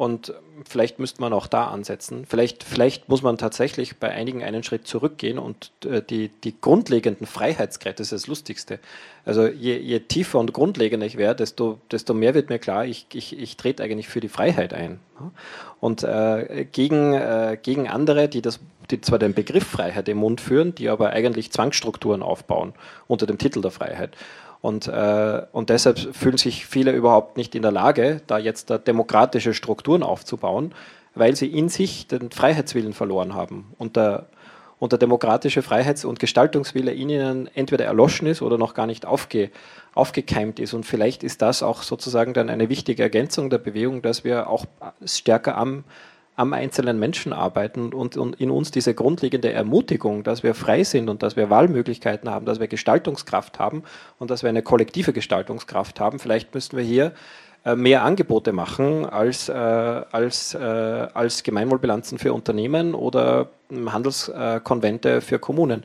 Und vielleicht müsste man auch da ansetzen. Vielleicht, vielleicht muss man tatsächlich bei einigen einen Schritt zurückgehen und äh, die, die grundlegenden Freiheitskräfte, das ist das Lustigste. Also je, je tiefer und grundlegender ich wäre, desto, desto mehr wird mir klar, ich, ich, ich trete eigentlich für die Freiheit ein. Und äh, gegen, äh, gegen andere, die, das, die zwar den Begriff Freiheit im Mund führen, die aber eigentlich Zwangsstrukturen aufbauen unter dem Titel der Freiheit. Und, äh, und deshalb fühlen sich viele überhaupt nicht in der Lage, da jetzt demokratische Strukturen aufzubauen, weil sie in sich den Freiheitswillen verloren haben. Und der, und der demokratische Freiheits- und Gestaltungswille in ihnen entweder erloschen ist oder noch gar nicht aufge, aufgekeimt ist. Und vielleicht ist das auch sozusagen dann eine wichtige Ergänzung der Bewegung, dass wir auch stärker am am einzelnen Menschen arbeiten und, und, in uns diese grundlegende Ermutigung, dass wir frei sind und dass wir Wahlmöglichkeiten haben, dass wir Gestaltungskraft haben und dass wir eine kollektive Gestaltungskraft haben. Vielleicht müssten wir hier äh, mehr Angebote machen als, äh, als, äh, als Gemeinwohlbilanzen für Unternehmen oder Handelskonvente für Kommunen.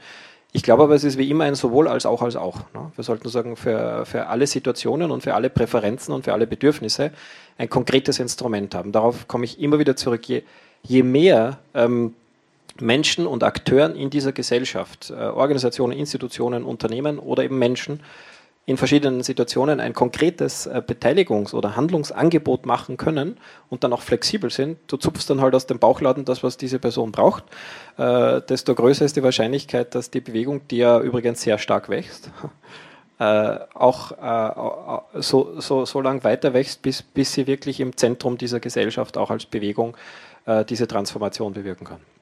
Ich glaube aber, es ist wie immer ein sowohl als auch als auch. Ne? Wir sollten sagen, für, für alle Situationen und für alle Präferenzen und für alle Bedürfnisse ein konkretes Instrument haben. Darauf komme ich immer wieder zurück. Je, je mehr ähm, Menschen und Akteuren in dieser Gesellschaft, äh, Organisationen, Institutionen, Unternehmen oder eben Menschen in verschiedenen Situationen ein konkretes äh, Beteiligungs- oder Handlungsangebot machen können und dann auch flexibel sind, du zupfst dann halt aus dem Bauchladen das, was diese Person braucht, äh, desto größer ist die Wahrscheinlichkeit, dass die Bewegung, die ja übrigens sehr stark wächst, [laughs] äh, auch äh, so, so, so lang weiter wächst, bis, bis sie wirklich im Zentrum dieser Gesellschaft auch als Bewegung äh, diese Transformation bewirken kann.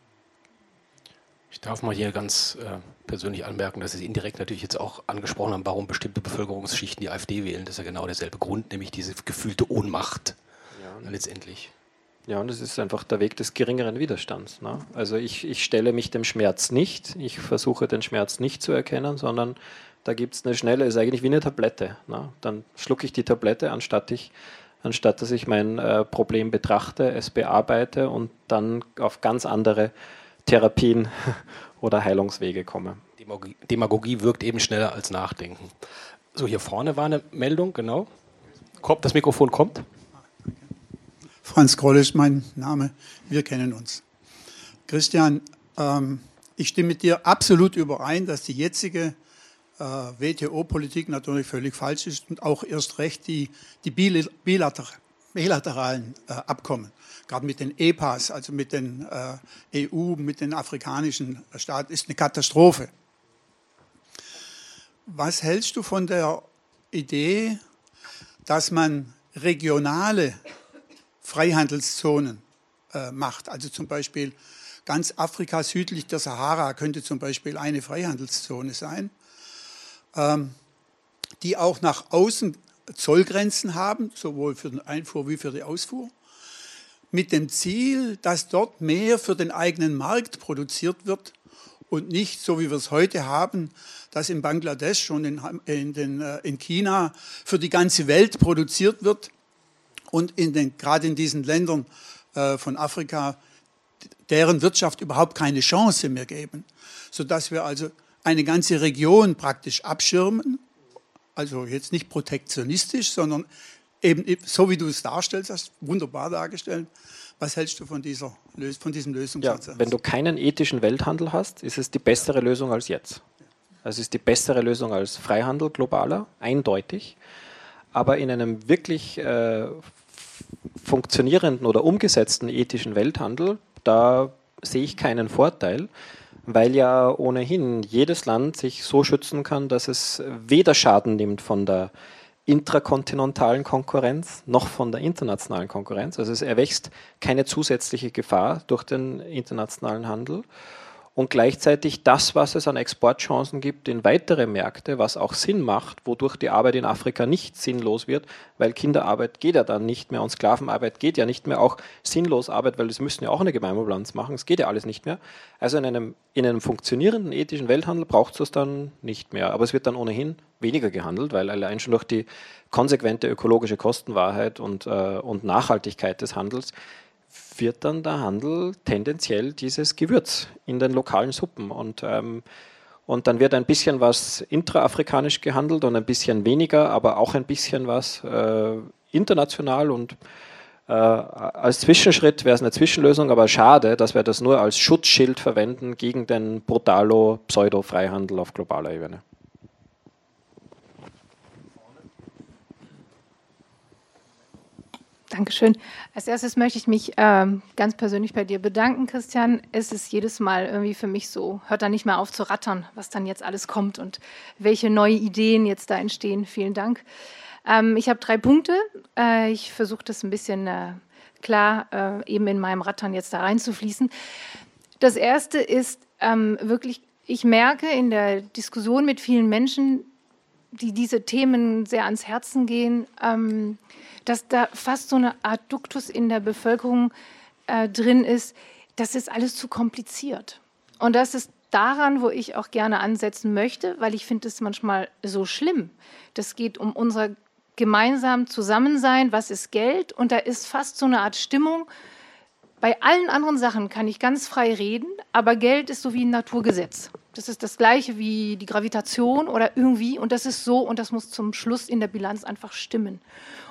Ich darf mal hier ganz äh, persönlich anmerken, dass Sie indirekt natürlich jetzt auch angesprochen haben, warum bestimmte Bevölkerungsschichten die AfD wählen. Das ist ja genau derselbe Grund, nämlich diese gefühlte Ohnmacht ja. letztendlich. Ja, und das ist einfach der Weg des geringeren Widerstands. Ne? Also ich, ich stelle mich dem Schmerz nicht, ich versuche den Schmerz nicht zu erkennen, sondern da gibt es eine schnelle, ist eigentlich wie eine Tablette. Ne? Dann schlucke ich die Tablette, anstatt ich anstatt dass ich mein äh, Problem betrachte, es bearbeite und dann auf ganz andere Therapien [laughs] oder Heilungswege komme. Demagogie, Demagogie wirkt eben schneller als Nachdenken. So, hier vorne war eine Meldung, genau. Das Mikrofon kommt. Franz Kroll ist mein Name. Wir kennen uns. Christian, ähm, ich stimme mit dir absolut überein, dass die jetzige äh, WTO-Politik natürlich völlig falsch ist und auch erst recht die, die bilateralen äh, Abkommen gerade mit den EPAs, also mit den äh, EU, mit den afrikanischen Staaten, ist eine Katastrophe. Was hältst du von der Idee, dass man regionale Freihandelszonen äh, macht? Also zum Beispiel ganz Afrika südlich der Sahara könnte zum Beispiel eine Freihandelszone sein, ähm, die auch nach außen Zollgrenzen haben, sowohl für den Einfuhr wie für die Ausfuhr mit dem Ziel, dass dort mehr für den eigenen Markt produziert wird und nicht so wie wir es heute haben, dass in Bangladesch und in, in, den, äh, in China für die ganze Welt produziert wird und in den, gerade in diesen Ländern äh, von Afrika deren Wirtschaft überhaupt keine Chance mehr geben, sodass wir also eine ganze Region praktisch abschirmen, also jetzt nicht protektionistisch, sondern eben so wie du es darstellst, hast wunderbar dargestellt. Was hältst du von, dieser, von diesem Lösungsansatz? Ja, wenn du keinen ethischen Welthandel hast, ist es die bessere Lösung als jetzt. Es ist die bessere Lösung als Freihandel globaler, eindeutig. Aber in einem wirklich äh, funktionierenden oder umgesetzten ethischen Welthandel, da sehe ich keinen Vorteil, weil ja ohnehin jedes Land sich so schützen kann, dass es weder Schaden nimmt von der intrakontinentalen Konkurrenz noch von der internationalen Konkurrenz. Also es erwächst keine zusätzliche Gefahr durch den internationalen Handel und gleichzeitig das, was es an Exportchancen gibt in weitere Märkte, was auch Sinn macht, wodurch die Arbeit in Afrika nicht sinnlos wird, weil Kinderarbeit geht ja dann nicht mehr und Sklavenarbeit geht ja nicht mehr, auch sinnlos Arbeit, weil das müssen ja auch eine Gemeinwohlbilanz machen, es geht ja alles nicht mehr. Also in einem, in einem funktionierenden ethischen Welthandel braucht es dann nicht mehr, aber es wird dann ohnehin weniger gehandelt, weil allein schon durch die konsequente ökologische Kostenwahrheit und, äh, und Nachhaltigkeit des Handels wird dann der Handel tendenziell dieses Gewürz in den lokalen Suppen. Und, ähm, und dann wird ein bisschen was intraafrikanisch gehandelt und ein bisschen weniger, aber auch ein bisschen was äh, international. Und äh, als Zwischenschritt wäre es eine Zwischenlösung, aber schade, dass wir das nur als Schutzschild verwenden gegen den brutalo Pseudo-Freihandel auf globaler Ebene. Dankeschön. Als erstes möchte ich mich ähm, ganz persönlich bei dir bedanken, Christian. Es ist jedes Mal irgendwie für mich so, hört da nicht mehr auf zu rattern, was dann jetzt alles kommt und welche neue Ideen jetzt da entstehen. Vielen Dank. Ähm, ich habe drei Punkte. Äh, ich versuche das ein bisschen äh, klar äh, eben in meinem Rattern jetzt da reinzufließen. Das erste ist ähm, wirklich, ich merke in der Diskussion mit vielen Menschen, die diese Themen sehr ans Herzen gehen, ähm, dass da fast so eine Art Duktus in der Bevölkerung äh, drin ist, das ist alles zu kompliziert. Und das ist daran, wo ich auch gerne ansetzen möchte, weil ich finde es manchmal so schlimm. Das geht um unser gemeinsam Zusammensein, was ist Geld? Und da ist fast so eine Art Stimmung. Bei allen anderen Sachen kann ich ganz frei reden, aber Geld ist so wie ein Naturgesetz. Das ist das gleiche wie die Gravitation oder irgendwie und das ist so und das muss zum Schluss in der Bilanz einfach stimmen.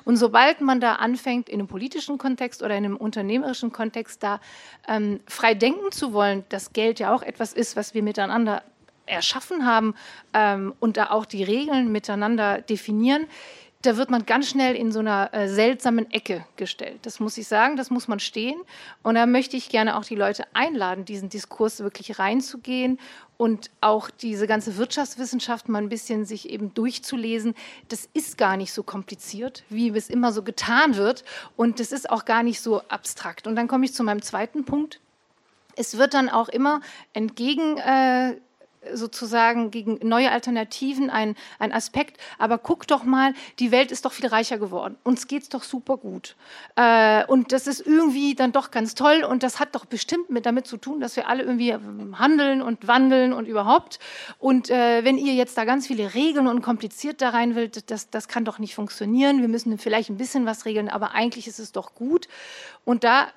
Und sobald man da anfängt, in einem politischen Kontext oder in einem unternehmerischen Kontext da ähm, frei denken zu wollen, dass Geld ja auch etwas ist, was wir miteinander erschaffen haben ähm, und da auch die Regeln miteinander definieren, da wird man ganz schnell in so einer äh, seltsamen Ecke gestellt. Das muss ich sagen, das muss man stehen. Und da möchte ich gerne auch die Leute einladen, diesen Diskurs wirklich reinzugehen und auch diese ganze Wirtschaftswissenschaft mal ein bisschen sich eben durchzulesen. Das ist gar nicht so kompliziert, wie es immer so getan wird. Und das ist auch gar nicht so abstrakt. Und dann komme ich zu meinem zweiten Punkt. Es wird dann auch immer entgegen äh, sozusagen gegen neue Alternativen ein, ein Aspekt. Aber guck doch mal, die Welt ist doch viel reicher geworden. Uns geht es doch super gut. Äh, und das ist irgendwie dann doch ganz toll. Und das hat doch bestimmt mit damit zu tun, dass wir alle irgendwie ähm, handeln und wandeln und überhaupt. Und äh, wenn ihr jetzt da ganz viele Regeln und kompliziert da rein wollt, das, das kann doch nicht funktionieren. Wir müssen vielleicht ein bisschen was regeln, aber eigentlich ist es doch gut. Und da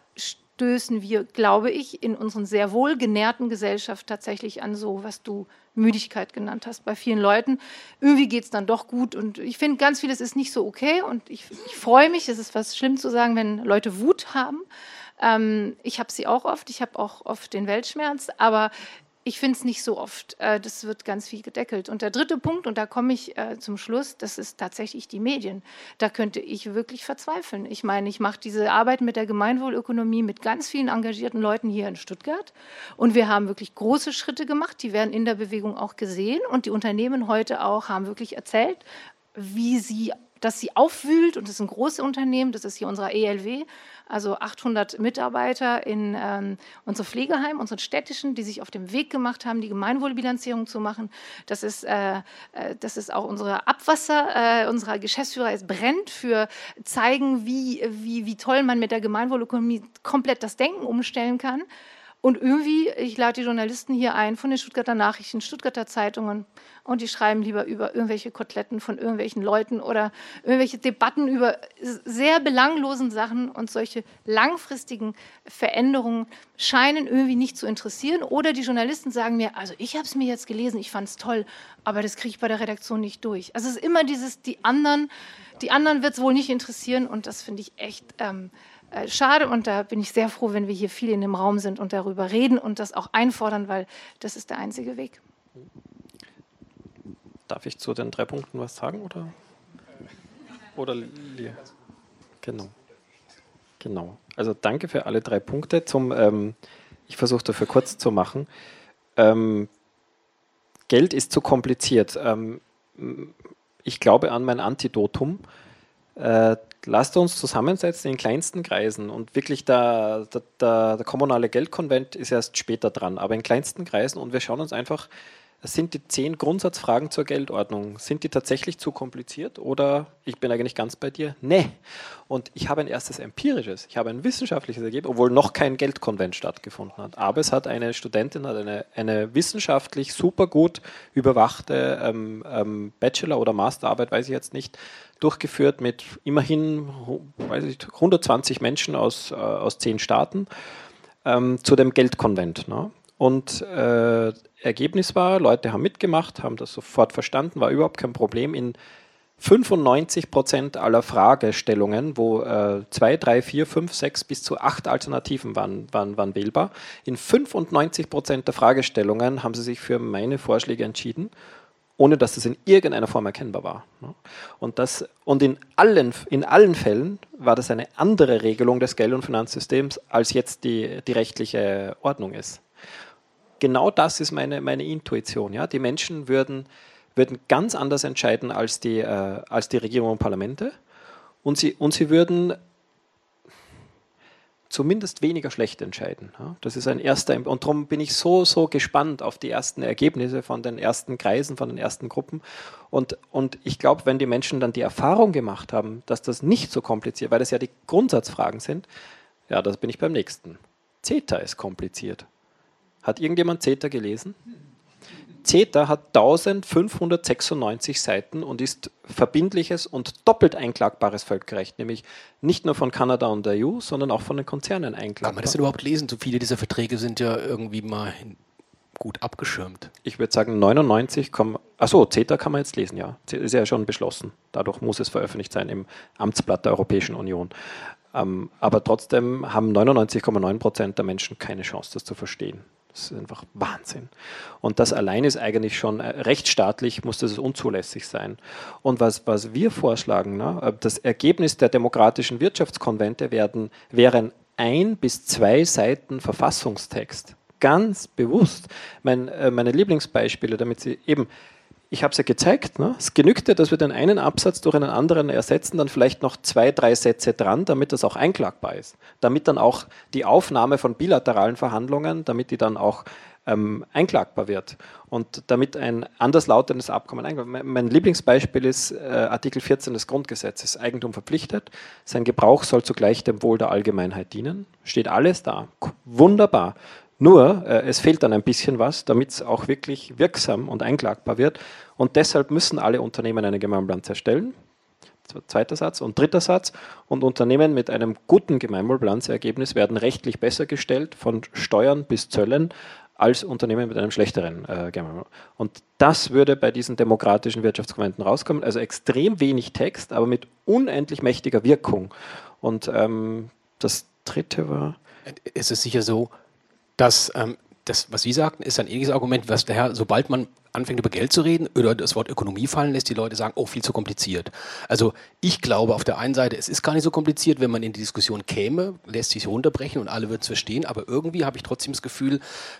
stößen wir, glaube ich, in unseren sehr wohlgenährten Gesellschaft tatsächlich an so, was du Müdigkeit genannt hast bei vielen Leuten. Irgendwie geht es dann doch gut und ich finde, ganz vieles ist nicht so okay und ich, ich freue mich, es ist was schlimm zu sagen, wenn Leute Wut haben. Ähm, ich habe sie auch oft, ich habe auch oft den Weltschmerz, aber ich finde es nicht so oft. Äh, das wird ganz viel gedeckelt. Und der dritte Punkt, und da komme ich äh, zum Schluss, das ist tatsächlich die Medien. Da könnte ich wirklich verzweifeln. Ich meine, ich mache diese Arbeit mit der Gemeinwohlökonomie mit ganz vielen engagierten Leuten hier in Stuttgart. Und wir haben wirklich große Schritte gemacht. Die werden in der Bewegung auch gesehen. Und die Unternehmen heute auch haben wirklich erzählt, wie sie dass sie aufwühlt und das ist ein großes Unternehmen, das ist hier unser ELW, also 800 Mitarbeiter in ähm, unserem Pflegeheim, unseren städtischen, die sich auf dem Weg gemacht haben, die Gemeinwohlbilanzierung zu machen. Das ist, äh, äh, das ist auch unsere Abwasser, äh, unser Geschäftsführer ist brennt für zeigen, wie, wie, wie toll man mit der Gemeinwohlökonomie komplett das Denken umstellen kann. Und irgendwie, ich lade die Journalisten hier ein von den Stuttgarter Nachrichten, Stuttgarter Zeitungen und die schreiben lieber über irgendwelche Koteletten von irgendwelchen Leuten oder irgendwelche Debatten über sehr belanglosen Sachen und solche langfristigen Veränderungen scheinen irgendwie nicht zu interessieren. Oder die Journalisten sagen mir, also ich habe es mir jetzt gelesen, ich fand es toll, aber das kriege ich bei der Redaktion nicht durch. Also es ist immer dieses, die anderen, die anderen wird es wohl nicht interessieren und das finde ich echt. Ähm, äh, schade und da bin ich sehr froh, wenn wir hier viel in dem Raum sind und darüber reden und das auch einfordern, weil das ist der einzige Weg. Darf ich zu den drei Punkten was sagen oder? Oder genau. Genau. Also danke für alle drei Punkte. Zum, ähm, ich versuche dafür kurz zu machen. Ähm, Geld ist zu kompliziert. Ähm, ich glaube an mein Antidotum. Äh, lasst uns zusammensetzen in kleinsten Kreisen und wirklich der, der, der, kommunale Geldkonvent ist erst später dran, aber in kleinsten Kreisen und wir schauen uns einfach sind die zehn Grundsatzfragen zur Geldordnung, sind die tatsächlich zu kompliziert oder ich bin eigentlich ganz bei dir? Nee. Und ich habe ein erstes empirisches, ich habe ein wissenschaftliches Ergebnis, obwohl noch kein Geldkonvent stattgefunden hat. Aber es hat eine Studentin, hat eine, eine wissenschaftlich super gut überwachte ähm, ähm, Bachelor- oder Masterarbeit, weiß ich jetzt nicht, durchgeführt mit immerhin weiß ich, 120 Menschen aus, äh, aus zehn Staaten ähm, zu dem Geldkonvent. Ne? Und äh, Ergebnis war, Leute haben mitgemacht, haben das sofort verstanden, war überhaupt kein Problem. In 95 Prozent aller Fragestellungen, wo äh, zwei, drei, vier, fünf, sechs bis zu acht Alternativen waren, waren, waren wählbar, in 95 Prozent der Fragestellungen haben sie sich für meine Vorschläge entschieden ohne dass das in irgendeiner Form erkennbar war. Und, das, und in, allen, in allen Fällen war das eine andere Regelung des Geld- und Finanzsystems, als jetzt die, die rechtliche Ordnung ist. Genau das ist meine, meine Intuition. Ja? Die Menschen würden, würden ganz anders entscheiden als die, äh, als die Regierung und Parlamente und sie, und sie würden zumindest weniger schlecht entscheiden. Das ist ein erster, und darum bin ich so, so gespannt auf die ersten Ergebnisse von den ersten Kreisen, von den ersten Gruppen. Und, und ich glaube, wenn die Menschen dann die Erfahrung gemacht haben, dass das nicht so kompliziert, weil das ja die Grundsatzfragen sind, ja, das bin ich beim nächsten. CETA ist kompliziert. Hat irgendjemand CETA gelesen? CETA hat 1596 Seiten und ist verbindliches und doppelt einklagbares Völkerrecht, nämlich nicht nur von Kanada und der EU, sondern auch von den Konzernen einklagbar. Kann man das denn überhaupt lesen? So viele dieser Verträge sind ja irgendwie mal gut abgeschirmt. Ich würde sagen 99, achso, CETA kann man jetzt lesen, ja. Ist ja schon beschlossen. Dadurch muss es veröffentlicht sein im Amtsblatt der Europäischen Union. Ähm, aber trotzdem haben 99,9 Prozent der Menschen keine Chance, das zu verstehen. Das ist einfach Wahnsinn. Und das allein ist eigentlich schon äh, rechtsstaatlich, muss das unzulässig sein. Und was, was wir vorschlagen, ne, äh, das Ergebnis der demokratischen Wirtschaftskonvente werden, wären ein bis zwei Seiten Verfassungstext. Ganz bewusst. Mein, äh, meine Lieblingsbeispiele, damit Sie eben ich habe es ja gezeigt, ne? es genügte, dass wir den einen Absatz durch einen anderen ersetzen, dann vielleicht noch zwei, drei Sätze dran, damit das auch einklagbar ist. Damit dann auch die Aufnahme von bilateralen Verhandlungen, damit die dann auch ähm, einklagbar wird. Und damit ein anderslautendes Abkommen einklagbar Mein Lieblingsbeispiel ist äh, Artikel 14 des Grundgesetzes, Eigentum verpflichtet. Sein Gebrauch soll zugleich dem Wohl der Allgemeinheit dienen. Steht alles da. Wunderbar. Nur, äh, es fehlt dann ein bisschen was, damit es auch wirklich wirksam und einklagbar wird. Und deshalb müssen alle Unternehmen eine Gemeinwohlbilanz erstellen. Zweiter Satz. Und dritter Satz. Und Unternehmen mit einem guten Gemeinwohlbilanzergebnis werden rechtlich besser gestellt, von Steuern bis Zöllen, als Unternehmen mit einem schlechteren äh, Gemeinwohl. Und das würde bei diesen demokratischen Wirtschaftsgemeinden rauskommen. Also extrem wenig Text, aber mit unendlich mächtiger Wirkung. Und ähm, das dritte war. Es ist sicher so, dass ähm, das, was Sie sagten, ist ein ähnliches Argument, was daher, sobald man anfängt über Geld zu reden oder das Wort Ökonomie fallen lässt, die Leute sagen, oh, viel zu kompliziert. Also ich glaube auf der einen Seite, es ist gar nicht so kompliziert, wenn man in die Diskussion käme, lässt sich runterbrechen und alle würden es verstehen, aber irgendwie habe ich trotzdem das Gefühl,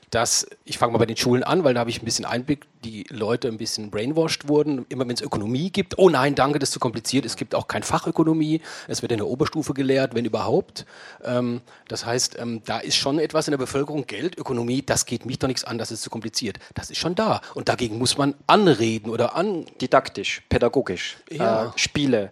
dass, ich fange mal bei den Schulen an, weil da habe ich ein bisschen Einblick, die Leute ein bisschen brainwashed wurden, immer wenn es Ökonomie gibt, oh nein, danke, das ist zu kompliziert, es gibt auch kein Fachökonomie, es wird in der Oberstufe gelehrt, wenn überhaupt. Ähm, das heißt, ähm, da ist schon etwas in der Bevölkerung, Geld, Ökonomie, das geht mich doch nichts an, das ist zu kompliziert. Das ist schon da und dagegen muss man anreden oder an. Didaktisch, pädagogisch, ja. äh, Spiele,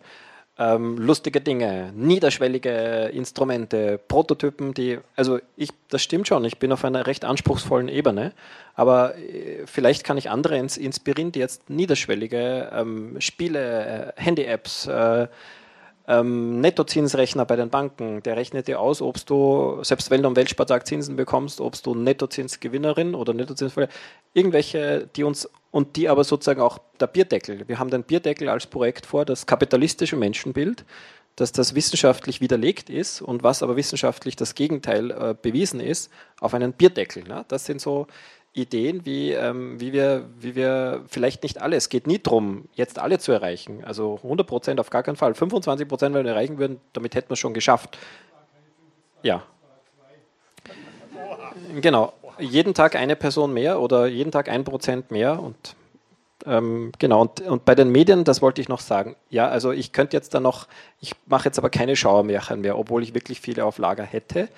ähm, lustige Dinge, niederschwellige Instrumente, Prototypen, die, also ich, das stimmt schon, ich bin auf einer recht anspruchsvollen Ebene, aber äh, vielleicht kann ich andere ins, inspirieren, die jetzt niederschwellige ähm, Spiele, äh, Handy-Apps, äh, ähm, Nettozinsrechner bei den Banken, der rechnet dir aus, ob du, selbst wenn du am Weltspartag Zinsen bekommst, ob du Nettozinsgewinnerin oder Nettozinsverlierer, irgendwelche, die uns, und die aber sozusagen auch der Bierdeckel. Wir haben den Bierdeckel als Projekt vor, das kapitalistische Menschenbild, dass das wissenschaftlich widerlegt ist und was aber wissenschaftlich das Gegenteil äh, bewiesen ist, auf einen Bierdeckel. Ne? Das sind so Ideen, wie, ähm, wie, wir, wie wir vielleicht nicht alle, es geht nie darum, jetzt alle zu erreichen. Also 100 Prozent auf gar keinen Fall. 25 Prozent, wenn wir erreichen würden, damit hätten wir es schon geschafft. Ja. Genau. Jeden Tag eine Person mehr oder jeden Tag ein Prozent mehr und ähm, genau, und, und bei den Medien, das wollte ich noch sagen. Ja, also ich könnte jetzt da noch, ich mache jetzt aber keine Schauermärchen mehr, obwohl ich wirklich viele auf Lager hätte.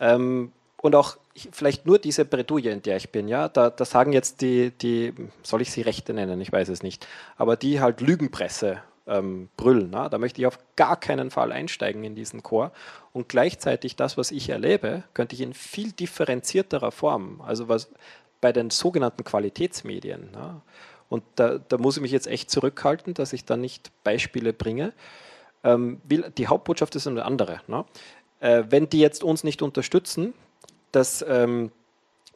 Ähm, und auch vielleicht nur diese Bredouille, in der ich bin, ja, da, da sagen jetzt die, die, soll ich sie Rechte nennen, ich weiß es nicht, aber die halt Lügenpresse ähm, brüllen. Na? Da möchte ich auf gar keinen Fall einsteigen in diesen Chor. Und gleichzeitig das, was ich erlebe, könnte ich in viel differenzierterer Form, also was bei den sogenannten Qualitätsmedien. Na? Und da, da, muss ich mich jetzt echt zurückhalten, dass ich da nicht Beispiele bringe. Ähm, die Hauptbotschaft ist eine andere. Ne? Wenn die jetzt uns nicht unterstützen, dass, ähm,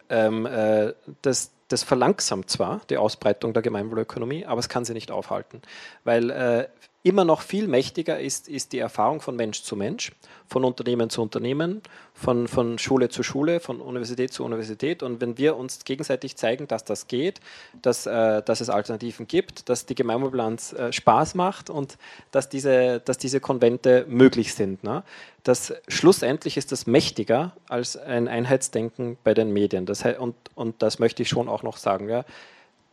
ähm, äh, das, das verlangsamt zwar die Ausbreitung der Gemeinwohlökonomie, aber es kann sie nicht aufhalten, weil äh, immer noch viel mächtiger ist, ist die Erfahrung von Mensch zu Mensch, von Unternehmen zu Unternehmen, von, von Schule zu Schule, von Universität zu Universität. Und wenn wir uns gegenseitig zeigen, dass das geht, dass, äh, dass es Alternativen gibt, dass die Gemeinwohlbilanz äh, Spaß macht und dass diese, dass diese Konvente möglich sind, ne? dass schlussendlich ist das mächtiger als ein Einheitsdenken bei den Medien. Das, und, und das möchte ich schon auch noch sagen. Ja?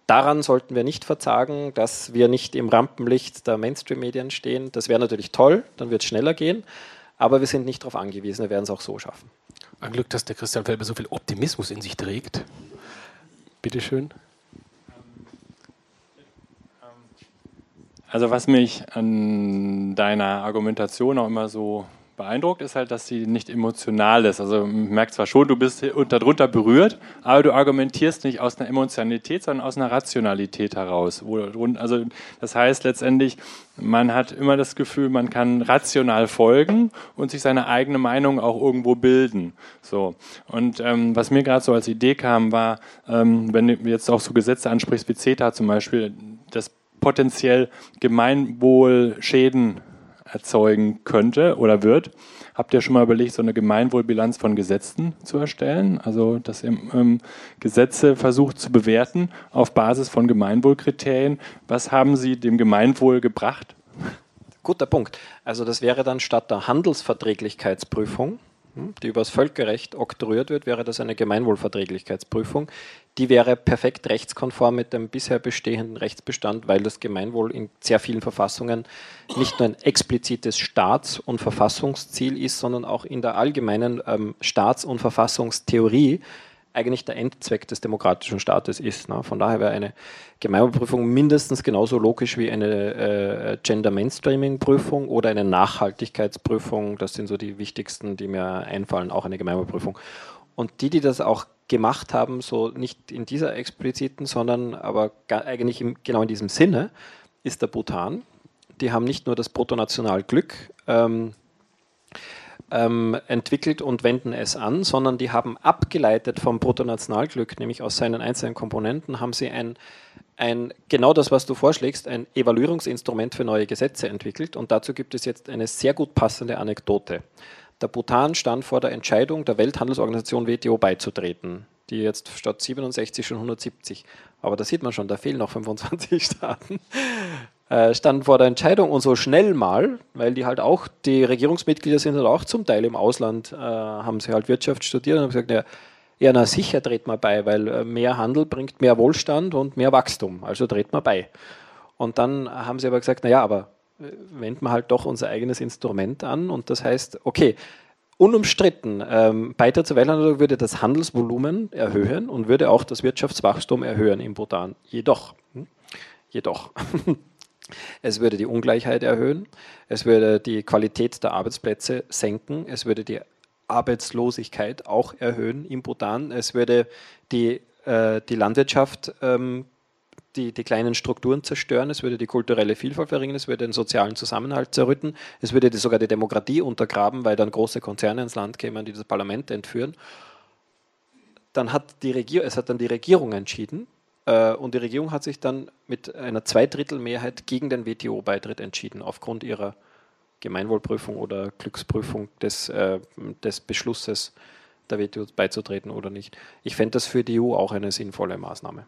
Daran sollten wir nicht verzagen, dass wir nicht im Rampenlicht der Mainstream-Medien stehen. Das wäre natürlich toll, dann wird es schneller gehen, aber wir sind nicht darauf angewiesen, wir werden es auch so schaffen. Ein Glück, dass der Christian Felber so viel Optimismus in sich trägt. Bitte schön. Also was mich an deiner Argumentation auch immer so beeindruckt, ist halt, dass sie nicht emotional ist. Also man merkt zwar schon, du bist darunter berührt, aber du argumentierst nicht aus einer Emotionalität, sondern aus einer Rationalität heraus. Also das heißt letztendlich, man hat immer das Gefühl, man kann rational folgen und sich seine eigene Meinung auch irgendwo bilden. So. Und ähm, was mir gerade so als Idee kam, war, ähm, wenn du jetzt auch so Gesetze ansprichst wie CETA zum Beispiel, dass potenziell Gemeinwohlschäden erzeugen könnte oder wird. Habt ihr schon mal überlegt, so eine Gemeinwohlbilanz von Gesetzen zu erstellen? Also, dass ihr ähm, Gesetze versucht zu bewerten auf Basis von Gemeinwohlkriterien. Was haben sie dem Gemeinwohl gebracht? Guter Punkt. Also, das wäre dann statt der Handelsverträglichkeitsprüfung hm, die übers Völkerrecht oktroyiert wird, wäre das eine Gemeinwohlverträglichkeitsprüfung. Die wäre perfekt rechtskonform mit dem bisher bestehenden Rechtsbestand, weil das Gemeinwohl in sehr vielen Verfassungen nicht nur ein explizites Staats- und Verfassungsziel ist, sondern auch in der allgemeinen ähm, Staats- und Verfassungstheorie eigentlich der Endzweck des demokratischen Staates ist. Ne? Von daher wäre eine Gemeinwohlprüfung mindestens genauso logisch wie eine äh, Gender Mainstreaming Prüfung oder eine Nachhaltigkeitsprüfung. Das sind so die wichtigsten, die mir einfallen, auch eine Gemeinwohlprüfung. Und die, die das auch gemacht haben, so nicht in dieser expliziten, sondern aber eigentlich im, genau in diesem Sinne, ist der Bhutan. Die haben nicht nur das Bruttonationalglück ähm, ähm, entwickelt und wenden es an, sondern die haben abgeleitet vom Bruttonationalglück, nämlich aus seinen einzelnen Komponenten, haben sie ein, ein, genau das, was du vorschlägst, ein Evaluierungsinstrument für neue Gesetze entwickelt. Und dazu gibt es jetzt eine sehr gut passende Anekdote. Der Bhutan stand vor der Entscheidung, der Welthandelsorganisation WTO beizutreten, die jetzt statt 67 schon 170. Aber da sieht man schon, da fehlen noch 25 [laughs] Staaten. Äh, standen vor der Entscheidung und so schnell mal, weil die halt auch, die Regierungsmitglieder sind halt auch zum Teil im Ausland, äh, haben sie halt Wirtschaft studiert und haben gesagt, ja, ja, na sicher dreht man bei, weil äh, mehr Handel bringt mehr Wohlstand und mehr Wachstum, also dreht man bei. Und dann haben sie aber gesagt, naja, aber wenden wir halt doch unser eigenes Instrument an und das heißt, okay, unumstritten, ähm, Beitritt zur Welthandel würde das Handelsvolumen erhöhen und würde auch das Wirtschaftswachstum erhöhen im Bhutan. Jedoch, hm, jedoch, [laughs] Es würde die Ungleichheit erhöhen, es würde die Qualität der Arbeitsplätze senken, es würde die Arbeitslosigkeit auch erhöhen im Bhutan, es würde die, äh, die Landwirtschaft, ähm, die, die kleinen Strukturen zerstören, es würde die kulturelle Vielfalt verringern, es würde den sozialen Zusammenhalt zerrütten, es würde die, sogar die Demokratie untergraben, weil dann große Konzerne ins Land kämen, die das Parlament entführen. Dann hat die Regierung, es hat dann die Regierung entschieden, und die Regierung hat sich dann mit einer Zweidrittelmehrheit gegen den WTO-Beitritt entschieden, aufgrund ihrer Gemeinwohlprüfung oder Glücksprüfung des, äh, des Beschlusses, der WTO beizutreten oder nicht. Ich fände das für die EU auch eine sinnvolle Maßnahme.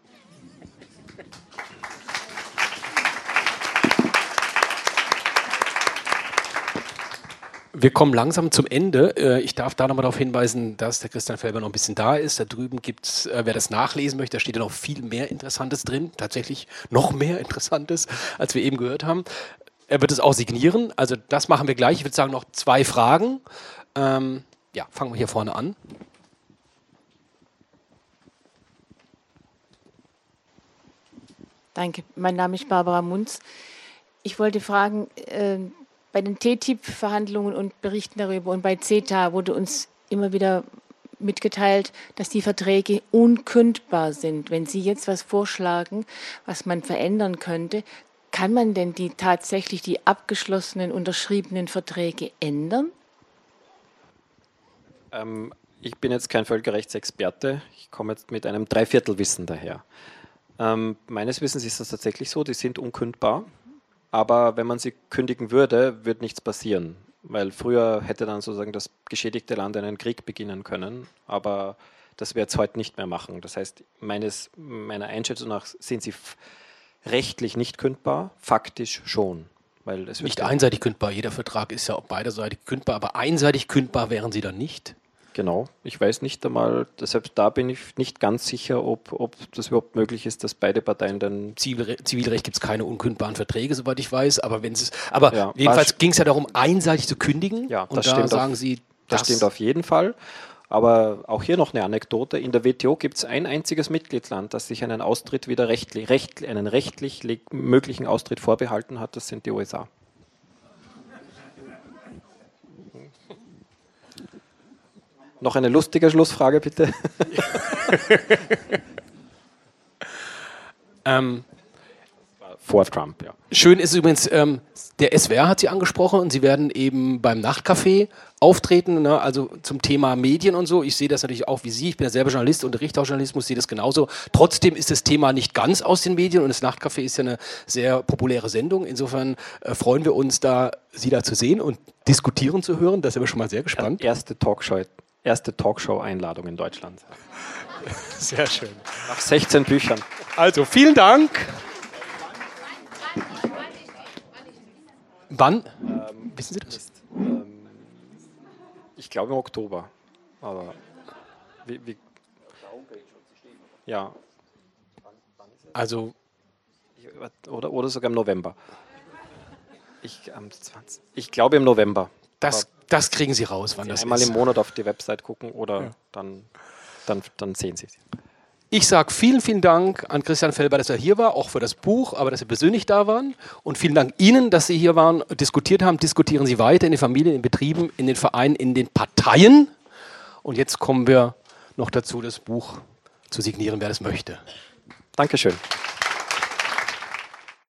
Wir kommen langsam zum Ende. Äh, ich darf da nochmal darauf hinweisen, dass der Christian Felber noch ein bisschen da ist. Da drüben gibt es, äh, wer das nachlesen möchte, da steht ja noch viel mehr Interessantes drin. Tatsächlich noch mehr Interessantes, als wir eben gehört haben. Er wird es auch signieren. Also das machen wir gleich. Ich würde sagen, noch zwei Fragen. Ähm, ja, fangen wir hier vorne an. Danke. Mein Name ist Barbara Munz. Ich wollte fragen, äh, bei den TTIP-Verhandlungen und Berichten darüber und bei CETA wurde uns immer wieder mitgeteilt, dass die Verträge unkündbar sind. Wenn Sie jetzt was vorschlagen, was man verändern könnte, kann man denn die tatsächlich die abgeschlossenen, unterschriebenen Verträge ändern? Ähm, ich bin jetzt kein Völkerrechtsexperte. Ich komme jetzt mit einem Dreiviertelwissen daher. Ähm, meines Wissens ist das tatsächlich so, die sind unkündbar. Aber wenn man sie kündigen würde, wird nichts passieren. Weil früher hätte dann sozusagen das geschädigte Land einen Krieg beginnen können. Aber das wird es heute nicht mehr machen. Das heißt, meines, meiner Einschätzung nach sind sie rechtlich nicht kündbar, faktisch schon. Weil es nicht einseitig kündbar. Jeder Vertrag ist ja auch beiderseitig kündbar, aber einseitig kündbar wären sie dann nicht. Genau, ich weiß nicht einmal, deshalb da bin ich nicht ganz sicher, ob, ob das überhaupt möglich ist, dass beide Parteien dann. Zivilre Zivilrecht gibt es keine unkündbaren Verträge, soweit ich weiß, aber wenn es aber ja, jedenfalls ging es ja darum, einseitig zu kündigen. Ja, das und da sagen auf, Sie. Das, das stimmt auf jeden Fall. Aber auch hier noch eine Anekdote. In der WTO gibt es ein einziges Mitgliedsland, das sich einen Austritt wieder rechtlich, recht, einen rechtlich möglichen Austritt vorbehalten hat. Das sind die USA. Noch eine lustige Schlussfrage, bitte. [laughs] ähm, Vor Trump, ja. Schön ist übrigens, ähm, der SWR hat Sie angesprochen und Sie werden eben beim Nachtcafé auftreten, ne? also zum Thema Medien und so. Ich sehe das natürlich auch wie Sie. Ich bin ja selber Journalist, unterrichte auch Journalismus, sehe das genauso. Trotzdem ist das Thema nicht ganz aus den Medien und das Nachtcafé ist ja eine sehr populäre Sendung. Insofern äh, freuen wir uns da, Sie da zu sehen und diskutieren zu hören. Da sind wir schon mal sehr gespannt. Erste Talkshow erste Talkshow-Einladung in Deutschland. [laughs] Sehr schön. Nach 16 Büchern. Also, vielen Dank. Wann? Ähm, Wissen Sie das? Ist, ähm, ich glaube im Oktober. Aber wie, wie ja. Also. Oder, oder sogar im November. Ich, ähm, ich glaube im November. Das das kriegen Sie raus, wann Sie das einmal ist. Einmal im Monat auf die Website gucken oder ja. dann, dann, dann sehen Sie es. Ich sage vielen, vielen Dank an Christian Felber, dass er hier war, auch für das Buch, aber dass Sie persönlich da waren. Und vielen Dank Ihnen, dass Sie hier waren, diskutiert haben. Diskutieren Sie weiter in den Familien, in den Betrieben, in den Vereinen, in den Parteien. Und jetzt kommen wir noch dazu, das Buch zu signieren, wer das möchte. Dankeschön.